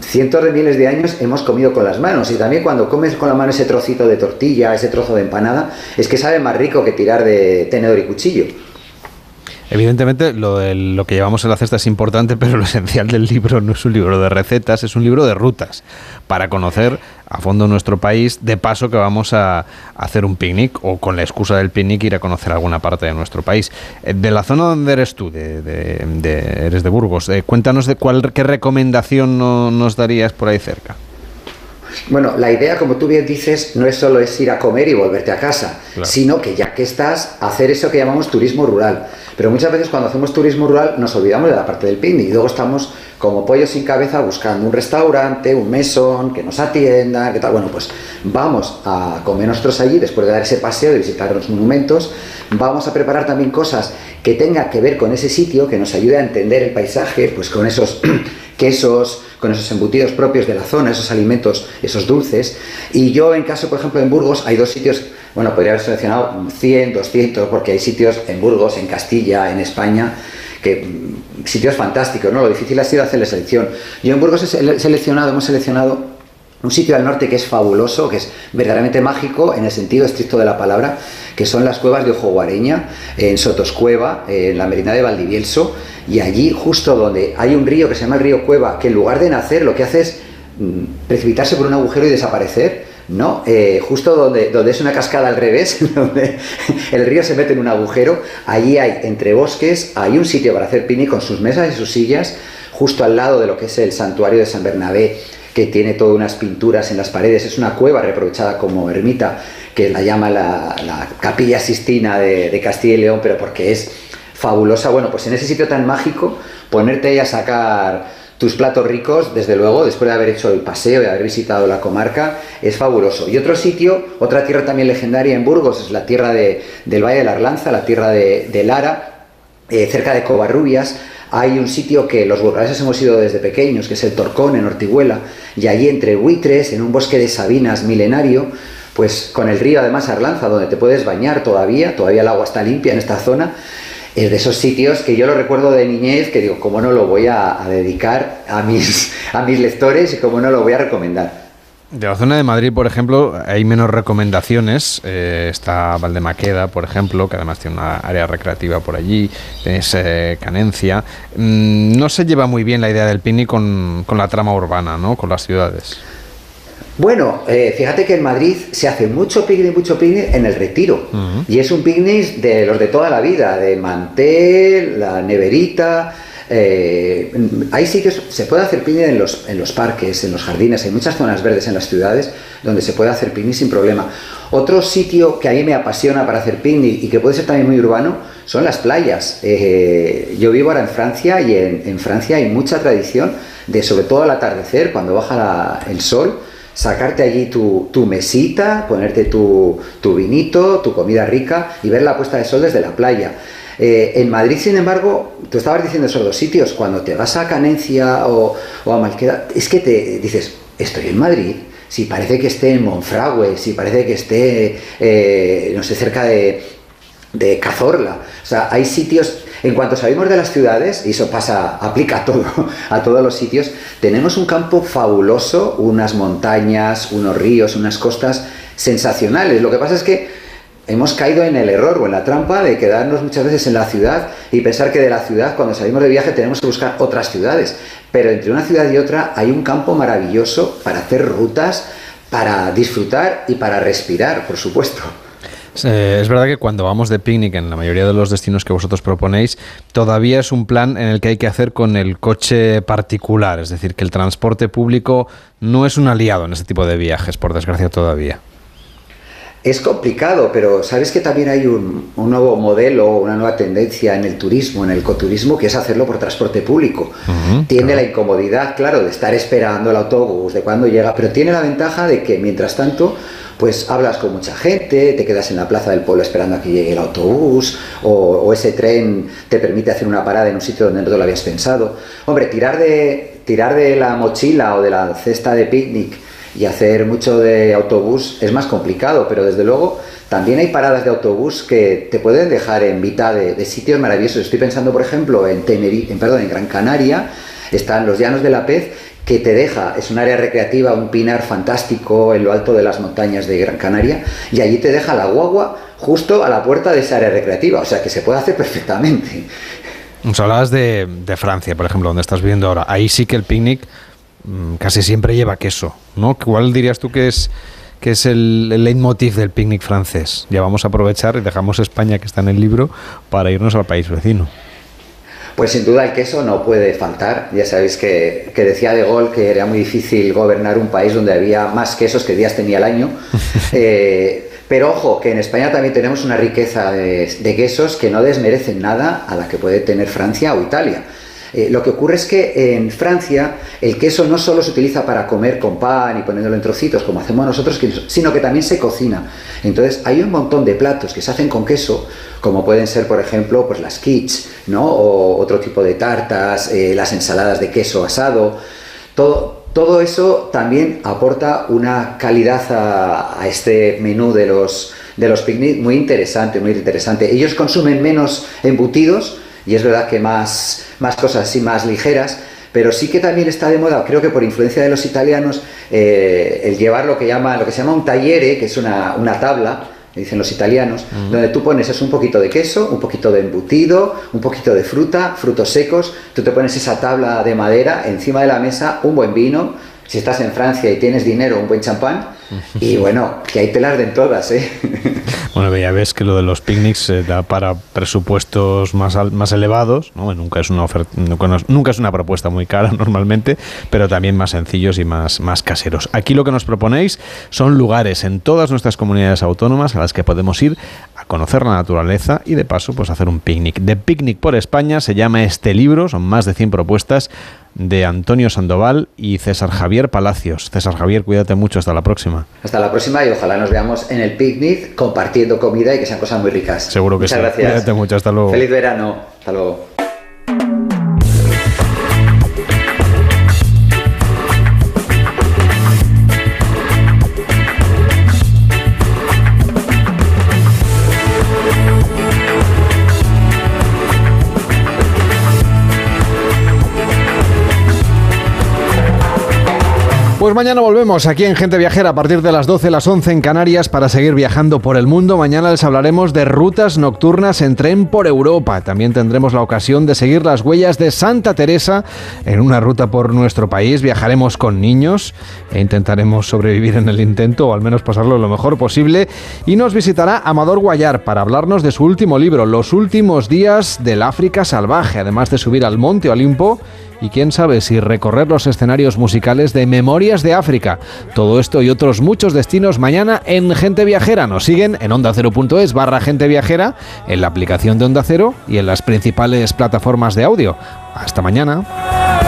cientos de miles de años hemos comido con las manos y también cuando comes con la mano ese trocito de tortilla, ese trozo de empanada, es que sabe más rico que tirar de tenedor y cuchillo. Evidentemente, lo, del- lo que llevamos en la cesta es importante, pero lo esencial del libro no es un libro de recetas, es un libro de rutas para conocer a fondo nuestro país, de paso que vamos a, a hacer un picnic o con la excusa del picnic ir a conocer alguna parte de nuestro país. Eh, De la zona donde eres tú, de, de- de- eres de Burgos, eh, cuéntanos de cuál, qué recomendación no- nos darías por ahí cerca. Bueno, la idea, como tú bien dices, no es solo es ir a comer y volverte a casa, Claro. sino que ya que estás, hacer eso que llamamos turismo rural. Pero muchas veces cuando hacemos turismo rural nos olvidamos de la parte del picnic y luego estamos como pollos sin cabeza buscando un restaurante, un mesón, que nos atienda, que tal. Bueno, pues vamos a comer nosotros allí después de dar ese paseo, de visitar los monumentos. Vamos a preparar también cosas que tengan que ver con ese sitio, que nos ayude a entender el paisaje, pues con esos quesos, con esos embutidos propios de la zona, esos alimentos, esos dulces. Y yo, en caso, por ejemplo, en Burgos, hay dos sitios, bueno, podría haber seleccionado 100, 200, porque hay sitios en Burgos, en Castilla, en España, que mm, sitios fantásticos, ¿no? Lo difícil ha sido hacer la selección. Yo en Burgos he sele- seleccionado, hemos seleccionado un sitio al norte que es fabuloso, que es verdaderamente mágico en el sentido estricto de la palabra, que son las cuevas de Ojo Guareña, en Sotoscueva, en la Merindad de Valdivielso, y allí justo donde hay un río que se llama el río Cueva, que en lugar de nacer lo que hace es mm, precipitarse por un agujero y desaparecer, ¿no? Eh, justo donde, donde es una cascada al revés, donde el río se mete en un agujero, allí hay entre bosques, hay un sitio para hacer picnic con sus mesas y sus sillas, justo al lado de lo que es el santuario de San Bernabé, que tiene todas unas pinturas en las paredes, es una cueva reaprovechada como ermita, que la llama la, la Capilla Sistina de, Castilla y León, pero porque es fabulosa. Bueno, pues en ese sitio tan mágico, ponerte ahí a sacar tus platos ricos, desde luego, después de haber hecho el paseo, de haber visitado la comarca, es fabuloso. Y otro sitio, otra tierra también legendaria en Burgos, es la tierra de- del Valle de la Arlanza, la tierra de, de Lara, eh, cerca de Covarrubias. Hay un sitio que los burgaleses hemos ido desde pequeños, que es el Torcón, en Ortiguela, y allí entre buitres, en un bosque de sabinas milenario, pues con el río además Arlanza, donde te puedes bañar todavía, todavía el agua está limpia en esta zona, es de esos sitios que yo lo recuerdo de niñez, que digo, ¿cómo no lo voy a, a dedicar a mis, a mis lectores y cómo no lo voy a recomendar? De la zona de Madrid, por ejemplo, hay menos recomendaciones. Eh, está Valdemaqueda, por ejemplo, que además tiene una área recreativa por allí. Tienes eh, Canencia. Mm, no se lleva muy bien la idea del picnic con, con la trama urbana, ¿no? Con las ciudades. Bueno, eh, fíjate que en Madrid se hace mucho picnic, mucho picnic en el retiro. Y es un picnic de los de toda la vida, de mantel, la neverita. Eh, hay sitios, se puede hacer picnic en los, en los parques, en los jardines, hay muchas zonas verdes en las ciudades donde se puede hacer picnic sin problema. Otro sitio que a mí me apasiona para hacer picnic y que puede ser también muy urbano son las playas. Eh, yo vivo ahora en Francia y en, Francia hay mucha tradición de, sobre todo al atardecer, cuando baja el sol, sacarte allí tu, tu mesita, ponerte tu, tu vinito, tu comida rica y ver la puesta de sol desde la playa. Eh, en Madrid, sin embargo, tú estabas diciendo esos dos sitios, cuando te vas a Canencia o, a Malqueda, es que te dices, estoy en Madrid, si parece que esté en Monfragüe, si parece que esté, eh, no sé, cerca de, de Cazorla. O sea, hay sitios, en cuanto salimos de las ciudades, y eso pasa, aplica a todo, a todos los sitios, tenemos un campo fabuloso, unas montañas, unos ríos, unas costas sensacionales. Lo que pasa es que hemos caído en el error o en la trampa de quedarnos muchas veces en la ciudad y pensar que de la ciudad, cuando salimos de viaje, tenemos que buscar otras ciudades. Pero entre una ciudad y otra hay un campo maravilloso para hacer rutas, para disfrutar y para respirar, por supuesto. Eh, es verdad que cuando vamos de picnic en la mayoría de los destinos que vosotros proponéis, todavía es un plan en el que hay que hacer con el coche particular, es decir, que el transporte público no es un aliado en ese tipo de viajes, por desgracia todavía. Es complicado, pero sabes que también hay un, un nuevo modelo, una nueva tendencia en el turismo, en el ecoturismo, que es hacerlo por transporte público. Tiene la incomodidad, claro, de estar esperando el autobús, de cuándo llega, pero tiene la ventaja de que mientras tanto, pues hablas con mucha gente, te quedas en la plaza del pueblo esperando a que llegue el autobús, o, o ese tren te permite hacer una parada en un sitio donde no te lo habías pensado. Hombre, tirar de, tirar de la mochila o de la cesta de picnic y hacer mucho de autobús es más complicado, pero desde luego también hay paradas de autobús que te pueden dejar en mitad de, sitios maravillosos. Estoy pensando, por ejemplo, en Tenerife, en, perdón, en Gran Canaria, están los Llanos de la Pez, que te deja, es un área recreativa, un pinar fantástico en lo alto de las montañas de Gran Canaria, y allí te deja la guagua justo a la puerta de esa área recreativa, o sea que se puede hacer perfectamente. Nos hablabas de, de Francia, por ejemplo, donde estás viviendo ahora. Ahí sí que el picnic casi siempre lleva queso, ¿no? ¿Cuál dirías tú que es, que es el, el leitmotiv del picnic francés? Ya vamos a aprovechar y dejamos España, que está en el libro, para irnos al país vecino. Pues sin duda el queso no puede faltar. Ya sabéis que, que decía De Gaulle que era muy difícil gobernar un país donde había más quesos que días tenía el año. Eh, pero ojo, que en España también tenemos una riqueza de, de quesos que no desmerecen nada a la que puede tener Francia o Italia. Eh, lo que ocurre es que en Francia el queso no solo se utiliza para comer con pan y poniéndolo en trocitos como hacemos nosotros, sino que también se cocina. Entonces hay un montón de platos que se hacen con queso, como pueden ser, por ejemplo, pues las quiches, ¿no? O otro tipo de tartas, eh, las ensaladas de queso asado. Todo, todo eso también aporta una calidad a, a este menú de los, de los picnic muy interesante, muy interesante. Ellos consumen menos embutidos y es verdad que más, más cosas así, más ligeras, pero sí que también está de moda, creo que por influencia de los italianos, eh, el llevar lo que, llama, lo que se llama un tagliere, que es una, una tabla, dicen los italianos, donde tú pones eso, un poquito de queso, un poquito de embutido, un poquito de fruta, frutos secos, tú te pones esa tabla de madera encima de la mesa, un buen vino, si estás en Francia y tienes dinero, un buen champán, y bueno, que ahí te las den todas, ¿eh? Bueno, ya ves que lo de los picnics eh, da para presupuestos más, al- más elevados, ¿no? nunca, es una oferta, nunca, no es- nunca es una propuesta muy cara normalmente, pero también más sencillos y más, más caseros. Aquí lo que nos proponéis son lugares en todas nuestras comunidades autónomas a las que podemos ir a conocer la naturaleza y de paso pues hacer un picnic. De Picnic por España se llama este libro, son más de 100 propuestas de Antonio Sandoval y César Javier Palacios. César Javier, cuídate mucho, hasta la próxima. Hasta la próxima y ojalá nos veamos en el picnic compartiendo comida y que sean cosas muy ricas. Seguro que Muchas sí. gracias. Cuídate mucho, hasta luego. Feliz verano. Hasta luego. Pues mañana volvemos aquí en Gente Viajera a partir de las 12, las 11 en Canarias para seguir viajando por el mundo. Mañana les hablaremos de rutas nocturnas en tren por Europa. También tendremos la ocasión de seguir las huellas de Santa Teresa en una ruta por nuestro país. Viajaremos con niños e intentaremos sobrevivir en el intento o al menos pasarlo lo mejor posible. Y nos visitará Amador Guayar para hablarnos de su último libro, Los últimos días del África salvaje, además de subir al Monte Olimpo y quién sabe si recorrer los escenarios musicales de Memorias de África. Todo esto y otros muchos destinos mañana en Gente Viajera. Nos siguen en ondacero.es barra Gente Viajera, en la aplicación de Onda Cero y en las principales plataformas de audio. Hasta mañana.